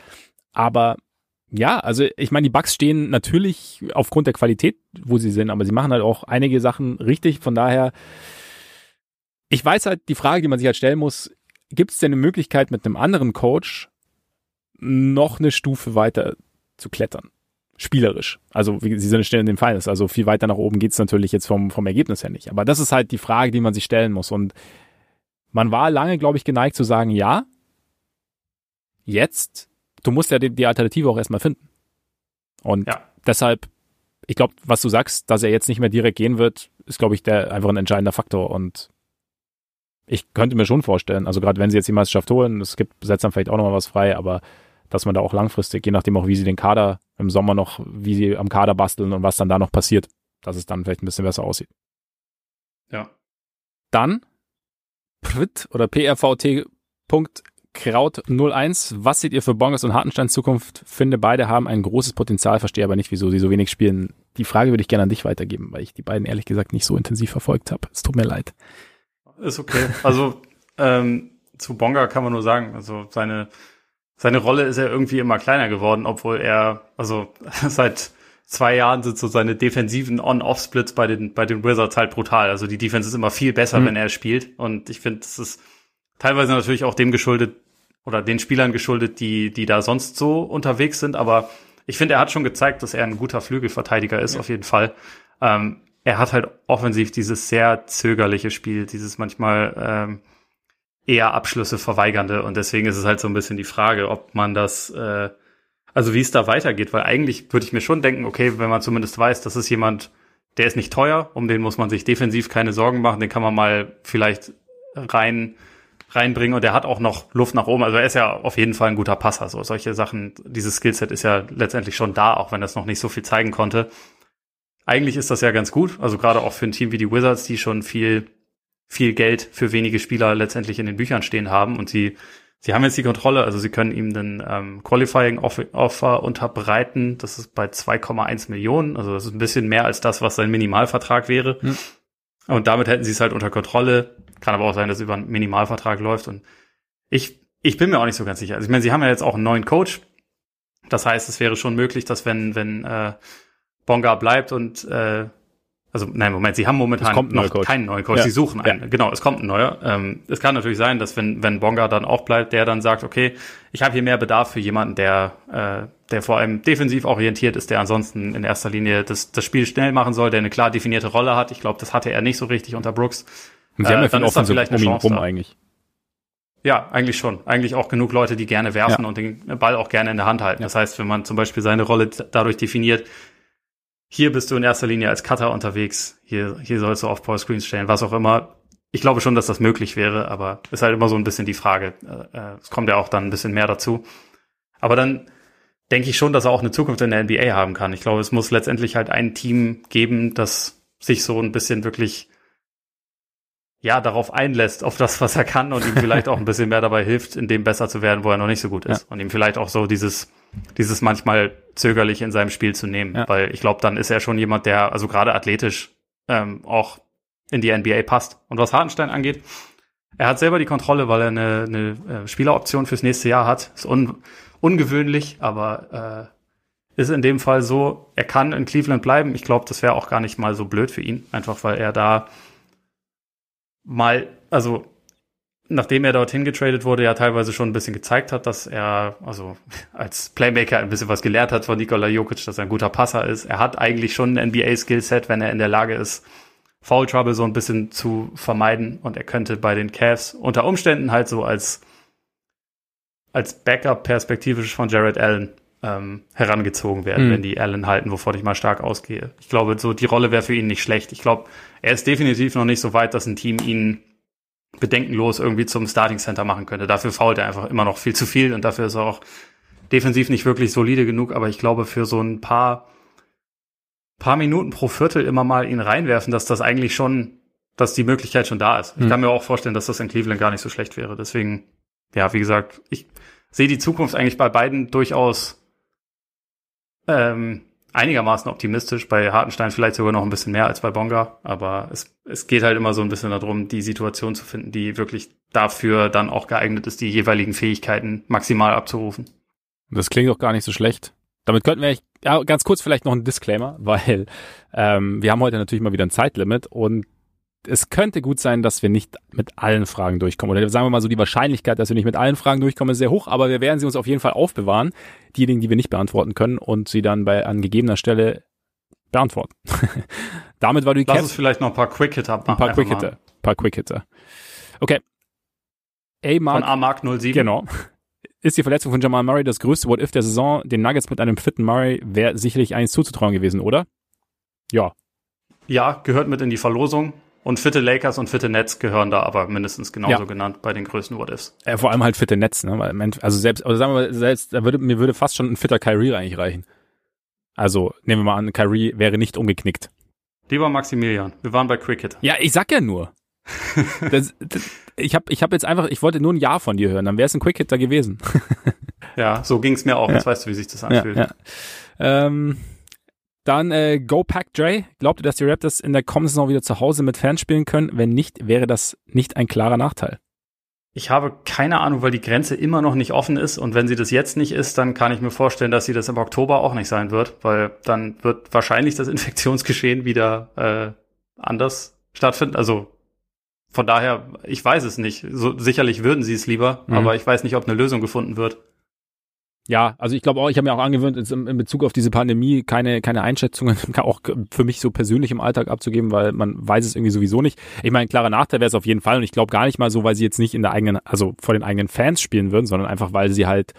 Aber ja, also ich meine, die Bugs stehen natürlich aufgrund der Qualität, wo sie sind, aber sie machen halt auch einige Sachen richtig. Von daher, ich weiß halt, die Frage, die man sich halt stellen muss, gibt es denn eine Möglichkeit mit einem anderen Coach noch eine Stufe weiter zu klettern? Spielerisch. Also sie sind schnell in den Finals, also viel weiter nach oben geht's natürlich jetzt vom, vom Ergebnis her nicht. Aber das ist halt die Frage, die man sich stellen muss. Und man war lange, glaube ich, geneigt zu sagen, ja, jetzt du musst ja die, die Alternative auch erstmal finden. Und ja. deshalb, ich glaube, was du sagst, dass er jetzt nicht mehr direkt gehen wird, ist, glaube ich, der einfach ein entscheidender Faktor. Und ich könnte mir schon vorstellen, also gerade wenn sie jetzt die Meisterschaft holen, es gibt, setzt dann vielleicht auch nochmal was frei, aber dass man da auch langfristig, je nachdem auch, wie sie den Kader im Sommer noch, wie sie am Kader basteln und was dann da noch passiert, dass es dann vielleicht ein bisschen besser aussieht. Ja. Dann Prit oder PRVT. Kraut01, was seht ihr für Bongers und Hartenstein Zukunft? Finde, beide haben ein großes Potenzial, verstehe aber nicht, wieso sie so wenig spielen. Die Frage würde ich gerne an dich weitergeben, weil ich die beiden ehrlich gesagt nicht so intensiv verfolgt habe. Es tut mir leid. Ist okay. Also ähm, zu Bonga kann man nur sagen, also seine seine Rolle ist ja irgendwie immer kleiner geworden, obwohl er, also seit zwei Jahren sind so seine defensiven On-Off-Splits bei den, bei den Wizards halt brutal. Also die Defense ist immer viel besser, mhm. wenn er spielt. Und ich finde, das ist teilweise natürlich auch dem geschuldet oder den Spielern geschuldet, die, die da sonst so unterwegs sind. Aber ich finde, er hat schon gezeigt, dass er ein guter Flügelverteidiger ist, ja. auf jeden Fall. Ähm, er hat halt offensiv dieses sehr zögerliche Spiel, dieses manchmal, ähm, eher Abschlüsse verweigernde und deswegen ist es halt so ein bisschen die Frage, ob man das, äh, also wie es da weitergeht, weil eigentlich würde ich mir schon denken, okay, wenn man zumindest weiß, das ist jemand, der ist nicht teuer, um den muss man sich defensiv keine Sorgen machen, den kann man mal vielleicht rein reinbringen und der hat auch noch Luft nach oben. Also er ist ja auf jeden Fall ein guter Passer. So solche Sachen, dieses Skillset ist ja letztendlich schon da, auch wenn es noch nicht so viel zeigen konnte. Eigentlich ist das ja ganz gut. Also gerade auch für ein Team wie die Wizards, die schon viel viel Geld für wenige Spieler letztendlich in den Büchern stehen haben und sie sie haben jetzt die Kontrolle, also sie können ihm den ähm, Qualifying Offer unterbreiten. Das ist bei 2,1 Millionen, also das ist ein bisschen mehr als das, was sein Minimalvertrag wäre. Hm. Und damit hätten sie es halt unter Kontrolle. Kann aber auch sein, dass es über einen Minimalvertrag läuft. Und ich, ich bin mir auch nicht so ganz sicher. Also ich meine, sie haben ja jetzt auch einen neuen Coach. Das heißt, es wäre schon möglich, dass wenn, wenn äh, Bonga bleibt und äh, also nein, Moment, sie haben momentan noch Coach. keinen neuen Coach. Ja. Sie suchen einen. Ja. Genau, es kommt ein neuer. Ähm, es kann natürlich sein, dass wenn wenn Bonga dann auch bleibt, der dann sagt, okay, ich habe hier mehr Bedarf für jemanden, der äh, der vor allem defensiv orientiert ist, der ansonsten in erster Linie das das Spiel schnell machen soll, der eine klar definierte Rolle hat. Ich glaube, das hatte er nicht so richtig unter Brooks. Und sie äh, haben ja dann ist vielleicht eine Chance rum da. eigentlich. Ja, eigentlich schon. Eigentlich auch genug Leute, die gerne werfen ja. und den Ball auch gerne in der Hand halten. Das heißt, wenn man zum Beispiel seine Rolle dadurch definiert, hier bist du in erster Linie als Cutter unterwegs, hier, hier sollst du auf Paul Screens stellen, was auch immer. Ich glaube schon, dass das möglich wäre, aber ist halt immer so ein bisschen die Frage. Äh, äh, es kommt ja auch dann ein bisschen mehr dazu. Aber dann denke ich schon, dass er auch eine Zukunft in der NBA haben kann. Ich glaube, es muss letztendlich halt ein Team geben, das sich so ein bisschen wirklich ja, darauf einlässt, auf das, was er kann und ihm vielleicht auch ein bisschen mehr dabei hilft, in dem besser zu werden, wo er noch nicht so gut ist. Ja. Und ihm vielleicht auch so dieses, dieses manchmal zögerlich in seinem Spiel zu nehmen. Ja. Weil ich glaube, dann ist er schon jemand, der, also gerade athletisch, ähm, auch in die NBA passt. Und was Hartenstein angeht, er hat selber die Kontrolle, weil er eine, eine äh, Spieleroption fürs nächste Jahr hat. Ist un, ungewöhnlich, aber äh, ist in dem Fall so, er kann in Cleveland bleiben. Ich glaube, das wäre auch gar nicht mal so blöd für ihn, einfach weil er da mal, also nachdem er dorthin getradet wurde, ja teilweise schon ein bisschen gezeigt hat, dass er, also als Playmaker ein bisschen was gelernt hat von Nikola Jokic, dass er ein guter Passer ist. Er hat eigentlich schon ein NBA-Skillset, wenn er in der Lage ist, Foul Trouble so ein bisschen zu vermeiden und er könnte bei den Cavs unter Umständen halt so als als Backup perspektivisch von Jared Allen ähm, herangezogen werden, mhm. wenn die Allen halten, wovon ich mal stark ausgehe. Ich glaube, so die Rolle wäre für ihn nicht schlecht. Ich glaube, er ist definitiv noch nicht so weit, dass ein Team ihn bedenkenlos irgendwie zum Starting Center machen könnte. Dafür fault er einfach immer noch viel zu viel und dafür ist er auch defensiv nicht wirklich solide genug. Aber ich glaube, für so ein paar, paar Minuten pro Viertel immer mal ihn reinwerfen, dass das eigentlich schon, dass die Möglichkeit schon da ist. Ich mhm. kann mir auch vorstellen, dass das in Cleveland gar nicht so schlecht wäre. Deswegen, ja, wie gesagt, ich sehe die Zukunft eigentlich bei beiden durchaus ähm, einigermaßen optimistisch, bei Hartenstein vielleicht sogar noch ein bisschen mehr als bei Bonga, aber es, es geht halt immer so ein bisschen darum, die Situation zu finden, die wirklich dafür dann auch geeignet ist, die jeweiligen Fähigkeiten maximal abzurufen. Das klingt doch gar nicht so schlecht. Damit könnten wir ja, ganz kurz vielleicht noch ein Disclaimer, weil ähm, wir haben heute natürlich mal wieder ein Zeitlimit und es könnte gut sein, dass wir nicht mit allen Fragen durchkommen. Oder sagen wir mal so, die Wahrscheinlichkeit, dass wir nicht mit allen Fragen durchkommen, ist sehr hoch, aber wir werden sie uns auf jeden Fall aufbewahren, diejenigen, die wir nicht beantworten können und sie dann bei an gegebener Stelle beantworten. Damit war die Lass uns vielleicht noch ein paar Quick-Hitter machen. Ein paar Quick-Hitter. Ein paar Quick-Hitter. Okay. A-Mark. Von A-Mark 07. Genau. Ist die Verletzung von Jamal Murray das größte What-If der Saison? Den Nuggets mit einem fitten Murray wäre sicherlich eins zuzutrauen gewesen, oder? Ja. Ja, gehört mit in die Verlosung. Und fitte Lakers und fitte Nets gehören da aber mindestens genauso ja. genannt bei den größten What-Ifs. Ja, vor allem halt fitte Nets, ne? Weil, also selbst, also sagen wir mal, selbst, da würde, mir würde fast schon ein fitter Kyrie eigentlich reichen. Also, nehmen wir mal an, Kyrie wäre nicht umgeknickt. Lieber Maximilian, wir waren bei Cricket. Ja, ich sag ja nur. das, das, ich habe ich hab jetzt einfach, ich wollte nur ein Ja von dir hören, dann wäre es ein Quick-Hitter gewesen. ja, so ging's mir auch. Ja. Jetzt weißt du, wie sich das anfühlt. Ja, ja. Ähm, dann äh, Go Pack Dre. Glaubt ihr, dass die Raptors in der kommenden Saison wieder zu Hause mit Fans spielen können? Wenn nicht, wäre das nicht ein klarer Nachteil. Ich habe keine Ahnung, weil die Grenze immer noch nicht offen ist. Und wenn sie das jetzt nicht ist, dann kann ich mir vorstellen, dass sie das im Oktober auch nicht sein wird, weil dann wird wahrscheinlich das Infektionsgeschehen wieder äh, anders stattfinden. Also von daher, ich weiß es nicht. So, sicherlich würden sie es lieber, mhm. aber ich weiß nicht, ob eine Lösung gefunden wird. Ja, also ich glaube auch, ich habe mir auch angewöhnt, in Bezug auf diese Pandemie keine, keine Einschätzungen auch für mich so persönlich im Alltag abzugeben, weil man weiß es irgendwie sowieso nicht. Ich meine, klarer Nachteil wäre es auf jeden Fall und ich glaube gar nicht mal so, weil sie jetzt nicht in der eigenen, also vor den eigenen Fans spielen würden, sondern einfach, weil sie halt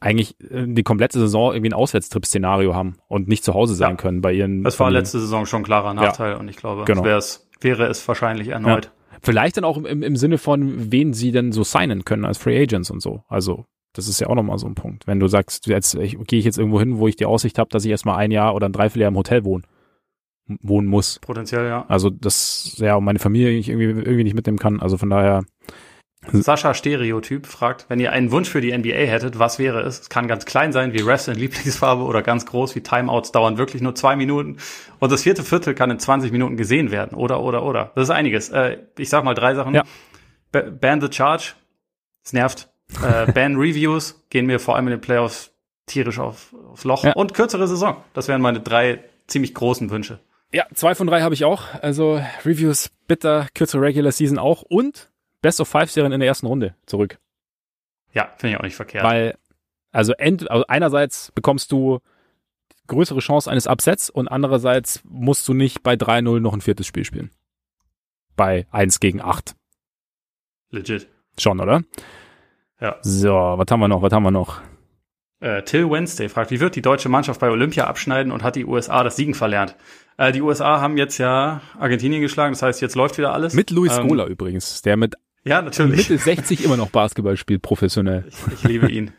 eigentlich äh, die komplette Saison irgendwie ein Auswärtstrip-Szenario haben und nicht zu Hause sein ja. können bei ihren. Das war letzte Saison schon ein klarer Nachteil ja. und ich glaube, genau. es wäre es wahrscheinlich erneut. Ja. Vielleicht dann auch im, im Sinne von, wen sie denn so signen können als Free Agents und so. Also das ist ja auch nochmal so ein Punkt. Wenn du sagst, jetzt gehe ich jetzt irgendwo hin, wo ich die Aussicht habe, dass ich erstmal ein Jahr oder ein Dreivierteljahr im Hotel wohne, wohnen muss. Potenziell, ja. Also das, ja, und meine Familie ich irgendwie, irgendwie nicht mitnehmen kann. Also von daher. Sascha Stereotyp fragt, wenn ihr einen Wunsch für die NBA hättet, was wäre es? Es kann ganz klein sein, wie Refs in Lieblingsfarbe, oder ganz groß, wie Timeouts dauern wirklich nur zwei Minuten. Und das vierte Viertel kann in 20 Minuten gesehen werden. Oder, oder, oder. Das ist einiges. Äh, ich sag mal drei Sachen. Ja. Ban the Charge. Es nervt. Äh, Ban-Reviews gehen mir vor allem in den Playoffs tierisch auf, aufs Loch. Ja. Und kürzere Saison. Das wären meine drei ziemlich großen Wünsche. Ja, zwei von drei habe ich auch. Also Reviews bitter, kürzere Regular Season auch und Best of Five Serien in der ersten Runde zurück. Ja, finde ich auch nicht verkehrt. Weil, also, end, also einerseits bekommst du größere Chance eines Upsets und andererseits musst du nicht bei 3-0 noch ein viertes Spiel spielen. Bei 1 gegen 8. Legit. Schon, oder? Ja. So, was haben wir noch? Was haben wir noch? Äh, Till Wednesday fragt, wie wird die deutsche Mannschaft bei Olympia abschneiden und hat die USA das Siegen verlernt? Äh, die USA haben jetzt ja Argentinien geschlagen, das heißt, jetzt läuft wieder alles. Mit Luis ähm, Gola übrigens, der mit ja, natürlich. Mitte 60 immer noch Basketball spielt, professionell. Ich, ich liebe ihn.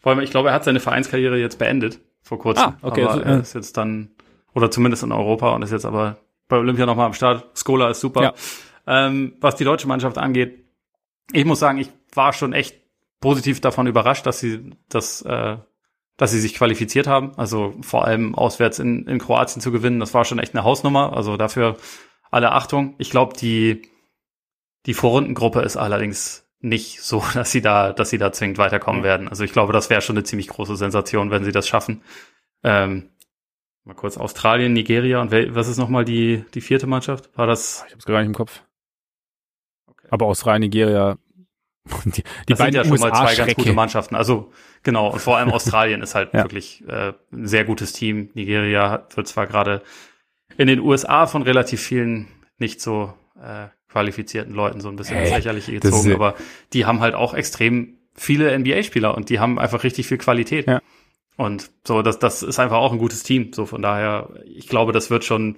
Vor allem, ich glaube, er hat seine Vereinskarriere jetzt beendet, vor kurzem. Ah, okay. Aber er ist jetzt dann, oder zumindest in Europa und ist jetzt aber bei Olympia nochmal am Start. Skola ist super. Ja. Ähm, was die deutsche Mannschaft angeht, ich muss sagen, ich war schon echt positiv davon überrascht, dass sie das, äh, dass sie sich qualifiziert haben. Also vor allem auswärts in, in Kroatien zu gewinnen, das war schon echt eine Hausnummer. Also dafür alle Achtung. Ich glaube, die die Vorrundengruppe ist allerdings nicht so, dass sie da, dass sie da zwingend weiterkommen mhm. werden. Also ich glaube, das wäre schon eine ziemlich große Sensation, wenn sie das schaffen. Ähm, mal kurz Australien, Nigeria und was ist nochmal die die vierte Mannschaft? War das? Ich habe es gar nicht im Kopf. Okay. Aber Australien, Nigeria die, die das beiden sind ja schon mal zwei ganz gute Mannschaften. Also genau, und vor allem Australien ist halt ja. wirklich äh, ein sehr gutes Team. Nigeria wird zwar gerade in den USA von relativ vielen nicht so äh, qualifizierten Leuten so ein bisschen hey, ins Lächerliche gezogen, aber die haben halt auch extrem viele NBA-Spieler und die haben einfach richtig viel Qualität. Ja. Und so, das, das ist einfach auch ein gutes Team. So von daher, ich glaube, das wird schon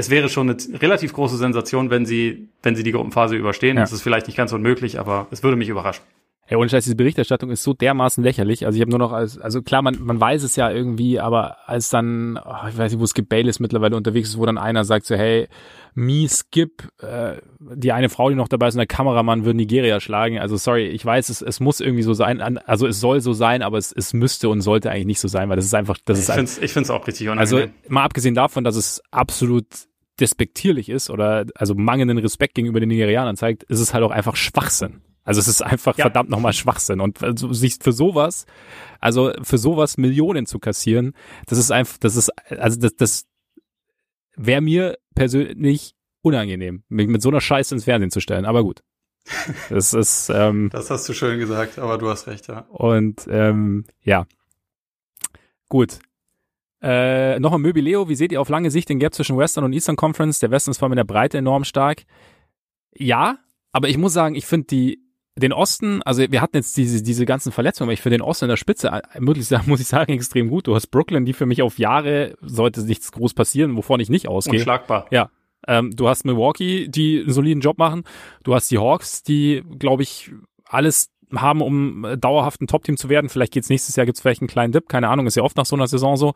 es wäre schon eine relativ große Sensation, wenn sie, wenn sie die Gruppenphase überstehen. Ja. Das ist vielleicht nicht ganz unmöglich, aber es würde mich überraschen. Hey, ohne Scheiß, diese Berichterstattung ist so dermaßen lächerlich. Also ich habe nur noch als, also klar, man, man weiß es ja irgendwie, aber als dann, oh, ich weiß nicht, wo Skip Bayless mittlerweile unterwegs ist, wo dann einer sagt so, hey, me Skip, äh, die eine Frau, die noch dabei ist, und der Kameramann würde Nigeria schlagen. Also sorry, ich weiß, es, es muss irgendwie so sein, also es soll so sein, aber es, es müsste und sollte eigentlich nicht so sein, weil das ist einfach, das ich ist find's, Ich finde es auch richtig unangenehm. Also mal abgesehen davon, dass es absolut despektierlich ist oder also mangelnden Respekt gegenüber den Nigerianern zeigt, ist es halt auch einfach Schwachsinn. Also es ist einfach ja. verdammt nochmal Schwachsinn. Und also sich für sowas, also für sowas Millionen zu kassieren, das ist einfach, das ist, also das, das wäre mir persönlich unangenehm, mich mit so einer Scheiße ins Fernsehen zu stellen. Aber gut. Das ist. Ähm, das hast du schön gesagt, aber du hast recht, ja. Und ähm, ja. Gut. Äh, noch ein Möbileo, wie seht ihr auf lange Sicht den Gap zwischen Western und Eastern Conference? Der Westen ist vor allem in der Breite enorm stark. Ja, aber ich muss sagen, ich finde die den Osten, also wir hatten jetzt diese, diese ganzen Verletzungen, aber ich finde den Osten in der Spitze, äh, muss ich, sagen, muss ich sagen, extrem gut. Du hast Brooklyn, die für mich auf Jahre, sollte nichts groß passieren, wovon ich nicht ausgehe. Unschlagbar. Ja. Ähm, du hast Milwaukee, die einen soliden Job machen. Du hast die Hawks, die, glaube ich, alles haben, um äh, dauerhaft ein Top-Team zu werden. Vielleicht geht's nächstes Jahr, gibt's vielleicht einen kleinen Dip, keine Ahnung, ist ja oft nach so einer Saison so.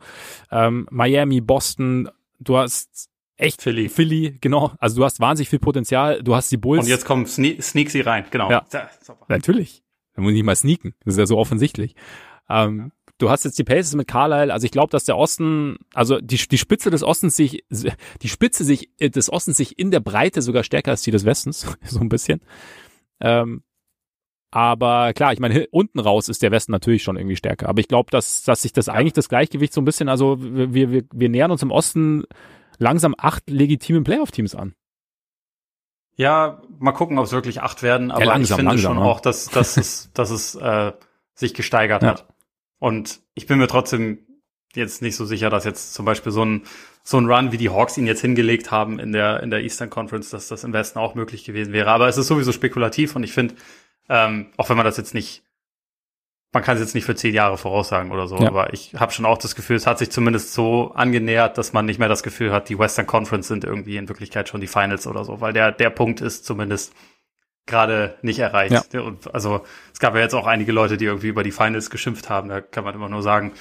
Ähm, Miami, Boston, du hast echt Philly. Philly, genau. Also du hast wahnsinnig viel Potenzial. Du hast die Bulls. Und jetzt kommt Sne Sneak sie rein, genau. Ja, ja natürlich. Da muss ich nicht mal sneaken. Das ist ja so offensichtlich. Ähm, du hast jetzt die Pacers mit Carlisle. Also ich glaube, dass der Osten, also die, die Spitze des Ostens sich, die Spitze sich des Ostens sich in der Breite sogar stärker als die des Westens, so ein bisschen. Ähm, aber klar, ich meine, unten raus ist der Westen natürlich schon irgendwie stärker. Aber ich glaube, dass, dass sich das eigentlich das Gleichgewicht so ein bisschen, also wir, wir, wir nähern uns im Osten langsam acht legitimen Playoff-Teams an. Ja, mal gucken, ob es wirklich acht werden, aber ja, langsam, ich finde langsam, schon ja. auch, dass, dass es, dass es äh, sich gesteigert hat. Und ich bin mir trotzdem jetzt nicht so sicher, dass jetzt zum Beispiel so ein, so ein Run, wie die Hawks ihn jetzt hingelegt haben in der, in der Eastern Conference, dass das im Westen auch möglich gewesen wäre. Aber es ist sowieso spekulativ und ich finde, ähm, auch wenn man das jetzt nicht, man kann es jetzt nicht für zehn Jahre voraussagen oder so, ja. aber ich habe schon auch das Gefühl, es hat sich zumindest so angenähert, dass man nicht mehr das Gefühl hat, die Western Conference sind irgendwie in Wirklichkeit schon die Finals oder so, weil der, der Punkt ist zumindest gerade nicht erreicht. Ja. Und also es gab ja jetzt auch einige Leute, die irgendwie über die Finals geschimpft haben. Da kann man immer nur sagen,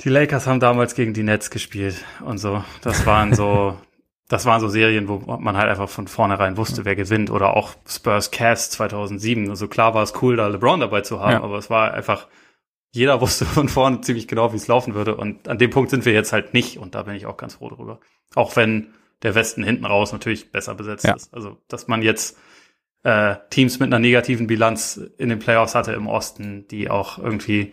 die Lakers haben damals gegen die Nets gespielt und so. Das waren so, das waren so Serien, wo man halt einfach von vornherein wusste, wer gewinnt. Oder auch Spurs Cast 2007. Also klar war es cool, da LeBron dabei zu haben, ja. aber es war einfach, jeder wusste von vorne ziemlich genau, wie es laufen würde. Und an dem Punkt sind wir jetzt halt nicht. Und da bin ich auch ganz froh drüber. Auch wenn der Westen hinten raus natürlich besser besetzt ja. ist. Also, dass man jetzt äh, Teams mit einer negativen Bilanz in den Playoffs hatte im Osten, die auch irgendwie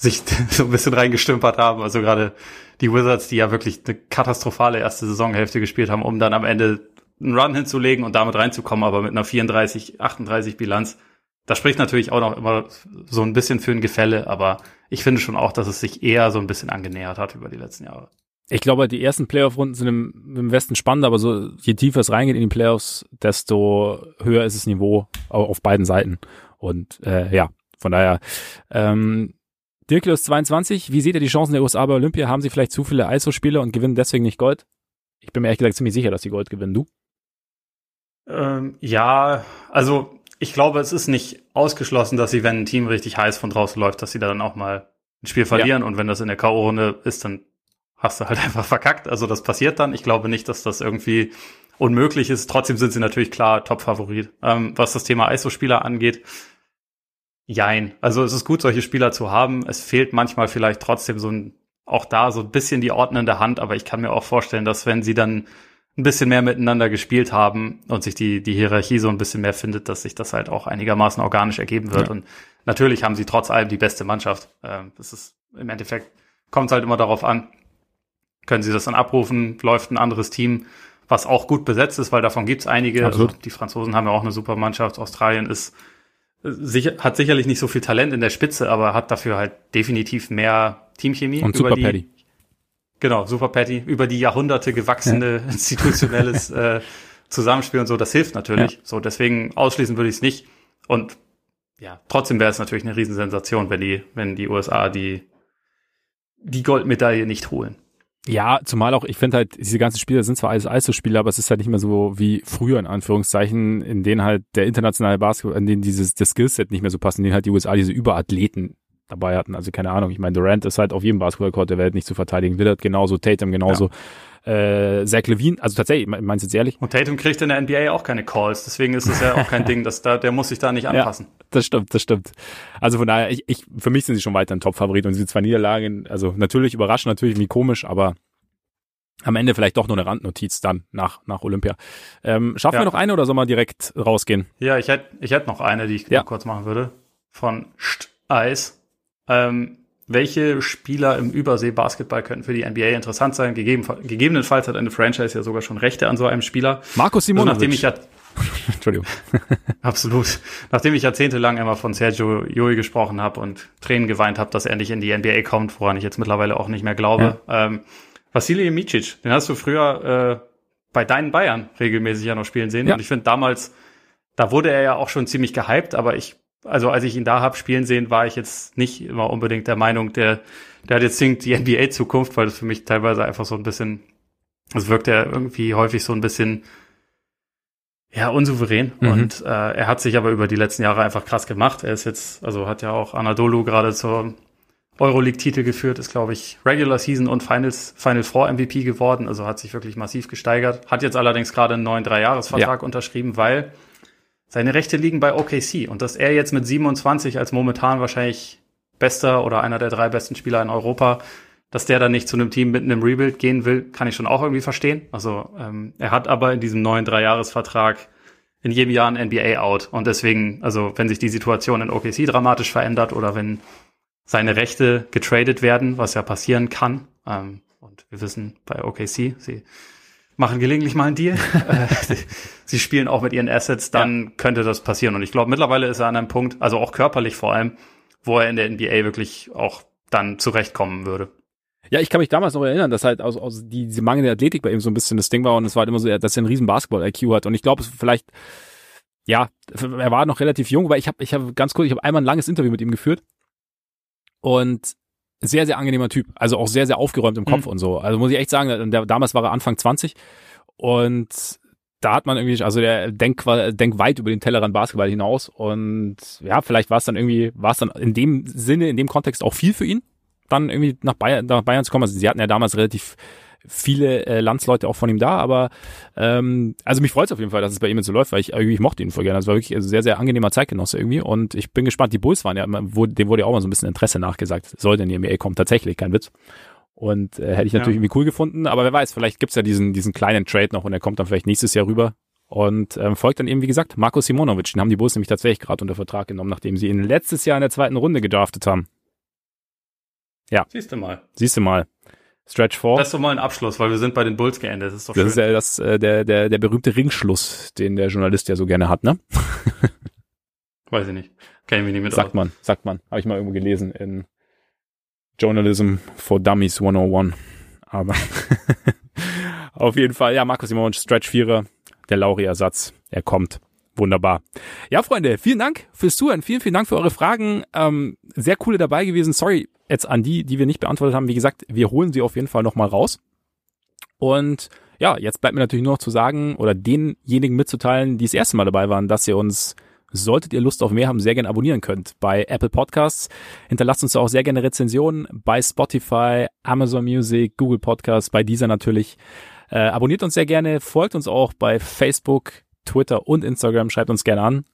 sich so ein bisschen reingestümpert haben. Also gerade die Wizards, die ja wirklich eine katastrophale erste Saisonhälfte gespielt haben, um dann am Ende einen Run hinzulegen und damit reinzukommen, aber mit einer 34, 38 Bilanz. Das spricht natürlich auch noch immer so ein bisschen für ein Gefälle, aber ich finde schon auch, dass es sich eher so ein bisschen angenähert hat über die letzten Jahre. Ich glaube, die ersten Playoff-Runden sind im, im, Westen spannend, aber so je tiefer es reingeht in die Playoffs, desto höher ist das Niveau auf beiden Seiten. Und äh, ja, von daher ähm, Dirklus 22, wie seht ihr die Chancen der USA bei Olympia? Haben sie vielleicht zu viele ISO-Spiele und gewinnen deswegen nicht Gold? Ich bin mir ehrlich gesagt ziemlich sicher, dass sie Gold gewinnen. Du? Ähm, ja, also ich glaube, es ist nicht ausgeschlossen, dass sie, wenn ein Team richtig heiß von draußen läuft, dass sie da dann auch mal ein Spiel verlieren. Ja. Und wenn das in der K.O.-Runde ist, dann hast du halt einfach verkackt. Also das passiert dann. Ich glaube nicht, dass das irgendwie unmöglich ist. Trotzdem sind sie natürlich klar Top-Favorit. Ähm, was das Thema ISO-Spieler angeht, Jein. Also es ist gut, solche Spieler zu haben. Es fehlt manchmal vielleicht trotzdem so ein, auch da so ein bisschen die ordnende Hand, aber ich kann mir auch vorstellen, dass wenn sie dann ein bisschen mehr miteinander gespielt haben und sich die, die Hierarchie so ein bisschen mehr findet, dass sich das halt auch einigermaßen organisch ergeben wird. Ja. Und natürlich haben sie trotz allem die beste Mannschaft. Ähm, das ist im Endeffekt, kommt es halt immer darauf an, können sie das dann abrufen, läuft ein anderes Team, was auch gut besetzt ist, weil davon gibt's einige. Also die Franzosen haben ja auch eine super Mannschaft, Australien ist sicher, hat sicherlich nicht so viel Talent in der Spitze, aber hat dafür halt definitiv mehr Teamchemie. Und Super die, Patty. Genau, Super Patty. Über die Jahrhunderte gewachsene ja. institutionelles äh, Zusammenspiel und so, das hilft natürlich. Ja. So, deswegen ausschließen würde ich es nicht. Und ja, trotzdem wäre es natürlich eine Riesensensation, wenn die, wenn die USA die, die Goldmedaille nicht holen. Ja, zumal auch, ich finde halt, diese ganzen Spieler sind zwar alles Eishockey-Spieler, aber es ist halt nicht mehr so wie früher, in Anführungszeichen, in denen halt der internationale Basketball, in denen dieses, das Skillset nicht mehr so passt, in denen halt die USA diese Überathleten dabei hatten. Also keine Ahnung, ich meine, Durant ist halt auf jedem Basketballcourt der Welt nicht zu verteidigen. Willard genauso, Tatum genauso. Ja äh, Zach Levine, also tatsächlich, meinst du jetzt ehrlich? Und Tatum kriegt in der NBA auch keine Calls, deswegen ist es ja auch kein Ding, dass da, der muss sich da nicht anpassen. Ja, das stimmt, das stimmt. Also von daher, ich, ich, für mich sind sie schon weiter ein Top-Favorit und sie zwei Niederlagen, also natürlich überraschend, natürlich wie komisch, aber am Ende vielleicht doch nur eine Randnotiz dann nach, nach Olympia. Ähm, schaffen ja. wir noch eine oder soll man direkt rausgehen? Ja, ich hätte ich hätt noch eine, die ich ja. kurz machen würde. Von St Eis. Ähm, welche Spieler im Übersee-Basketball könnten für die NBA interessant sein? Gegeben, gegebenenfalls hat eine Franchise ja sogar schon Rechte an so einem Spieler. Markus Simonovic. Also nachdem ich ja Entschuldigung. Absolut. Nachdem ich jahrzehntelang immer von Sergio Joi gesprochen habe und Tränen geweint habe, dass er nicht in die NBA kommt, woran ich jetzt mittlerweile auch nicht mehr glaube. Ja. Ähm, Vasilij Micic, den hast du früher äh, bei deinen Bayern regelmäßig ja noch spielen sehen. Ja. Und ich finde damals, da wurde er ja auch schon ziemlich gehypt, aber ich, also als ich ihn da hab spielen sehen, war ich jetzt nicht immer unbedingt der Meinung, der, der hat jetzt singt die NBA-Zukunft, weil das für mich teilweise einfach so ein bisschen, es wirkt er irgendwie häufig so ein bisschen ja, unsouverän. Mhm. Und äh, er hat sich aber über die letzten Jahre einfach krass gemacht. Er ist jetzt, also hat ja auch Anadolu gerade zur Euroleague-Titel geführt, ist, glaube ich, Regular Season und Finals, Final Four MVP geworden, also hat sich wirklich massiv gesteigert. Hat jetzt allerdings gerade einen neuen Dreijahresvertrag ja. unterschrieben, weil seine Rechte liegen bei OKC und dass er jetzt mit 27 als momentan wahrscheinlich bester oder einer der drei besten Spieler in Europa, dass der dann nicht zu einem Team mitten im Rebuild gehen will, kann ich schon auch irgendwie verstehen. Also ähm, er hat aber in diesem neuen Dreijahresvertrag in jedem Jahr ein NBA out und deswegen, also wenn sich die Situation in OKC dramatisch verändert oder wenn seine Rechte getradet werden, was ja passieren kann. Ähm, und wir wissen bei OKC, sie machen gelegentlich mal einen Deal. Äh, sie spielen auch mit ihren Assets, dann ja. könnte das passieren. Und ich glaube, mittlerweile ist er an einem Punkt, also auch körperlich vor allem, wo er in der NBA wirklich auch dann zurechtkommen würde. Ja, ich kann mich damals noch erinnern, dass halt aus, aus die, diese mangelnde Athletik bei ihm so ein bisschen das Ding war und es war halt immer so, dass er einen riesen Basketball-IQ hat. Und ich glaube, vielleicht, ja, er war noch relativ jung, weil ich habe, ich habe ganz kurz, ich habe einmal ein langes Interview mit ihm geführt und sehr, sehr angenehmer Typ. Also auch sehr, sehr aufgeräumt im Kopf mhm. und so. Also muss ich echt sagen, der, damals war er Anfang 20 und da hat man irgendwie, also der denkt, denkt weit über den Tellerrand Basketball hinaus und ja, vielleicht war es dann irgendwie, war es dann in dem Sinne, in dem Kontext auch viel für ihn, dann irgendwie nach Bayern, nach Bayern zu kommen. Also sie hatten ja damals relativ viele äh, Landsleute auch von ihm da, aber ähm, also mich freut es auf jeden Fall, dass es bei ihm jetzt so läuft, weil ich irgendwie ich mochte ihn voll gerne. Das war wirklich ein sehr, sehr angenehmer Zeitgenosse irgendwie und ich bin gespannt, die Bulls waren ja, wo, dem wurde ja auch mal so ein bisschen Interesse nachgesagt, sollte in die NBA kommen, tatsächlich, kein Witz. Und äh, hätte ich natürlich ja. irgendwie cool gefunden, aber wer weiß, vielleicht gibt's ja diesen, diesen kleinen Trade noch und er kommt dann vielleicht nächstes Jahr rüber. Und ähm, folgt dann eben, wie gesagt, Marco Simonovic. Den haben die Bulls nämlich tatsächlich gerade unter Vertrag genommen, nachdem sie ihn letztes Jahr in der zweiten Runde gedraftet haben. Ja. Siehst du mal. Siehst du mal. Stretch 4. Das ist doch mal ein Abschluss, weil wir sind bei den Bulls geendet. Das ist doch das schön. ist ja das, äh, der, der, der berühmte Ringschluss, den der Journalist ja so gerne hat, ne? Weiß ich nicht. Kenn ich mich nicht mit Sagt aus. man, sagt man. Habe ich mal irgendwo gelesen in Journalism for Dummies 101. Aber auf jeden Fall, ja, Markus Simon, Stretch 4 der Lauri-Ersatz. Er kommt. Wunderbar. Ja, Freunde, vielen Dank fürs Zuhören. Vielen, vielen Dank für eure Fragen. Ähm, sehr coole dabei gewesen. Sorry jetzt an die, die wir nicht beantwortet haben. Wie gesagt, wir holen sie auf jeden Fall nochmal raus. Und ja, jetzt bleibt mir natürlich nur noch zu sagen oder denjenigen mitzuteilen, die das erste Mal dabei waren, dass ihr uns solltet ihr Lust auf mehr haben, sehr gerne abonnieren könnt. Bei Apple Podcasts hinterlasst uns auch sehr gerne Rezensionen, bei Spotify, Amazon Music, Google Podcasts, bei dieser natürlich. Äh, abonniert uns sehr gerne, folgt uns auch bei Facebook, Twitter und Instagram, schreibt uns gerne an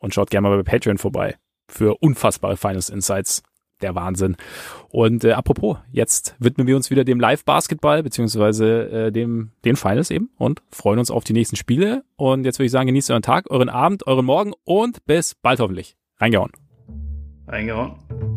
und schaut gerne mal bei Patreon vorbei für unfassbare Finance Insights der Wahnsinn. Und äh, apropos, jetzt widmen wir uns wieder dem Live-Basketball, beziehungsweise äh, dem, den Finals eben und freuen uns auf die nächsten Spiele. Und jetzt würde ich sagen, genießt euren Tag, euren Abend, euren Morgen und bis bald hoffentlich. Reingehauen. Reingehauen.